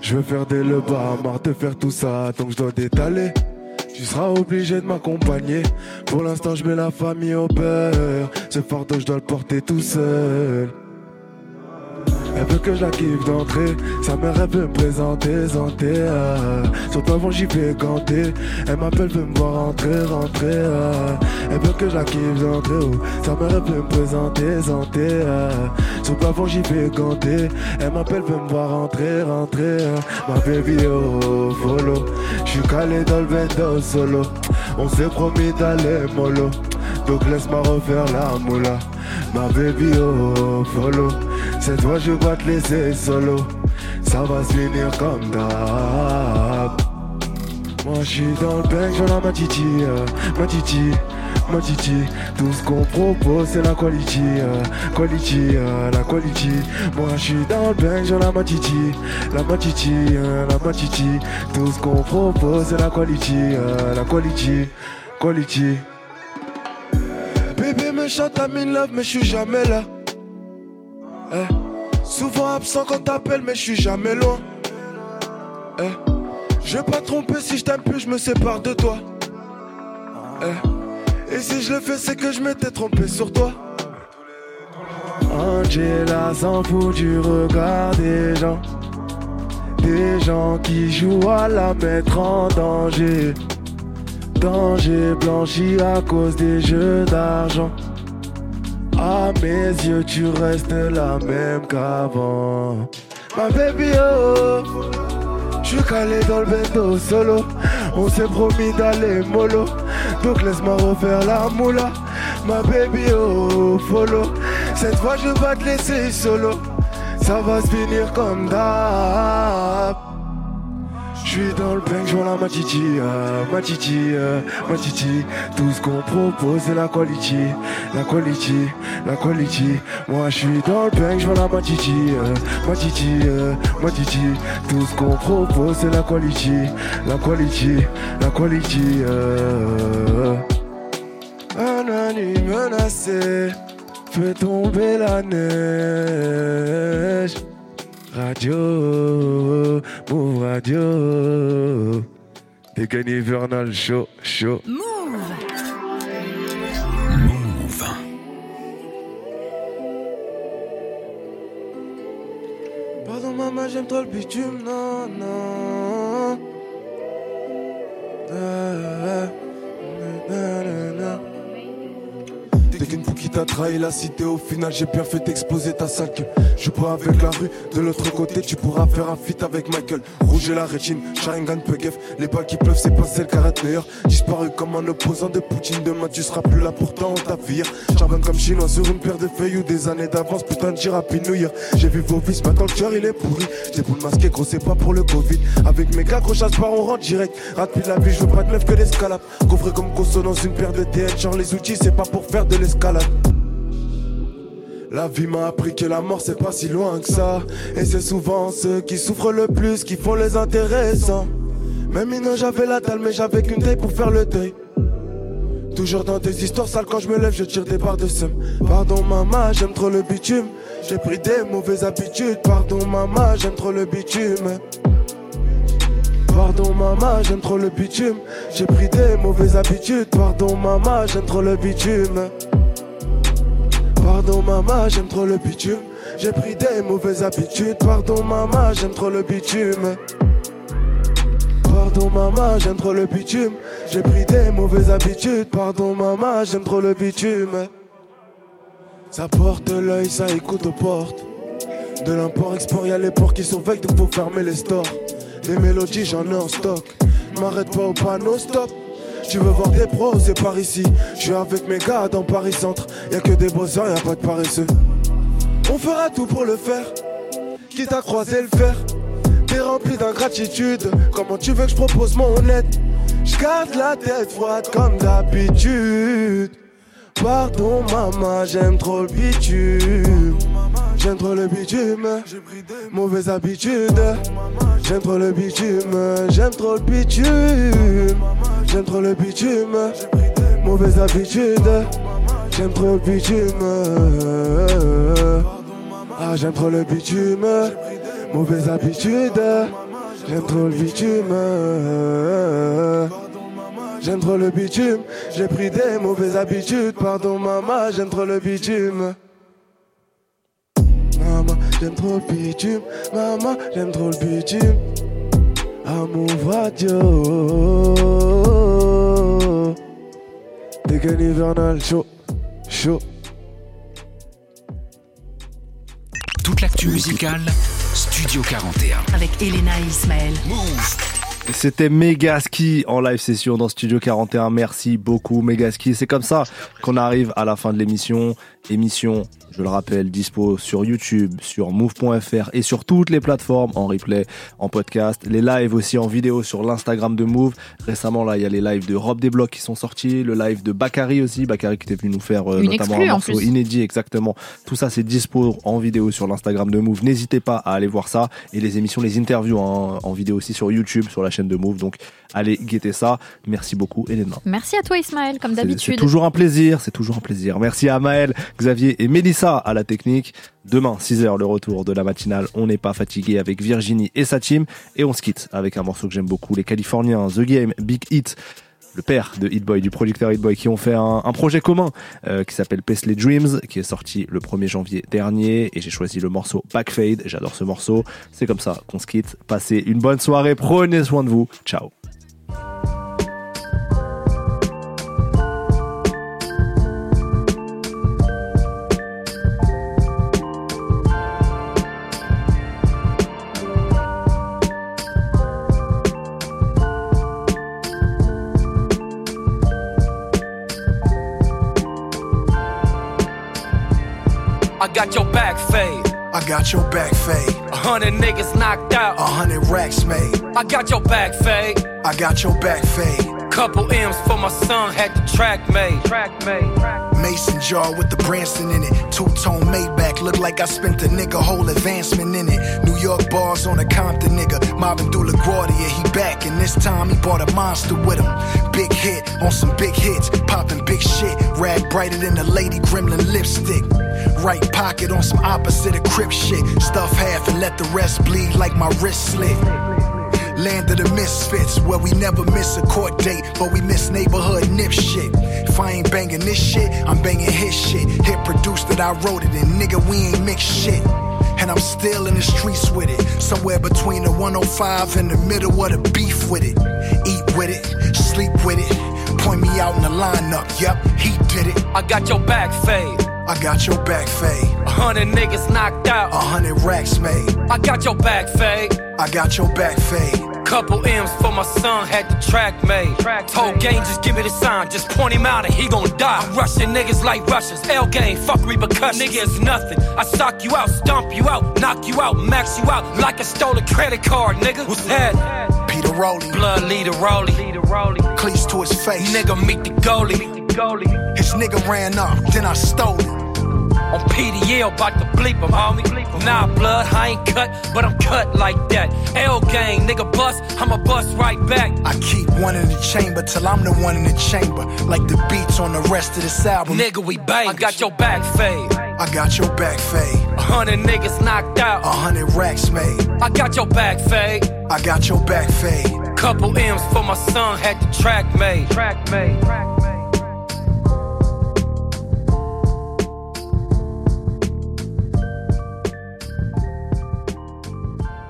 Speaker 32: Je veux faire des le marre de faire tout ça, donc je dois détaler. Tu seras obligé de m'accompagner. Pour l'instant, je mets la famille au beurre. Ce fardeau, je dois le porter tout seul. Elle veut que je la kiffe d'entrée. Sa mère, elle veut me présenter, santé. Euh. Surtout avant, j'y vais ganter. Elle m'appelle, veut me voir rentrer, rentrer. euh. Elle veut que je la kiffe d'entrée. Oh. Sa mère, elle veut me présenter, santé. Euh. Surtout avant, j'y vais ganter. Elle m'appelle, veut me voir rentrer, rentrer. euh. Ma baby, oh, follow. J'suis calé dans le bendo solo. On s'est promis d'aller mollo. Donc laisse-moi refaire la moula. Ma baby, oh, follow. Cette fois, je vais te laisser solo. Ça va se finir comme d'hab. Moi, je suis dans le bec, j'en ai ma titi, euh, ma titi, ma titi. Tout ce qu'on propose, c'est la quality, euh, quality, euh, la quality. Moi, je suis dans le bec, j'en ai ma titi, la ma titi, euh, la ma titi. Tout ce qu'on propose, c'est la quality, la quality, quality. Bébé me chante I'm in love, mais je suis jamais là. Eh, Souvent absent quand t'appelles, mais je suis jamais loin. Eh, Je vais pas tromper si je t'aime plus, je me sépare de toi. Eh, Et si je le fais, c'est que je m'étais trompé sur toi. Angela s'en fout du regard des gens. Des gens qui jouent à la mettre en danger. Danger blanchi à cause des jeux d'argent. À mes yeux, tu restes la même qu'avant. Ma baby, oh, je suis calé dans le bendo solo. On s'est promis d'aller mollo. Donc laisse-moi refaire la moula. Ma baby, oh, follow. Cette fois, je vais te laisser solo. Ça va se finir comme d'hab. Suis dans le bank, je vois la matiti, euh, matiti, euh, matiti. Tout ce qu'on propose, c'est la quality, la quality, la quality. Moi, je suis dans le bank, je vois la matiti, euh, matiti, euh, matiti. Tout ce qu'on propose, c'est la quality, la quality, la quality. Euh. Un ami menacé fait tomber la neige. Radio, Move Radio. Dégaine hivernal, chaud, chaud.
Speaker 2: Move
Speaker 32: Pardon maman, j'aime trop le bitume, non, non. Na, na, na, na. T'es qu'une fou qui t'a trahi. La cité Au final j'ai bien fait exploser ta sale gueule Je prends avec la rue De l'autre côté tu pourras faire un feat avec Michael Rouge et la rétine, Sharingan Pegef Les balles qui pleuvent c'est pas celle meilleur Disparu comme un opposant de Poutine Demain tu seras plus là pourtant on t'affire Charbonne comme chinois sur une paire de feuilles Ou des années d'avance putain de à New Year J'ai vu vos vices maintenant le cœur il est pourri. J'ai pour le masquer gros c'est pas pour le Covid. Avec mes gars gros chasse par on rentre direct. Rapide la vie je veux pas de meuf que l'escalade Coffré comme consonance une paire de TN Genre les outils c'est pas pour faire de l'escalade la vie m'a appris que la mort c'est pas si loin que ça. Et c'est souvent ceux qui souffrent le plus qui font les intéressants. Même non j'avais la dalle mais j'avais qu'une taille pour faire le deuil. Toujours dans des histoires sales quand je me lève je tire des barres de seum. Pardon maman j'aime trop le bitume. J'ai pris des mauvaises habitudes. Pardon maman j'aime trop le bitume. Pardon maman j'aime trop le bitume. J'ai pris des mauvaises habitudes. Pardon maman j'aime trop le bitume Pardon maman, j'aime trop le bitume. J'ai pris des mauvaises habitudes. Pardon maman, j'aime trop le bitume. Pardon maman, j'aime trop le bitume. J'ai pris des mauvaises habitudes. Pardon maman, j'aime trop le bitume. Ça porte l'œil, ça écoute aux portes. De l'import-export, y'a les ports qui surveillent, donc faut fermer les stores. Des mélodies, j'en ai en stock. M'arrête pas au panneau, stop. Tu veux voir des pros, c'est par ici. Je suis avec mes gars dans Paris Centre. Y'a que des bosseurs, y'a pas de paresseux. On fera tout pour le faire. Quitte à croiser le fer. T'es rempli d'ingratitude. Comment tu veux que je propose mon aide Je garde la tête froide comme d'habitude. Pardon maman, j'aime trop le bitume. J'aime trop le bitume. Mauvaise habitude. J'aime trop le bitume. J'aime trop le bitume. J'aime trop le bitume. Mauvaise habitude. J'aime trop le bitume. Ah, j'aime trop le bitume. Mauvaise habitude. J'aime trop le bitume. J'aime trop le bitume. J'ai pris des mauvaises habitudes. Pardon, maman, j'aime trop le bitume. J'aime trop le bitume. Maman, j'aime trop le bitume. Amour radio. Dégaine hivernal, chaud, chaud.
Speaker 3: Toute l'actu musicale, Studio 41.
Speaker 2: Avec Elena et Ismaël.
Speaker 1: C'était Megaski en live session dans Studio 41. Merci beaucoup Megaski. C'est comme ça qu'on arrive à la fin de l'émission. Émission, je le rappelle, dispo sur YouTube, sur move.fr et sur toutes les plateformes en replay, en podcast. Les lives aussi en vidéo sur l'Instagram de Move. Récemment, là, il y a les lives de Rob Desblocs qui sont sortis, le live de Bakary aussi. Bakary qui était venu nous faire euh, notamment
Speaker 4: exclue,
Speaker 1: un morceau inédit, exactement. Tout ça, c'est dispo en vidéo sur l'Instagram de Move. N'hésitez pas à aller voir ça. Et les émissions, les interviews hein, en vidéo aussi sur YouTube, sur la chaîne de Move. Donc, allez guetter ça. Merci beaucoup, Elena.
Speaker 4: Merci à toi, Ismaël, comme
Speaker 1: C'est- C'est
Speaker 4: d'habitude.
Speaker 1: toujours un plaisir, c'est toujours un plaisir. Merci à Maël, Xavier et Mélissa à la technique. Demain, 6h, le retour de la matinale. On n'est pas fatigué avec Virginie et sa team. Et on se quitte avec un morceau que j'aime beaucoup. Les Californiens, The Game, Big Hit, le père de Hit Boy, du producteur Hit Boy, qui ont fait un, projet commun euh, qui s'appelle Paisley Dreams, qui est sorti le 1er janvier dernier. Et j'ai choisi le morceau Backfade. J'adore ce morceau. C'est comme ça qu'on se quitte. Passez une bonne soirée. Prenez soin de vous. Ciao.
Speaker 33: Got your back fade.
Speaker 34: I got your back fade.
Speaker 33: A hundred niggas knocked out.
Speaker 34: A hundred racks made.
Speaker 33: I got your back fade.
Speaker 34: I got your back fade.
Speaker 33: Couple M's for my son, had the track made. Track made.
Speaker 34: Mason jar with the Branson in it. Two tone Maybach, look like I spent a nigga whole advancement in it. New York bars on a Compton nigga. Marvin through LaGuardia, he back, and this time he bought a monster with him. Big hit on some big hits, popping big shit. Rag brighter than a Lady Gremlin lipstick. Right pocket on some opposite of crip shit. Stuff half and let the rest bleed like my wrist slit. Land of the misfits, where we never miss a court date, but we miss neighborhood nip shit. If I ain't banging this shit, I'm banging his shit. Hit produced that I wrote it, and nigga, we ain't mixed shit. And I'm still in the streets with it. Somewhere between the 105 and the middle of the beef with it. Eat with it, sleep with it. Point me out in the lineup. Yep, he did it.
Speaker 33: I got your back fade.
Speaker 34: I got your back fade.
Speaker 33: A hundred niggas knocked out.
Speaker 34: A hundred racks made.
Speaker 33: I got your back fade.
Speaker 34: I got your back fade.
Speaker 33: Couple M's for my son, had the track made. Told game, just give me the sign, just point him out and he gon' die. I'm rushing niggas like Russians, L game, fuck repercussions. Nigga, is nothing. I sock you out, stomp you out, knock you out, max you out like I stole a credit card, nigga. What's that?
Speaker 34: Peter Rowley.
Speaker 33: Blood leader Rolly.
Speaker 34: Cleats to his face.
Speaker 33: Nigga, meet the goalie.
Speaker 34: His nigga ran up, then I stole it.
Speaker 33: On PDL, about to bleep him, homie. Nah, blood, I ain't cut, but I'm cut like that. L gang, nigga bust, I'ma bust right back.
Speaker 34: I keep one in the chamber till I'm the one in the chamber. Like the beats on the rest of this album.
Speaker 33: Nigga, we bang. I got your back fade.
Speaker 34: I got your back fade.
Speaker 33: A hundred niggas knocked out.
Speaker 34: A hundred racks made.
Speaker 33: I got your back fade.
Speaker 34: I got your back fade.
Speaker 33: Couple M's for my son, had the track made. Track made.